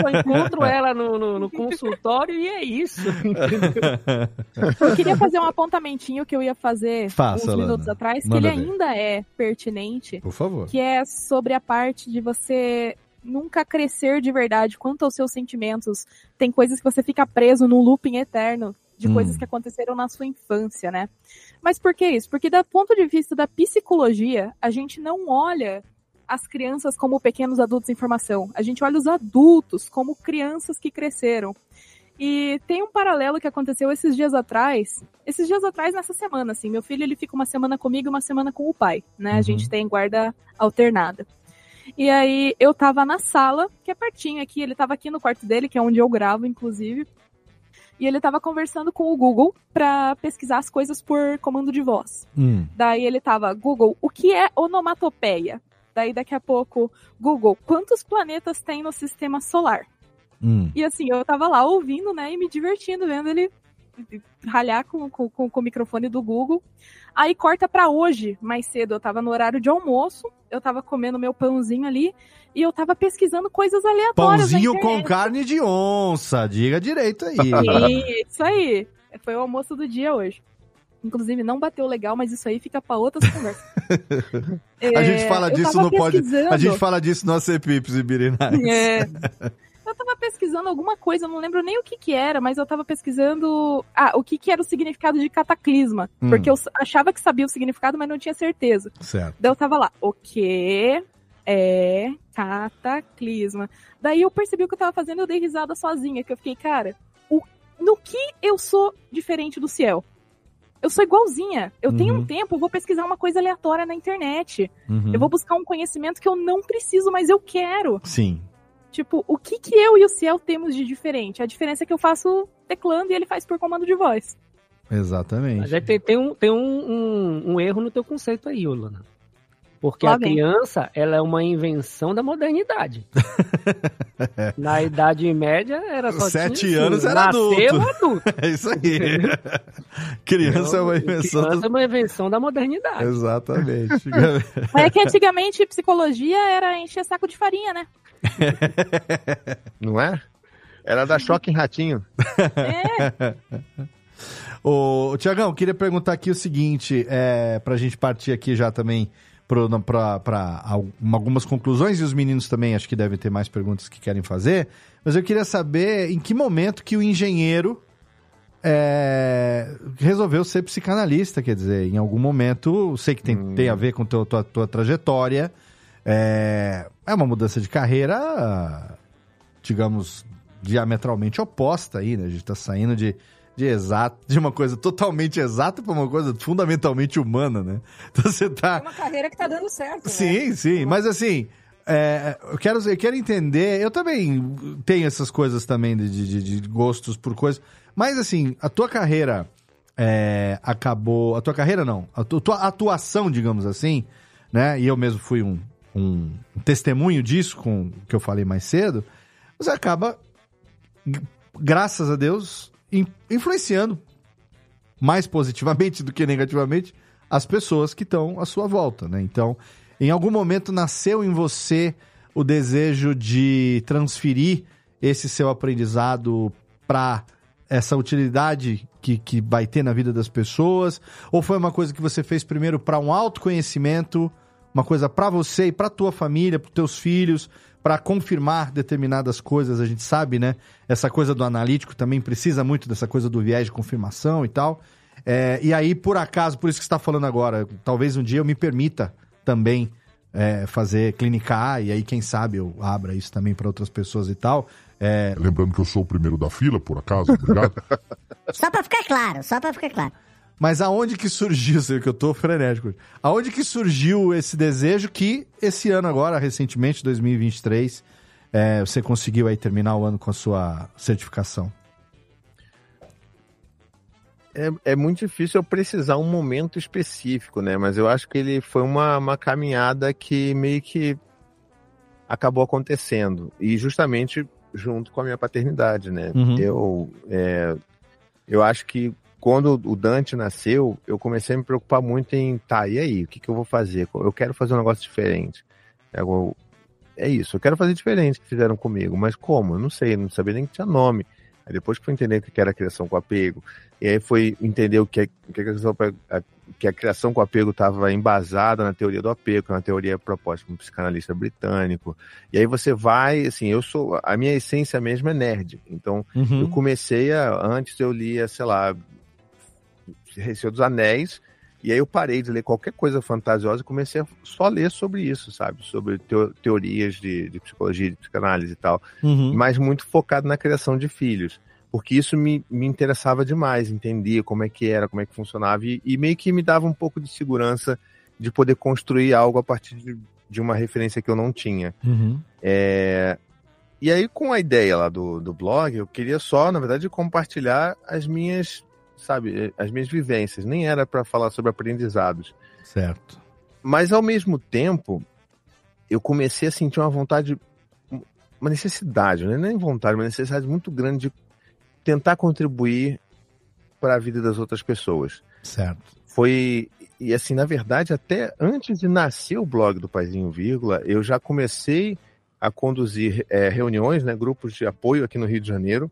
só encontro ela no, no, no consultório e é isso. Eu queria fazer um apontamentinho que eu ia fazer Faça, uns Lana. minutos atrás, que Manda ele ver. ainda é pertinente. Por favor. Que é sobre a parte de você nunca crescer de verdade quanto aos seus sentimentos. Tem coisas que você fica preso num looping eterno de Hum. coisas que aconteceram na sua infância, né? Mas por que isso? Porque, do ponto de vista da psicologia, a gente não olha as crianças como pequenos adultos em formação. A gente olha os adultos como crianças que cresceram. E tem um paralelo que aconteceu esses dias atrás. Esses dias atrás, nessa semana, assim. Meu filho, ele fica uma semana comigo e uma semana com o pai, né? A gente tem guarda alternada. E aí, eu tava na sala, que é pertinho aqui. Ele tava aqui no quarto dele, que é onde eu gravo, inclusive. E ele tava conversando com o Google pra pesquisar as coisas por comando de voz. Hum. Daí ele tava, Google, o que é onomatopeia? Daí daqui a pouco, Google, quantos planetas tem no sistema solar? Hum. E assim, eu tava lá ouvindo, né, e me divertindo, vendo ele ralhar com, com, com, o microfone do Google. Aí corta pra hoje, mais cedo, eu tava no horário de almoço, eu tava comendo meu pãozinho ali, e eu tava pesquisando coisas aleatórias Pãozinho com carne de onça, diga direito aí. Isso aí. Foi o almoço do dia hoje. Inclusive, não bateu legal, mas isso aí fica pra outras conversas. a gente É, fala eu disso no pode. A gente fala disso no ACPIPs e Birinais. É. Eu tava pesquisando alguma coisa, eu não lembro nem o que que era, mas eu tava pesquisando ah, o que que era o significado de cataclisma. Hum. Porque eu achava que sabia o significado, mas não tinha certeza. Certo. Daí eu tava lá, o que é cataclisma? Daí eu percebi o que eu tava fazendo eu dei risada sozinha, que eu fiquei, cara, o, no que eu sou diferente do ciel? Eu sou igualzinha. Eu tenho Uhum. um tempo, eu vou pesquisar uma coisa aleatória na internet. Uhum. Eu vou buscar um conhecimento que eu não preciso, mas eu quero. Sim. Tipo, o que que eu e o Ciel temos de diferente? A diferença é que eu faço teclando e ele faz por comando de voz. Exatamente. Mas aí tem, tem, um, tem um, um, um erro no teu conceito aí, Lana. Porque Lá a criança, ela é uma invenção da modernidade. Na Idade Média era só Sete tinha, anos era nasceu adulto. adulto. É isso aí. Criança é uma invenção. Criança do- é uma invenção da modernidade. Exatamente. Mas é que antigamente psicologia era encher saco de farinha, né? Não é? Era da choque em ratinho. Ô, Tiagão, queria perguntar aqui o seguinte, é, pra gente partir aqui já também para algumas conclusões, e os meninos também acho que devem ter mais perguntas que querem fazer, mas eu queria saber em que momento que o engenheiro é, resolveu ser psicanalista, quer dizer, em algum momento, sei que tem, tem a ver com teu, tua, tua trajetória, é, é uma mudança de carreira, digamos, diametralmente oposta aí, né? A gente tá saindo de, de exato, de uma coisa totalmente exata para uma coisa fundamentalmente humana, né? Então você tá. É uma carreira que tá dando certo. né? Sim, sim, mas assim. é, eu, quero, eu quero entender. Eu também tenho essas coisas também de, de, de gostos por coisas. Mas assim, a tua carreira é, acabou. A tua carreira não. A tu- tua atuação, digamos assim, né? E eu mesmo fui um, um testemunho disso com o que eu falei mais cedo. Você acaba, graças a Deus, in- influenciando mais positivamente do que negativamente as pessoas que estão à sua volta, né? Então, em algum momento nasceu em você o desejo de transferir esse seu aprendizado para essa utilidade que, que vai ter na vida das pessoas? Ou foi uma coisa que você fez primeiro para um autoconhecimento, uma coisa para você e para tua família, para teus filhos, para confirmar determinadas coisas? A gente sabe, né? Essa coisa do analítico também precisa muito dessa coisa do viés de confirmação e tal. É, e aí, por acaso, por isso que você está falando agora, talvez um dia eu me permita também é, fazer clinicar, e aí, quem sabe, eu abra isso também para outras pessoas e tal. É, Lembrando que eu sou o primeiro da fila, por acaso, obrigado. Só pra ficar claro, só pra ficar claro. Mas aonde que surgiu, sei que eu tô frenético, aonde que surgiu esse desejo que esse ano agora, recentemente, 2023, é, você conseguiu aí terminar o ano com a sua certificação? É, é muito difícil eu precisar um momento específico, né? Mas eu acho que ele foi uma, uma caminhada que meio que acabou acontecendo. E justamente junto com a minha paternidade, né? Uhum. Eu, é, eu acho que quando o Dante nasceu, eu comecei a me preocupar muito em, tá, e aí, o que, que eu vou fazer? Eu quero fazer um negócio diferente. Agora, é isso, eu quero fazer diferente que fizeram comigo, mas como? Eu não sei, não sabia nem que tinha nome. Aí depois que foi entender o que era criação com apego, e aí foi entender o que, é, que, a, criação, a, que a criação com apego estava embasada na teoria do apego, que é uma teoria proposta por um psicanalista britânico. E aí você vai, assim, eu sou, a minha essência mesmo é nerd. Então, Uhum. eu comecei a, antes eu lia, sei lá, Senhor dos Anéis, e aí eu parei de ler qualquer coisa fantasiosa e comecei a só ler sobre isso, sabe? Sobre teo- teorias de, de psicologia, de psicanálise e tal. Uhum. Mas muito focado na criação de filhos. Porque isso me, me interessava demais, entender como é que era, como é que funcionava, e, e meio que me dava um pouco de segurança de poder construir algo a partir de, de uma referência que eu não tinha. Uhum. É, E aí, com a ideia lá do, do blog, eu queria só, na verdade, compartilhar as minhas, sabe, as minhas vivências. Nem era para falar sobre aprendizados. Certo. Mas, ao mesmo tempo, eu comecei a sentir uma vontade, uma necessidade, não é nem vontade, uma necessidade muito grande de tentar contribuir para a vida das outras pessoas. Certo. Foi, e assim, na verdade, até antes de nascer o blog do Paizinho Vírgula, eu já comecei a conduzir é, reuniões, né, grupos de apoio aqui no Rio de Janeiro,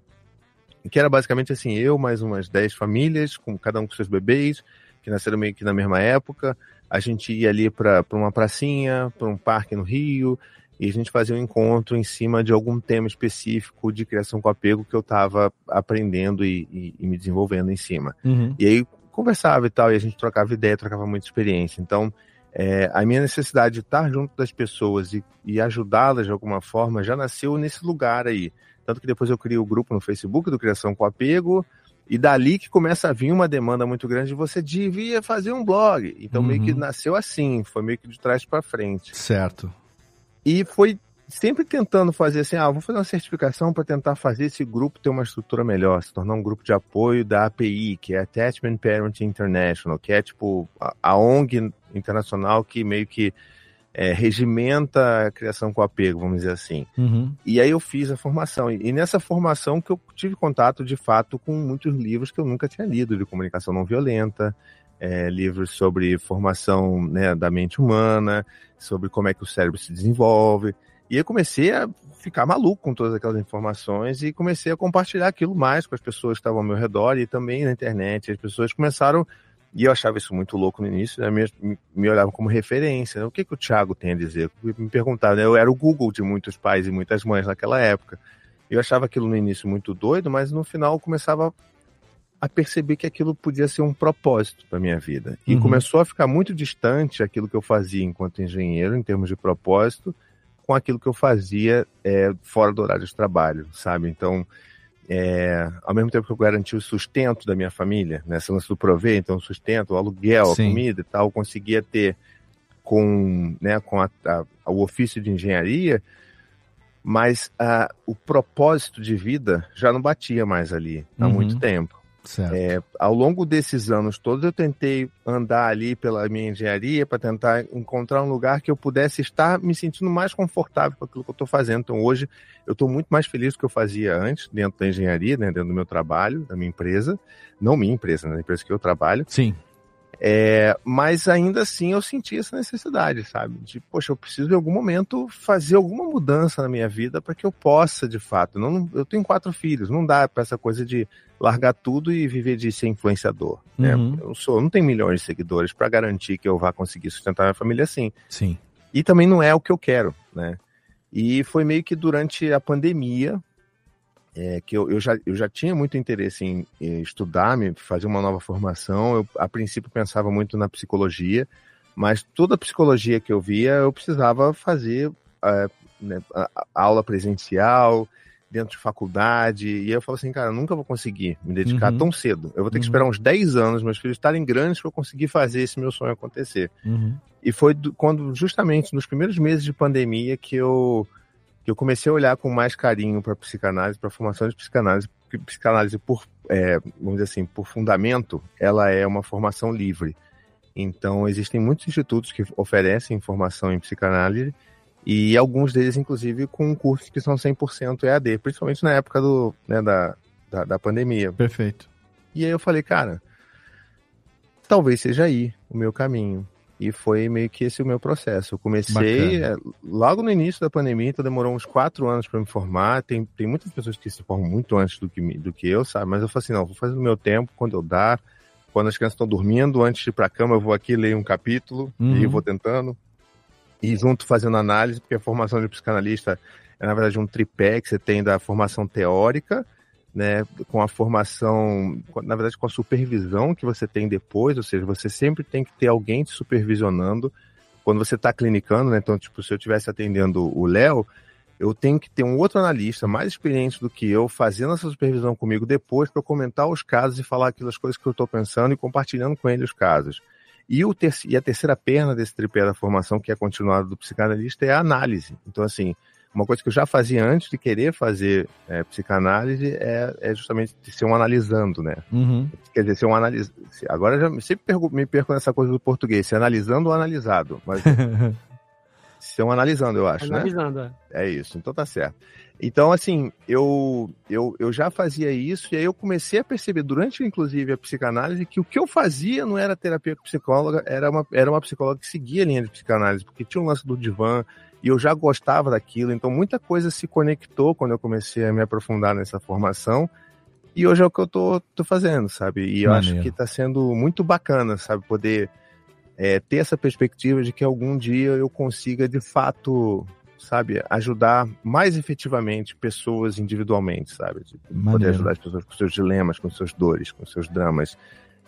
que era basicamente assim, eu mais umas 10 famílias, com cada um com seus bebês, que nasceram meio que na mesma época, a gente ia ali para uma pracinha, para um parque no Rio, e a gente fazia um encontro em cima de algum tema específico de criação com apego que eu estava aprendendo e, e- e me desenvolvendo em cima. Uhum. E aí conversava e tal, e a gente trocava ideia, trocava muita experiência. Então, é, a minha necessidade de estar junto das pessoas e, e ajudá-las de alguma forma já nasceu nesse lugar aí. Tanto que depois eu criei o grupo no Facebook do Criação com Apego, e dali que começa a vir uma demanda muito grande de você devia fazer um blog. Então meio que Uhum. nasceu assim, foi meio que de trás para frente. Certo. E foi sempre tentando fazer assim, ah, vou fazer uma certificação para tentar fazer esse grupo ter uma estrutura melhor, se tornar um grupo de apoio da API, que é Attachment Parent International, que é tipo a, a ONG internacional que meio que é, regimenta a criação com apego, vamos dizer assim. Uhum. E aí eu fiz a formação. E nessa formação que eu tive contato, de fato, com muitos livros que eu nunca tinha lido, de comunicação não violenta, é, livros sobre formação né, da mente humana, sobre como é que o cérebro se desenvolve. E eu comecei a ficar maluco com todas aquelas informações e comecei a compartilhar aquilo mais com as pessoas que estavam ao meu redor e também na internet. As pessoas começaram, e eu achava isso muito louco no início, né, me, me olhavam como referência. né, O que, que o Thiago tem a dizer? Me perguntavam, né, eu era o Google de muitos pais e muitas mães naquela época. Eu achava aquilo no início muito doido, mas no final eu começava a perceber que aquilo podia ser um propósito para minha vida. E Uhum. começou a ficar muito distante aquilo que eu fazia enquanto engenheiro, em termos de propósito, com aquilo que eu fazia é, fora do horário de trabalho, sabe? Então, é, ao mesmo tempo que eu garantia o sustento da minha família, né, esse lance do prover, então o sustento, o aluguel, a Sim. comida e tal, eu conseguia ter com, né, com a- a- o ofício de engenharia, mas ah, o propósito de vida já não batia mais ali há Uhum. muito tempo. É, ao longo desses anos todos, eu tentei andar ali pela minha engenharia para tentar encontrar um lugar que eu pudesse estar me sentindo mais confortável com aquilo que eu estou fazendo. Então, hoje, eu estou muito mais feliz do que eu fazia antes, dentro da engenharia, né, dentro do meu trabalho, da minha empresa. Não minha empresa, né, da empresa que eu trabalho. Sim. É, mas ainda assim eu senti essa necessidade, sabe? De, poxa, eu preciso em algum momento fazer alguma mudança na minha vida para que eu possa, de fato. Não, eu tenho quatro filhos, não dá para essa coisa de largar tudo e viver de ser influenciador. Né? Uhum. Eu, não sou, eu não tenho milhões de seguidores para garantir que eu vá conseguir sustentar minha família assim. Sim. E também não é o que eu quero, né? E foi meio que durante a pandemia é, que eu, eu, já, eu já tinha muito interesse em, em estudar, me fazer uma nova formação. Eu, a princípio, pensava muito na psicologia, mas toda a psicologia que eu via, eu precisava fazer ah, né, a, a aula presencial, dentro de faculdade. E eu falo assim, cara, nunca vou conseguir me dedicar Uhum. tão cedo. Eu vou ter que Uhum. esperar uns 10 anos, meus filhos estarem grandes, para eu conseguir fazer esse meu sonho acontecer. Uhum. E foi do- quando, justamente nos primeiros meses de pandemia, que eu, que eu comecei a olhar com mais carinho para psicanálise, para a formação de psicanálise. Porque psicanálise, por, é, vamos dizer assim, por fundamento, ela é uma formação livre. Então, existem muitos institutos que oferecem formação em psicanálise e alguns deles, inclusive, com cursos que são 100% EAD, principalmente na época do, né, da, da, da pandemia. Perfeito. E aí eu falei, cara, talvez seja aí o meu caminho. E foi meio que esse o meu processo. Eu comecei é, logo no início da pandemia, então demorou uns quatro anos para me formar. Tem, tem muitas pessoas que se formam muito antes do que, do que eu, sabe? Mas eu falei assim, não, vou fazer no meu tempo, quando eu dar, quando as crianças estão dormindo, antes de ir para a cama, eu vou aqui ler um capítulo Uhum. e vou tentando. E junto fazendo análise, porque a formação de psicanalista é, na verdade, um tripé que você tem da formação teórica, né, com a formação, na verdade, com a supervisão que você tem depois, ou seja, você sempre tem que ter alguém te supervisionando quando você está clinicando, né? Então, tipo, se eu estivesse atendendo o Léo, eu tenho que ter um outro analista mais experiente do que eu fazendo essa supervisão comigo depois para comentar os casos e falar aquelas coisas que eu estou pensando e compartilhando com ele os casos. E, o ter e a terceira perna desse tripé da formação, que é continuada do psicanalista, é a análise. Então, assim, uma coisa que eu já fazia antes de querer fazer é, psicanálise é, é justamente ser um analisando, né? Uhum. Quer dizer, ser um analis... Agora eu já sempre me perco nessa coisa do português, se analisando ou analisado. Mas ser um analisando, eu acho, Analisando, né? É isso, então tá certo. Então, assim, eu, eu, eu já fazia isso e aí eu comecei a perceber, durante inclusive a psicanálise, que o que eu fazia não era terapia com psicóloga, era uma, era uma psicóloga que seguia a linha de psicanálise, porque tinha um lance do divã e eu já gostava daquilo, então muita coisa se conectou quando eu comecei a me aprofundar nessa formação. E hoje é o que eu tô, tô fazendo, sabe? E eu acho Maneiro. que tá sendo muito bacana, sabe? Poder é, ter essa perspectiva de que algum dia eu consiga, de fato, sabe, ajudar mais efetivamente pessoas individualmente, sabe? De poder ajudar as pessoas com seus dilemas, com seus dores, com seus dramas.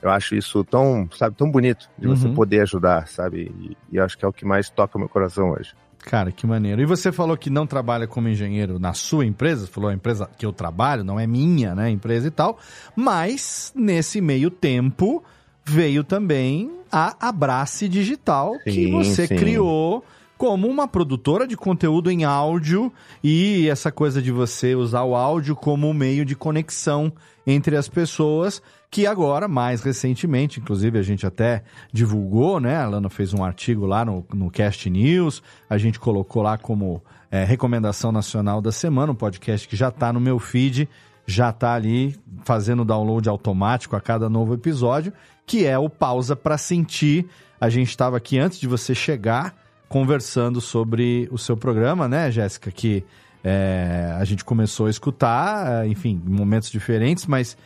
Eu acho isso tão, sabe, tão bonito de você Uhum. poder ajudar, sabe? E, e eu acho que é o que mais toca o meu coração hoje. Cara, que maneiro. E você falou que não trabalha como engenheiro na sua empresa, falou a empresa que eu trabalho, não é minha, né, empresa e tal, mas nesse meio tempo veio também a Abrace Digital, que Sim, você sim. criou como uma produtora de conteúdo em áudio e essa coisa de você usar o áudio como um meio de conexão entre as pessoas, que agora, mais recentemente, inclusive a gente até divulgou, né? A Lana fez um artigo lá no, no Cast News, a gente colocou lá como é, recomendação nacional da semana, um podcast que já tá no meu feed, já tá ali fazendo download automático a cada novo episódio, que é o Pausa para Sentir. A gente estava aqui antes de você chegar conversando sobre o seu programa, né, Jéssica? Que é, a gente começou a escutar, é, enfim, em momentos diferentes, mas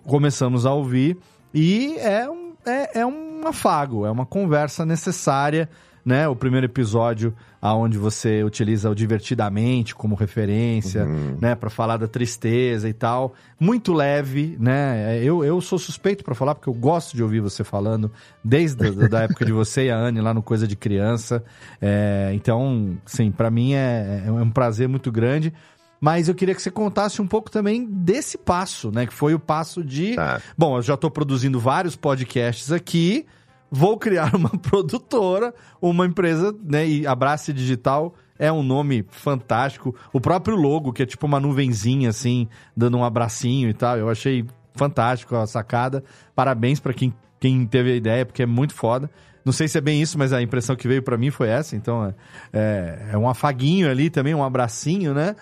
começamos a ouvir e é um, é, é um afago, é uma conversa necessária, né? O primeiro episódio aonde você utiliza o divertidamente como referência, né, para falar da tristeza e tal, muito leve, né? Eu, eu sou suspeito para falar porque eu gosto de ouvir você falando desde a da época de você e a Anne lá no Coisa de Criança. É, então, sim, para mim é, é um prazer muito grande. Mas eu queria que você contasse um pouco também desse passo, né? Que foi o passo de. Bom, eu já estou produzindo vários podcasts aqui. Vou criar uma produtora, uma empresa, né? E Abrace Digital é um nome fantástico. O próprio logo, que é tipo uma nuvenzinha, assim, dando um abracinho e tal. Eu achei fantástico a sacada. Parabéns para quem, quem teve a ideia, porque é muito foda. Não sei se é bem isso, mas a impressão que veio para mim foi essa. Então, é, é, é um afaguinho ali também, um abracinho, né?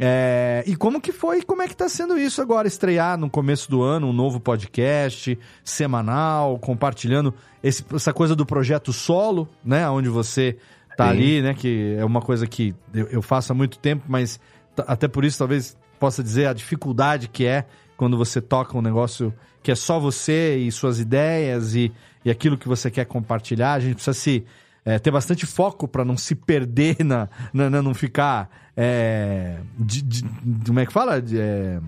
É, e como que foi, como é que tá sendo isso agora, estrear no começo do ano um novo podcast semanal, compartilhando esse- essa coisa do projeto solo, né? Onde você tá Sim. ali, né? Que é uma coisa que eu, eu faço há muito tempo, mas até por isso talvez possa dizer a dificuldade que é quando você toca um negócio que é só você e suas ideias e, e aquilo que você quer compartilhar. A gente precisa se é, ter bastante foco para não se perder na, na, na- não ficar é, de, de- como é que fala De, é,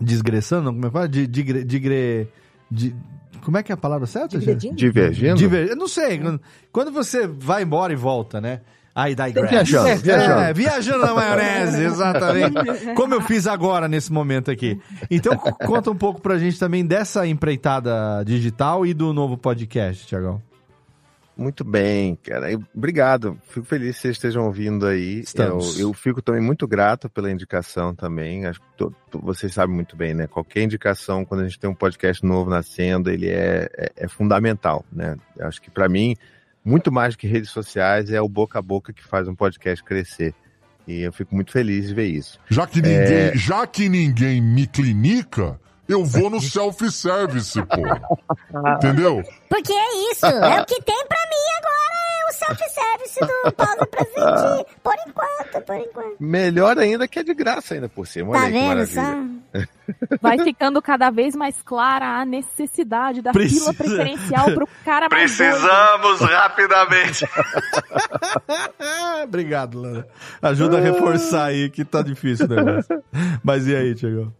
desgressando não, como é que fala de, digre, digre, de- como é que é a palavra certa? Digredindo? Divergindo? Diver- eu não sei quando, quando você vai embora e volta né Aí digress. Viajando, É, viajando. é, viajando na maionese, exatamente. Como eu fiz agora nesse momento aqui. Então, conta um pouco pra gente também dessa empreitada digital e do novo podcast, Tiagão. Muito bem, cara. Obrigado. Fico feliz que vocês estejam ouvindo aí. Eu, eu fico também muito grato pela indicação também. Acho que to- to- vocês sabem muito bem, né? Qualquer indicação, quando a gente tem um podcast novo nascendo, ele é, é, é fundamental, né? Eu Acho que para mim, muito mais do que redes sociais, é o boca a boca que faz um podcast crescer. E eu fico muito feliz de ver isso. Já que ninguém, É. já que ninguém me clinica, Eu vou no self-service, pô. Entendeu? Porque é isso, é o que tem pra mim agora, é o self-service do Pausa pra sentir. Por enquanto, por enquanto. Melhor ainda que é de graça ainda por cima. Olha Tá vendo só? Vai ficando cada vez mais clara a necessidade da Precisa. fila preferencial pro cara mais. Precisamos rapidamente. Obrigado, Lana. Ajuda a reforçar aí que tá difícil o negócio. Mas e aí, Tiagão?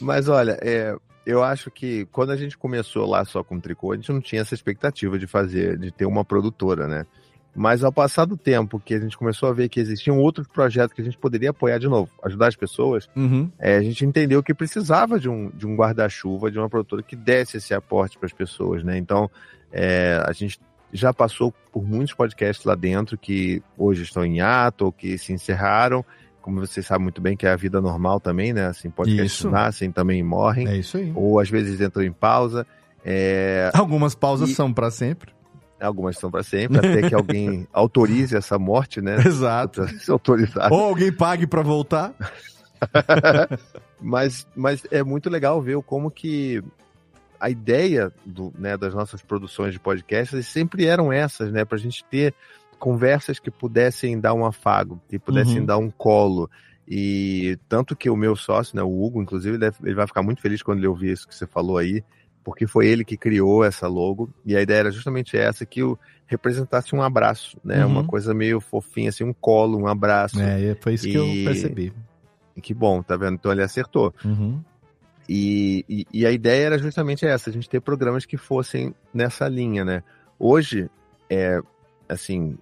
Mas olha, é, eu acho que quando a gente começou lá só com tricô, a gente não tinha essa expectativa de fazer, de ter uma produtora, né? Mas ao passar do tempo que a gente começou a ver que existiam outros projetos que a gente poderia apoiar de novo, ajudar as pessoas, Uhum. é, a gente entendeu que precisava de um, de um guarda-chuva, de uma produtora que desse esse aporte para as pessoas, né? Então, é, a gente já passou por muitos podcasts lá dentro que hoje estão em ato ou que se encerraram. Como vocês sabem muito bem, que é a vida normal também, né? Assim, podcasts Isso. nascem também morrem. É isso aí. Ou às vezes entram em pausa. É, Algumas pausas E- são pra sempre. Algumas são para sempre, até que alguém autorize essa morte, né? Exato. Precisa ser autorizado. Ou alguém pague pra voltar. mas, mas é muito legal ver como que a ideia do, né, das nossas produções de podcasts sempre eram essas, né? Pra gente ter conversas que pudessem dar um afago, que pudessem Uhum. dar um colo. E tanto que o meu sócio, né, o Hugo, inclusive, ele, deve- ele vai ficar muito feliz quando ele ouvir isso que você falou aí, porque foi ele que criou essa logo. E a ideia era justamente essa, que o representasse um abraço, né? Uhum. Uma coisa meio fofinha, assim, um colo, um abraço. É, foi isso que eu E- percebi. Que bom, tá vendo? Então ele acertou. Uhum. E, e, e a ideia era justamente essa, a gente ter programas que fossem nessa linha, né? Hoje, é, assim,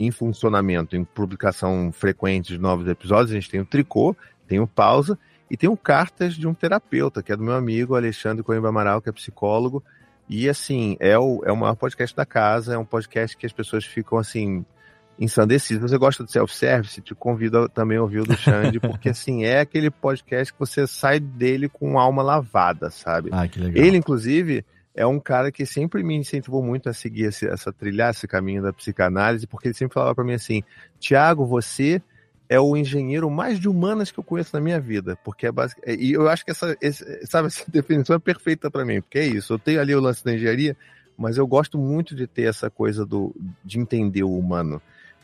em funcionamento, em publicação frequente de novos episódios, a gente tem o Tricô, tem o Pausa e tem o Cartas de um Terapeuta, que é do meu amigo Alexandre Coimbra Amaral, que é psicólogo. E, assim, é o, é o maior podcast da casa, é um podcast que as pessoas ficam, assim, ensandecidas. Se você gosta do self-service, te convido a também a ouvir o do Xande, porque, assim, é aquele podcast que você sai dele com alma lavada, sabe? Ah, que legal. Ele, inclusive, é um cara que sempre me incentivou muito a seguir esse, essa trilhar esse caminho da psicanálise, porque ele sempre falava para mim assim: Tiago, você é o engenheiro mais de humanas que eu conheço na minha vida, porque é basic... e eu acho que essa, esse- sabe, essa definição é perfeita para mim, porque é isso. Eu tenho ali o lance da engenharia, mas eu gosto muito de ter essa coisa do de entender o humano.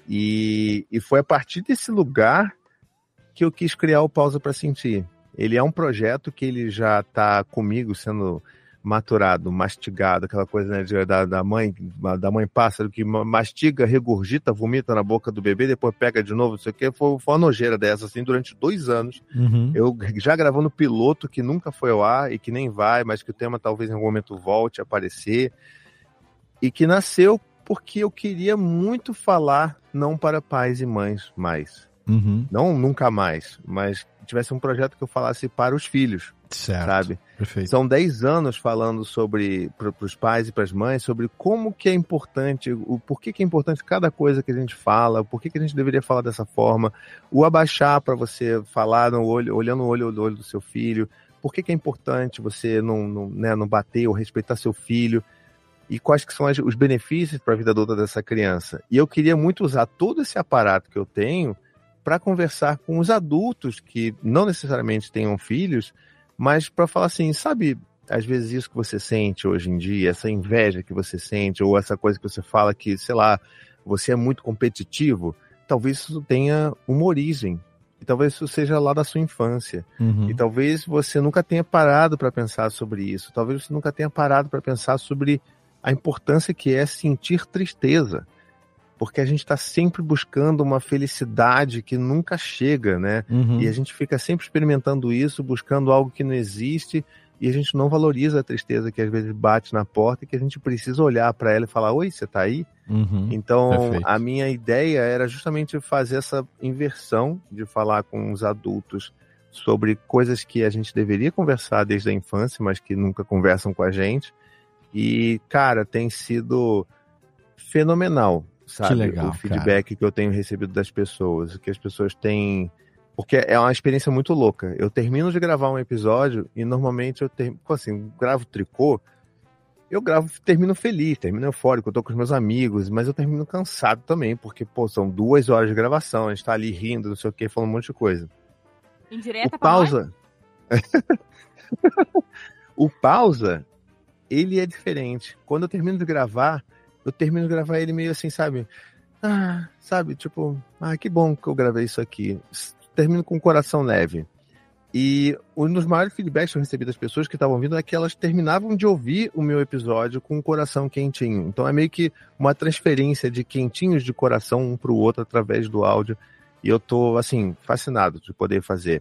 E, e foi a partir desse lugar que eu quis criar o Pausa para Sentir. Ele é um projeto que ele já está comigo sendo maturado, mastigado, aquela coisa né, de- da, da mãe, da mãe pássaro que ma- mastiga, regurgita, vomita na boca do bebê, depois pega de novo, não sei o que, foi, foi uma nojeira dessa, assim, durante dois anos. Uhum. Eu já gravando piloto que nunca foi ao ar e que nem vai, mas que o tema talvez em algum momento volte a aparecer. E que nasceu porque eu queria muito falar não para pais e mães mais. Uhum. Não nunca mais, mas tivesse um projeto que eu falasse para os filhos, Certo. sabe? Perfeito. São 10 anos falando sobre para os pais e para as mães sobre como que é importante, o porquê que é importante cada coisa que a gente fala, por que que a gente deveria falar dessa forma, o abaixar para você falar no olho, olhando o olho no olho do seu filho, por que que é importante você não, não, né, não bater ou respeitar seu filho e quais que são as- os benefícios para a vida adulta dessa criança. E eu queria muito usar todo esse aparato que eu tenho para conversar com os adultos que não necessariamente tenham filhos, mas para falar assim, sabe, às vezes isso que você sente hoje em dia, essa inveja que você sente, ou essa coisa que você fala que, sei lá, você é muito competitivo, talvez isso tenha uma origem. E talvez isso seja lá da sua infância. Uhum. E talvez você nunca tenha parado para pensar sobre isso. Talvez você nunca tenha parado para pensar sobre a importância que é sentir tristeza. Porque a gente está sempre buscando uma felicidade que nunca chega, né? Uhum. E a gente fica sempre experimentando isso, buscando algo que não existe, e a gente não valoriza a tristeza que às vezes bate na porta e que a gente precisa olhar para ela e falar: Oi, você tá aí? Uhum. Então, Perfeito. a minha ideia era justamente fazer essa inversão de falar com os adultos sobre coisas que a gente deveria conversar desde a infância, mas que nunca conversam com a gente. E, cara, tem sido fenomenal, sabe? legal, o feedback que eu tenho recebido das pessoas, que as pessoas têm. Porque é uma experiência muito louca. Eu termino de gravar um episódio e normalmente eu termino, assim, gravo tricô, eu gravo, termino feliz, termino eufórico, eu tô com os meus amigos, mas eu termino cansado também, porque, pô, são duas horas de gravação, a gente tá ali rindo, não sei o que, falando um monte de coisa. Indireta o pausa. o pausa, ele é diferente. Quando eu termino de gravar, eu termino de gravar ele meio assim, sabe? Ah, sabe, tipo, ah, que bom que eu gravei isso aqui. Termino com o coração leve. E um dos maiores feedbacks que eu recebi das pessoas que estavam vindo é que elas terminavam de ouvir o meu episódio com o coração quentinho. Então é meio que uma transferência de quentinhos de coração um para o outro através do áudio. E eu tô, assim, fascinado de poder fazer.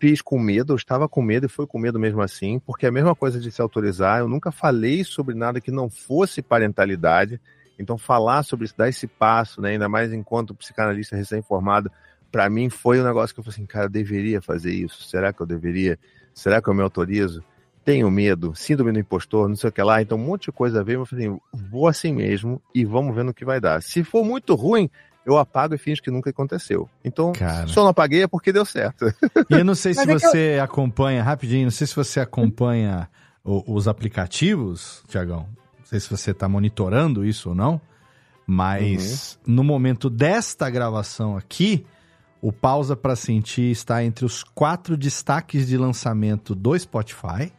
Fiz com medo, eu estava com medo e foi com medo mesmo assim, porque é a mesma coisa de se autorizar. Eu nunca falei sobre nada que não fosse parentalidade. Então, falar sobre isso, dar esse passo, né, ainda mais enquanto psicanalista recém-formado, para mim foi um negócio que eu falei assim, cara, eu deveria fazer isso. Será que eu deveria? Será que eu me autorizo? Tenho medo, síndrome do impostor, não sei o que lá. Então, um monte de coisa veio. Eu falei vou assim mesmo e vamos ver no que vai dar. Se for muito ruim, eu apago e finge que nunca aconteceu. Então, Cara. só não apaguei é porque deu certo. E eu não sei se é você acompanha, rapidinho, não sei se você acompanha o- os aplicativos, Tiagão. Não sei se você está monitorando isso ou não, mas Uhum. no momento desta gravação aqui, o Pausa para Sentir está entre os quatro destaques de lançamento do Spotify.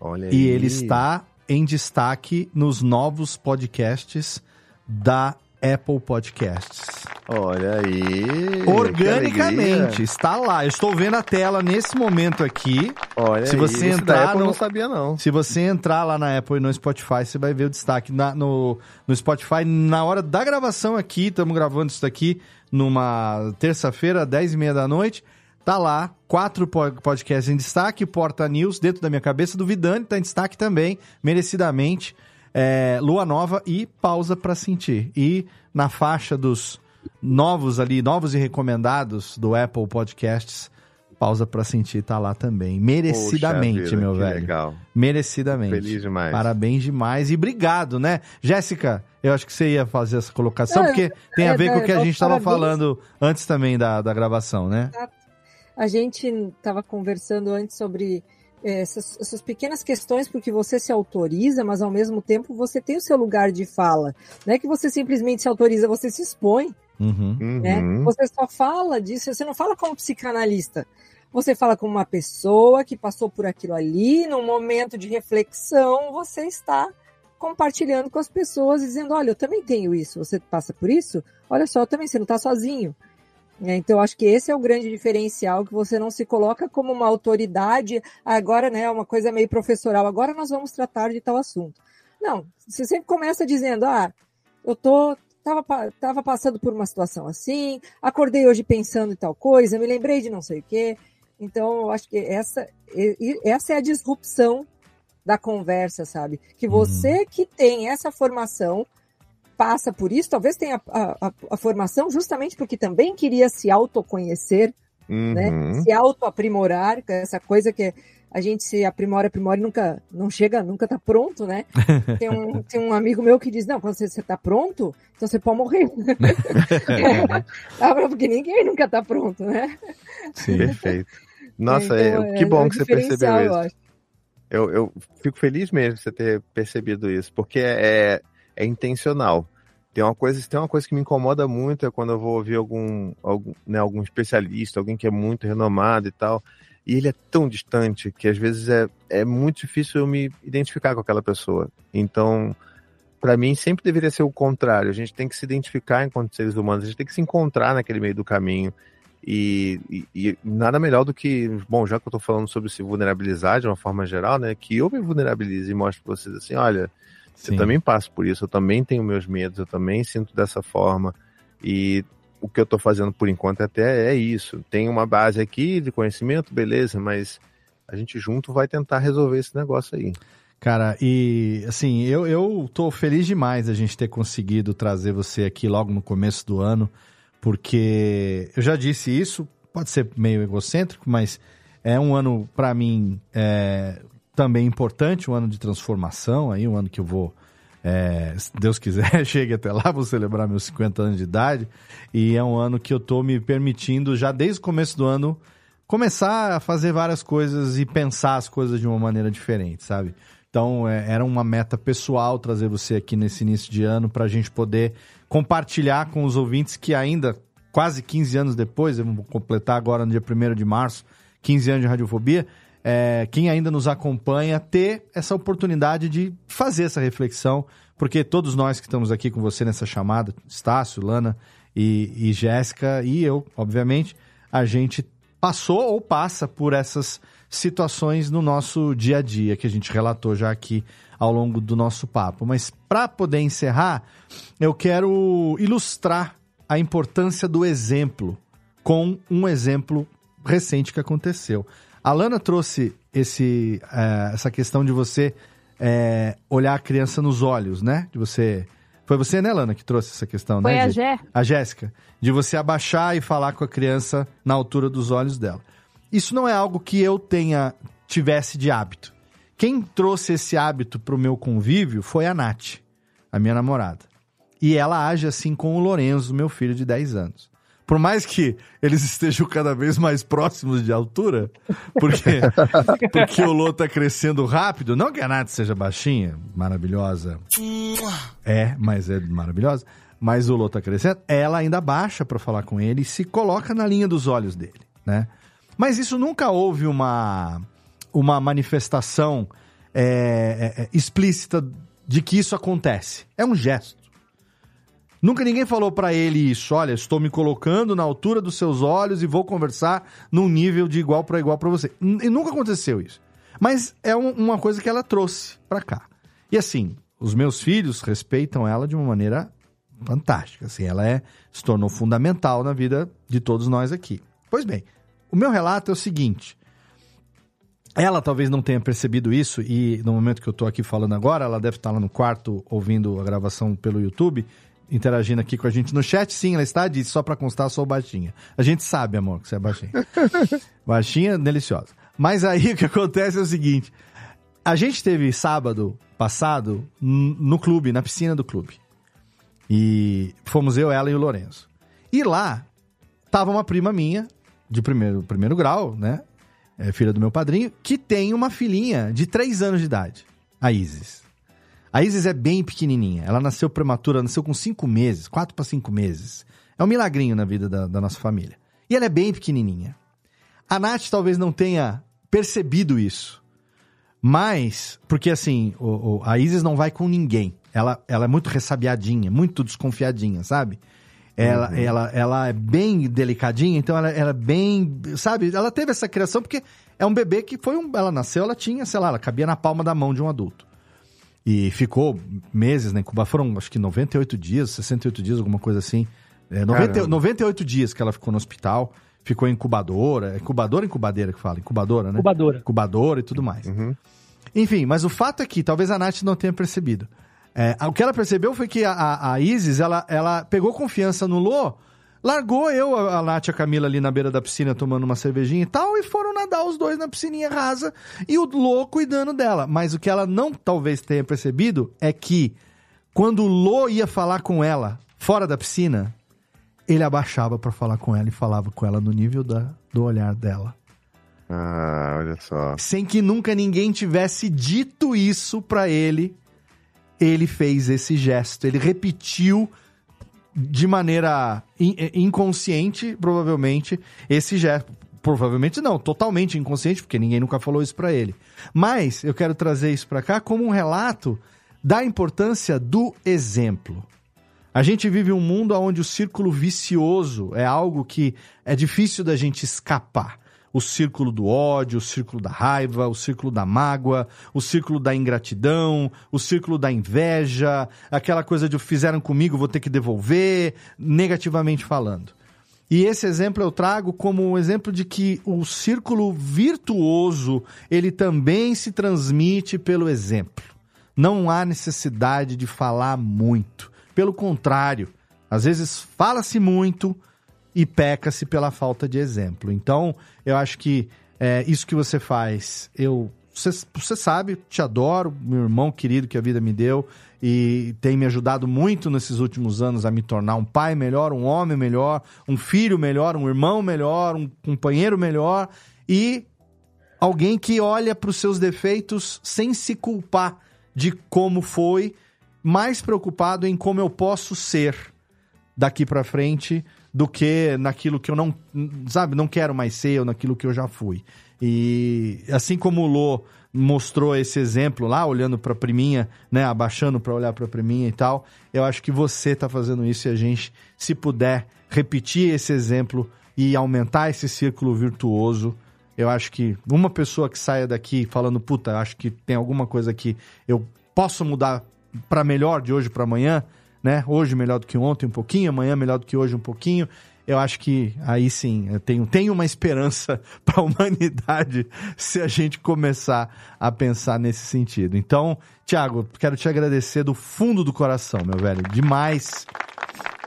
Olha E aí. ele está em destaque nos novos podcasts da Apple Podcasts. Olha aí. Organicamente, está lá. Eu estou vendo a tela nesse momento aqui. Olha se aí, você da entrar no, não sabia não. Se você entrar lá na Apple e no Spotify, você vai ver o destaque Na- no, no Spotify na hora da gravação aqui. Estamos gravando isso daqui numa terça-feira, 10 e meia da noite. Tá lá, quatro po- podcasts em destaque, Porta News, dentro da minha cabeça, do Vidani, tá em destaque também, merecidamente. É, Lua Nova e Pausa para Sentir. E na faixa dos novos ali, novos e recomendados do Apple Podcasts, Pausa para Sentir tá lá também. Merecidamente, vida, meu que velho. legal. Merecidamente. Feliz demais. Parabéns demais e obrigado, né? Jéssica, eu acho que você ia fazer essa colocação, Não, porque tem a é, ver com o que a é, gente estava falando antes também da, da gravação, né? A gente estava conversando antes sobre essas, essas pequenas questões porque você se autoriza, mas ao mesmo tempo você tem o seu lugar de fala. Não é que você simplesmente se autoriza, você se expõe. Uhum. né? Você só fala disso, você não fala como psicanalista. Você fala como uma pessoa que passou por aquilo ali, num momento de reflexão, você está compartilhando com as pessoas, dizendo: Olha, eu também tenho isso, você passa por isso? Olha só, eu também, você não está sozinho. Né? Então, acho que esse é o grande diferencial, que você não se coloca como uma autoridade, agora, né, uma coisa meio professoral, agora nós vamos tratar de tal assunto. Não, você sempre começa dizendo, ah, eu tô, tava, tava passando por uma situação assim, acordei hoje pensando em tal coisa, me lembrei de não sei o quê. Então, eu acho que essa, essa é a disrupção da conversa, sabe? Que você que tem essa formação passa por isso, talvez tenha a, a- a formação justamente porque também queria se autoconhecer, né? Uhum. Se autoaprimorar, é essa coisa que a gente se aprimora, aprimora e nunca não chega, nunca tá pronto, né? Tem um, tem um amigo meu que diz, não, quando você, você tá pronto, então você pode morrer. Ah, porque ninguém nunca tá pronto, né? Perfeito. Nossa, Então, é, que é bom um que você percebeu eu isso. acho. Eu, eu fico feliz mesmo de você ter percebido isso, porque é, é intencional. Tem uma coisa, tem uma coisa que me incomoda muito é quando eu vou ouvir algum, algum, né, algum especialista, alguém que é muito renomado e tal, e ele é tão distante que às vezes é, é muito difícil eu me identificar com aquela pessoa. Então, para mim sempre deveria ser o contrário. A gente tem que se identificar enquanto seres humanos, a gente tem que se encontrar naquele meio do caminho. E, e- e nada melhor do que, bom, já que eu tô falando sobre se vulnerabilizar de uma forma geral, né, que eu me vulnerabilize e mostre pra vocês assim, olha, Sim. eu também passo por isso, eu também tenho meus medos, eu também sinto dessa forma. E o que eu tô fazendo por enquanto até é isso. Tem uma base aqui de conhecimento, beleza, mas a gente junto vai tentar resolver esse negócio aí. Cara, e assim, eu, eu tô feliz demais a gente ter conseguido trazer você aqui logo no começo do ano, porque eu já disse isso, pode ser meio egocêntrico, mas é um ano, para mim, é, também importante, um ano de transformação, aí, um ano que eu vou, é, se Deus quiser, chegue até lá, vou celebrar meus 50 anos de idade, e é um ano que eu tô me permitindo, já desde o começo do ano, começar a fazer várias coisas e pensar as coisas de uma maneira diferente, sabe? Então, é, era uma meta pessoal trazer você aqui nesse início de ano para a gente poder compartilhar com os ouvintes que ainda, quase 15 anos depois, eu vou completar agora no dia 1 de março, 15 anos de radiofobia, é, quem ainda nos acompanha, ter essa oportunidade de fazer essa reflexão, porque todos nós que estamos aqui com você nessa chamada, Estácio, Lana e, e Jéssica e eu, obviamente, a gente passou ou passa por essas situações no nosso dia a dia, que a gente relatou já aqui ao longo do nosso papo. Mas para poder encerrar, eu quero ilustrar a importância do exemplo com um exemplo recente que aconteceu. A Lana trouxe esse, é, essa questão de você é, olhar a criança nos olhos, né? De você. Foi você, né, Lana, que trouxe essa questão, Foi né? a Gê? Gé. A Jéssica. De você abaixar e falar com a criança na altura dos olhos dela. Isso não é algo que eu tenha tivesse de hábito. Quem trouxe esse hábito pro meu convívio foi a Nath, a minha namorada. E ela age assim com o Lorenzo, meu filho de 10 anos. Por mais que eles estejam cada vez mais próximos de altura, porque, porque o Lô tá crescendo rápido, não que a Nath seja baixinha, maravilhosa. É, mas é maravilhosa. Mas o Lô tá crescendo, ela ainda baixa para falar com ele e se coloca na linha dos olhos dele, né? Mas isso nunca houve uma, uma manifestação é, é, é, explícita de que isso acontece. É um gesto. Nunca ninguém falou pra ele isso. Olha, estou me colocando na altura dos seus olhos e vou conversar num nível de igual para igual pra você. E nunca aconteceu isso. Mas é um- uma coisa que ela trouxe pra cá. E assim, os meus filhos respeitam ela de uma maneira fantástica. Assim, ela é, se tornou fundamental na vida de todos nós aqui. Pois bem, o meu relato é o seguinte. Ela talvez não tenha percebido isso e no momento que eu tô aqui falando agora, ela deve estar lá no quarto ouvindo a gravação pelo YouTube, interagindo aqui com a gente no chat. Sim, ela está, disse, só pra constar, sou baixinha. A gente sabe, amor, que você é baixinha. baixinha, deliciosa. Mas aí o que acontece é o seguinte, a gente teve sábado passado no clube, na piscina do clube. E fomos eu, ela e o Lourenço. E lá tava uma prima minha, de primeiro, primeiro grau, né? É, filha do meu padrinho, que tem uma filhinha de 3 anos de idade, a Isis. A Isis é bem pequenininha. Ela nasceu prematura, nasceu com 5 meses, 4 para 5 meses. É um milagrinho na vida da, da nossa família. E ela é bem pequenininha. A Nath talvez não tenha percebido isso. Mas, porque assim, o- o- a Isis não vai com ninguém. Ela, ela é muito ressabiadinha, muito desconfiadinha, sabe? Ela, ela, ela é bem delicadinha, então ela, ela é bem. Sabe? Ela teve essa criação porque é um bebê que foi um. Ela nasceu, ela tinha, sei lá, ela cabia na palma da mão de um adulto. E ficou meses na incubação. Foram acho que 98 dias, 68 dias, alguma coisa assim. É, 90, Caramba. 98 dias que ela ficou no hospital. Ficou em incubadora. É incubadora ou incubadeira que fala? Incubadora, né? Incubadora. Incubadora e tudo mais. Enfim, mas o fato é que talvez a Nath não tenha percebido. É, o que ela percebeu foi que a, a, a Isis, ela, ela pegou confiança no Lô, largou eu, a, Nath e a Camila ali na beira da piscina tomando uma cervejinha e tal, e foram nadar os dois na piscininha rasa e o Lô cuidando dela. Mas o que ela não talvez tenha percebido é que quando o Lô ia falar com ela fora da piscina, ele abaixava pra falar com ela e falava com ela no nível da, do olhar dela. Ah, olha só. Sem que nunca ninguém tivesse dito isso pra ele, ele fez esse gesto. Ele repetiu de maneira in- eh, inconsciente, provavelmente, esse gesto. Provavelmente não, totalmente inconsciente, porque ninguém nunca falou isso pra ele. Mas eu quero trazer isso pra cá como um relato da importância do exemplo. A gente vive um mundo onde o círculo vicioso é algo que é difícil da gente escapar. O círculo do ódio, o círculo da raiva, o círculo da mágoa, o círculo da ingratidão, o círculo da inveja, aquela coisa de fizeram comigo, vou ter que devolver, negativamente falando. E esse exemplo eu trago como um exemplo de que o círculo virtuoso, ele também se transmite pelo exemplo. Não há necessidade de falar muito. Pelo contrário, às vezes fala-se muito e peca-se pela falta de exemplo. Então, eu acho que é, isso que você faz, eu você, sabe, te adoro, meu irmão querido que a vida me deu e tem me ajudado muito nesses últimos anos a me tornar um pai melhor, um homem melhor, um filho melhor, um irmão melhor, um companheiro melhor e alguém que olha para os seus defeitos sem se culpar de como foi, mais preocupado em como eu posso ser daqui para frente do que naquilo que eu não, sabe, não quero mais ser ou naquilo que eu já fui. E assim como o Lô mostrou esse exemplo lá, olhando para a priminha, né, abaixando para olhar para a priminha e tal, eu acho que você tá fazendo isso e a gente, se puder repetir esse exemplo e aumentar esse círculo virtuoso, eu acho que uma pessoa que saia daqui falando, puta, acho que tem alguma coisa que eu posso mudar para melhor de hoje para amanhã, né? Hoje melhor do que ontem um pouquinho, amanhã melhor do que hoje um pouquinho. Eu acho que aí sim, eu tenho, tenho uma esperança para a humanidade se a gente começar a pensar nesse sentido. Então, Thiago, quero te agradecer do fundo do coração, meu velho. Demais.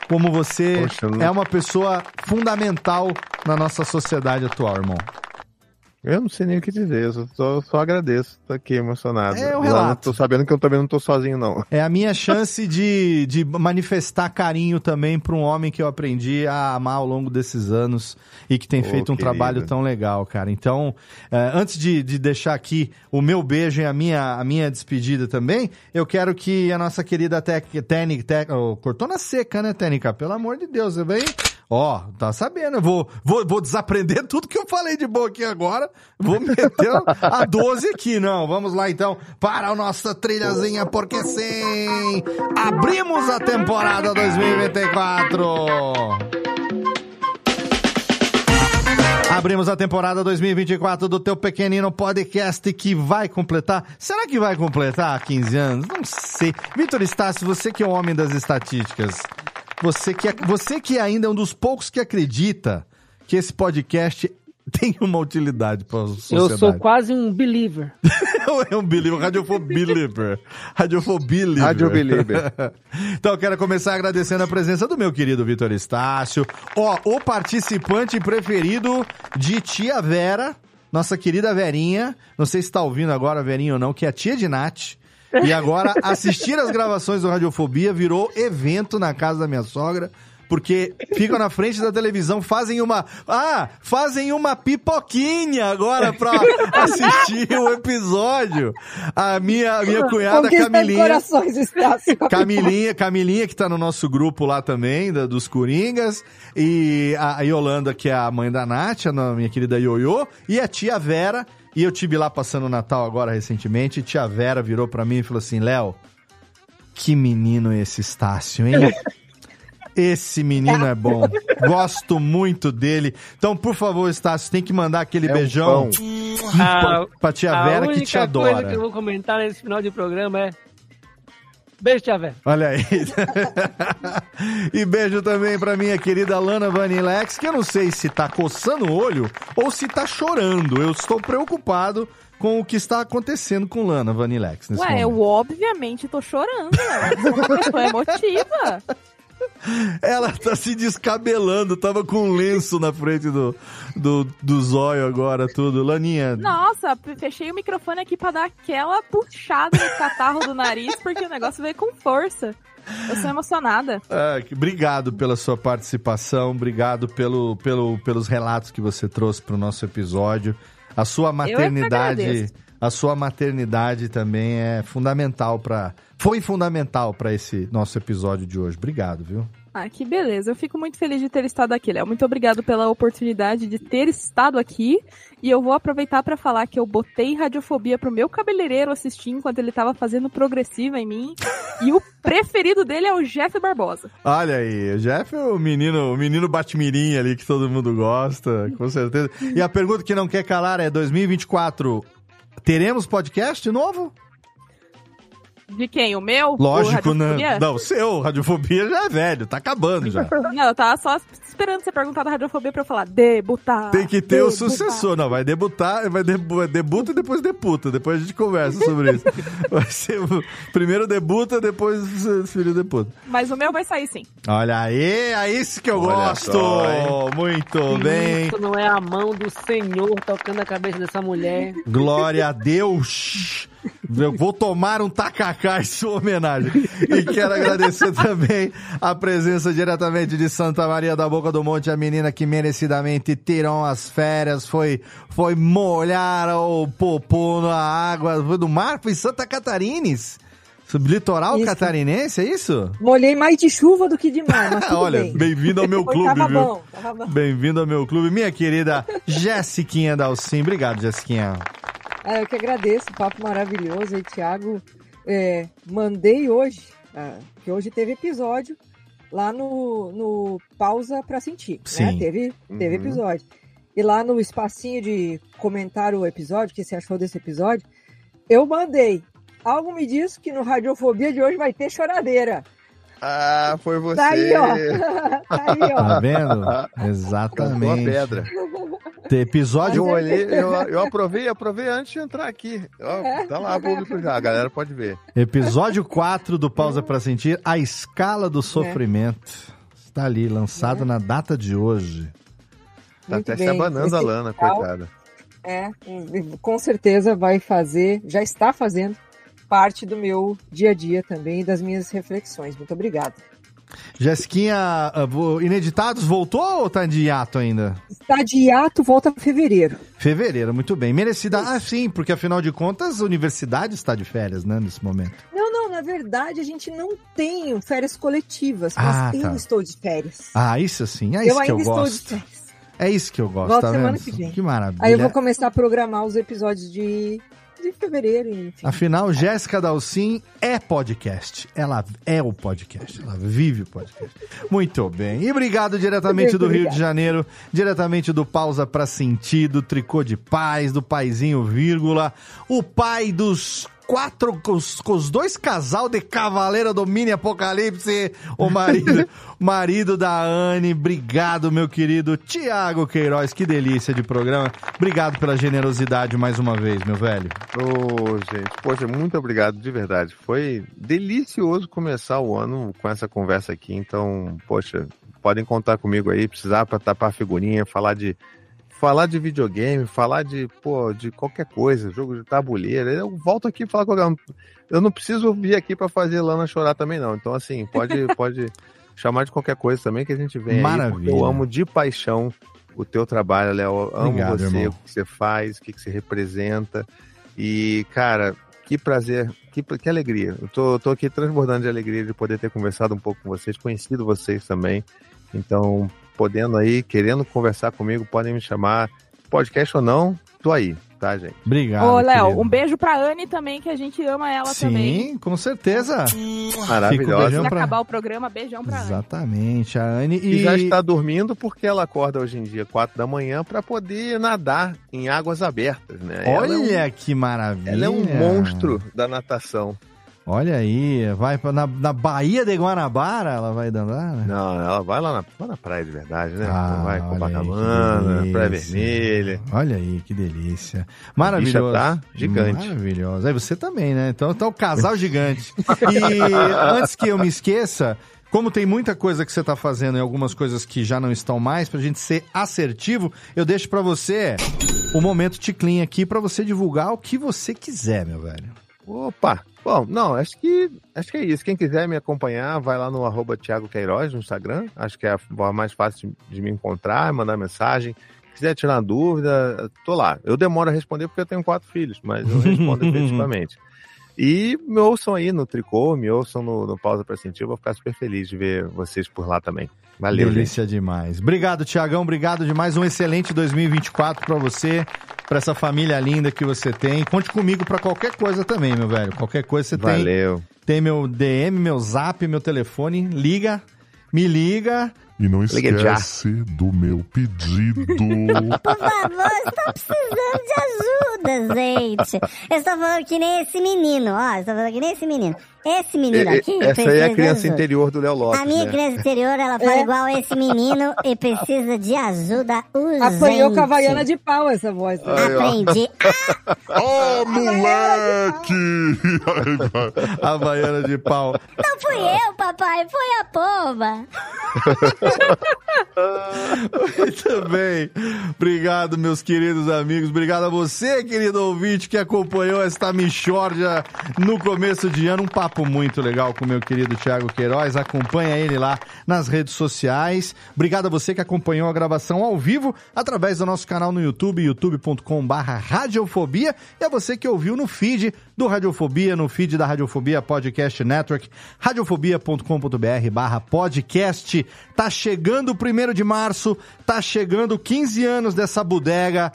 Como você Poxa, é uma pessoa fundamental na nossa sociedade atual, irmão. Eu não sei nem o que dizer, eu só, só agradeço, tô aqui emocionado. É, relato. Tô sabendo que eu também não tô sozinho, não. É a minha chance de, de manifestar carinho também para um homem que eu aprendi a amar ao longo desses anos e que tem feito um trabalho tão legal, cara. Então, eh, antes de, de deixar aqui o meu beijo e a minha, a minha despedida também, eu quero que a nossa querida Técnica. cortou na seca, né, Técnica? Pelo amor de Deus, vem. Ó, tá sabendo, eu vou, vou, vou desaprender tudo que eu falei de boa aqui agora, vou meter a 12 aqui, não, vamos lá então para a nossa trilhazinha, porque sim, abrimos a temporada 2024! Abrimos a temporada 2024 do teu pequenino podcast que vai completar. Será que vai completar 15 anos? Não sei. Vitor Estácio, você que é o homem das estatísticas, você que, é, você que ainda é um dos poucos que acredita que esse podcast tem uma utilidade para a sociedade. Eu sou quase um believer. é um believer, radiofobeliever. Radiofobeliever. Radiobeliever. então, eu quero começar agradecendo a presença do meu querido Vitor Estácio. Ó, o participante preferido de Tia Vera, nossa querida Verinha. Não sei se tá ouvindo agora, Verinha ou não, que é a tia de Nath. E agora, assistir as gravações do Radiofobia virou evento na casa da minha sogra. Porque ficam na frente da televisão, fazem uma. Ah, fazem uma pipoquinha agora pra assistir o episódio. A minha, a minha cunhada Camilinha. corações, Camilinha, Camilinha, que tá no nosso grupo lá também, da- dos Coringas, e a, a Yolanda, que é a mãe da Nath, a minha querida Ioiô, e a tia Vera, e eu tive lá passando o Natal agora recentemente, e tia Vera virou pra mim e falou assim, Léo, que menino esse Estácio, hein? Esse menino é bom. Gosto muito dele. Então, por favor, Estácio, tem que mandar aquele É um beijão pão. pra, pra tia a Vera única que te adora. coisa que eu vou comentar nesse final de programa é. Beijo, tia Vera. Olha aí. e beijo também pra minha querida Lana Vanilex, que eu não sei se tá coçando o olho ou se tá chorando. Eu estou preocupado com o que está acontecendo com Lana Vanilex nesse Ué, momento. eu obviamente tô chorando, né? Eu sou uma pessoa emotiva. Ela tá se descabelando, tava com um lenço na frente do, do, do zóio agora, tudo. Laninha, Nossa, fechei o microfone aqui pra dar aquela puxada no catarro do nariz, porque o negócio veio com força. Eu sou emocionada. Que- obrigado pela sua participação, obrigado pelo, pelo, pelos relatos que você trouxe para o nosso episódio. A sua é maternidade. A sua maternidade também é fundamental para, foi fundamental para esse nosso episódio de hoje. Obrigado, viu? Ah, que beleza. Eu fico muito feliz de ter estado aqui, Léo. Muito obrigado pela oportunidade de ter estado aqui. E eu vou aproveitar pra falar que eu botei radiofobia pro meu cabeleireiro assistir enquanto ele tava fazendo progressiva em mim. e o preferido dele é o Jeff Barbosa. Olha aí, o Jeff é o menino, o menino batmirim ali que todo mundo gosta, com certeza. E a pergunta que não quer calar é 2024, teremos podcast novo? De quem? O meu? O Lógico, né? Não, o seu, Radiofobia já é velho, tá acabando já. Não, eu tava só esperando você perguntar da radiofobia pra eu falar debutar. Tem que ter o debutar. sucessor, não, vai debutar, vai debu debuta e depois deputa, depois a gente conversa sobre isso. Vai ser o primeiro debuta, depois o filho debuta. Mas o meu vai sair sim. Olha aí, é isso que eu Olha gosto! só? Muito bem! Isso não é a mão do Senhor tocando a cabeça dessa mulher. Glória a Deus! Eu vou tomar um tacacá em sua homenagem. E quero agradecer também a presença diretamente de Santa Maria da Boca do Monte, a menina que merecidamente tirou as férias, foi, foi molhar o popô na água, do mar, foi Santa Catarines. Litoral Isso. catarinense, é isso? Molhei mais de chuva do que de mar, Olha, bem. bem-vindo ao meu clube, tava viu? bom, tava bom. Bem-vindo ao meu clube. Minha querida Jessiquinha Dalcin. Obrigado, Jessiquinha. Ah, eu que agradeço, papo maravilhoso aí, Thiago. É, mandei hoje, ah, que hoje teve episódio lá no, no Pausa pra Sentir, né? Sim. Teve, teve Uhum. episódio. E lá no espacinho de comentar o episódio, o que você achou desse episódio, eu mandei. Algo me diz que no Radiofobia de hoje vai ter choradeira. Ah, foi você. Tá aí, ó. tá aí, ó. Tá vendo? Cantou a Exatamente. pedra. Tem episódio. Eu olhei, eu, eu aprovei, aprovei antes de entrar aqui. Ó, É. tá lá público já, a galera pode ver. Episódio 4 do Pausa pra Sentir, a escala do sofrimento. Está ali, lançado na data de hoje. Tá Muito até se bem. abanando a Lana, final- coitada. É, com certeza vai fazer, já está fazendo parte do meu dia a dia também e das minhas reflexões. Muito obrigada. Jessiquinha, ah, Ineditados voltou ou tá de hiato ainda? Está de hiato, volta em fevereiro. Fevereiro, muito bem. Merecida. Ah, sim, porque afinal de contas a universidade está de férias, né, nesse momento. Não, não, na verdade a gente não tem férias coletivas, Ah, mas tá. eu estou de férias. Ah, isso sim, é eu isso que ainda eu estou gosto. de férias. É isso que eu gosto, Volto tá semana vendo? que vem. Que maravilha. Aí eu vou começar a programar os episódios de, de fevereiro, enfim. Afinal, Jéssica Dalcin é podcast. Ela é o podcast. Ela vive o podcast. Muito bem. E obrigado diretamente do Rio de Janeiro, diretamente do Pausa pra Sentir, do Tricô de Paz, do Paizinho Vírgula, o pai dos quatro, com os, com os dois casal de Cavaleira do Mini Apocalipse, o marido, marido da Anne. Obrigado, meu querido Tiago Queiroz. Que delícia de programa. Obrigado pela generosidade mais uma vez, meu velho. Ô, gente, poxa, muito obrigado, de verdade. Foi delicioso começar o ano com essa conversa aqui. Então, poxa, podem contar comigo aí, precisar para tapar a figurinha, falar de falar de videogame, falar de, pô, de qualquer coisa, jogo de tabuleiro. Eu volto aqui e falar com alguém. Eu não preciso vir aqui para fazer Lana chorar também não. Então, assim, pode pode chamar de qualquer coisa também que a gente vem aí. Maravilha. Eu amo de paixão o teu trabalho, Léo. Amo Obrigado, você, irmão. o que você faz, o que que você representa. E, cara, que prazer, que, que alegria. Eu tô, tô aqui transbordando de alegria de poder ter conversado um pouco com vocês, conhecido vocês também. Então, podendo aí, querendo conversar comigo, podem me chamar. Podcast ou não, tô aí, tá, gente? Obrigado. Ô, Léo, um beijo pra Anne também, que a gente ama ela também. Sim, com certeza. Maravilhosa. Um pra... acabar o programa, beijão pra Anne. Exatamente, a Anne. E... E, já está dormindo porque ela acorda hoje em dia, quatro da manhã, para poder nadar em águas abertas, né? Olha ela é um, que maravilha. ela é um monstro da natação. Olha aí, vai pra, na, na Baía de Guanabara, ela vai andar, né? Não, ela vai lá na, lá na praia de verdade, né? Ah, vai olha Copacabana, Praia. Vermelha. Olha aí, que delícia. A Maravilhoso. tá gigante. Maravilhoso. Aí você também, né? Então tá o casal gigante. E antes que eu me esqueça, como tem muita coisa que você tá fazendo e algumas coisas que já não estão mais, pra gente ser assertivo, eu deixo pra você o momento ticlin aqui pra você divulgar o que você quiser, meu velho. Opa! Bom, não, acho que acho que é isso. Quem quiser me acompanhar, vai lá no arroba Thiago Queiroz no Instagram. Acho que é a forma mais fácil de, de me encontrar, mandar mensagem. Se quiser tirar dúvida, tô lá. Eu demoro a responder porque eu tenho quatro filhos, mas eu respondo efetivamente. E me ouçam aí no Tricô, me ouçam no, no Pausa para Sentir. Eu vou ficar super feliz de ver vocês por lá também. Valeu, gente. Delícia demais. Obrigado, Tiagão. Obrigado demais. Um excelente 2024 pra você, pra essa família linda que você tem. Conte comigo pra qualquer coisa também, meu velho. Qualquer coisa você tem. Valeu. Tem meu DM, meu zap, meu telefone. Liga, me liga. E não esquece do meu pedido. Por favor, estou precisando de ajuda, gente. Eu estou falando que nem esse menino, ó. Estou falando que nem esse menino. Esse menino E- e- aqui. Essa aí é a criança interior do Léo Lopes. A minha né? criança interior, ela fala É. igual esse menino e precisa de ajuda urgente. Apanhou com a Havaiana de pau essa voz. né? Aí, ó. Aprendi. Ô, moleque! A baiana de pau. Não fui eu, papai, foi a pomba. Muito bem. Obrigado, meus queridos amigos. Obrigado a você, querido ouvinte, que acompanhou esta Michórdia no começo de ano. Um papo muito legal com meu querido Thiago Queiroz. Acompanha ele lá nas redes sociais. Obrigado a você que acompanhou a gravação ao vivo através do nosso canal no YouTube, youtube.com.br Radiofobia. E a você que ouviu no feed do Radiofobia, no feed da Radiofobia Podcast Network, radiofobia.com.br barra podcast. Tá chegando o primeiro de março, tá chegando 15 anos dessa bodega.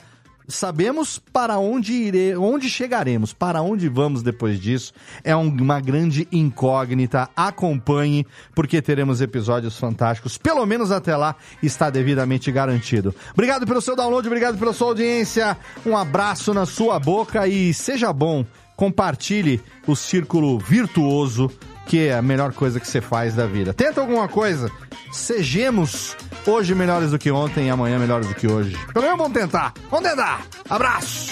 Sabemos para onde ire, onde chegaremos, para onde vamos depois disso. É um- uma grande incógnita. Acompanhe, porque teremos episódios fantásticos. Pelo menos até lá está devidamente garantido. Obrigado pelo seu download, obrigado pela sua audiência. Um abraço na sua boca e seja bom. Compartilhe o círculo virtuoso, que é a melhor coisa que você faz da vida. Tenta alguma coisa. Sejamos hoje melhores do que ontem e amanhã melhores do que hoje. Pelo menos vamos tentar. Vamos tentar. Abraço.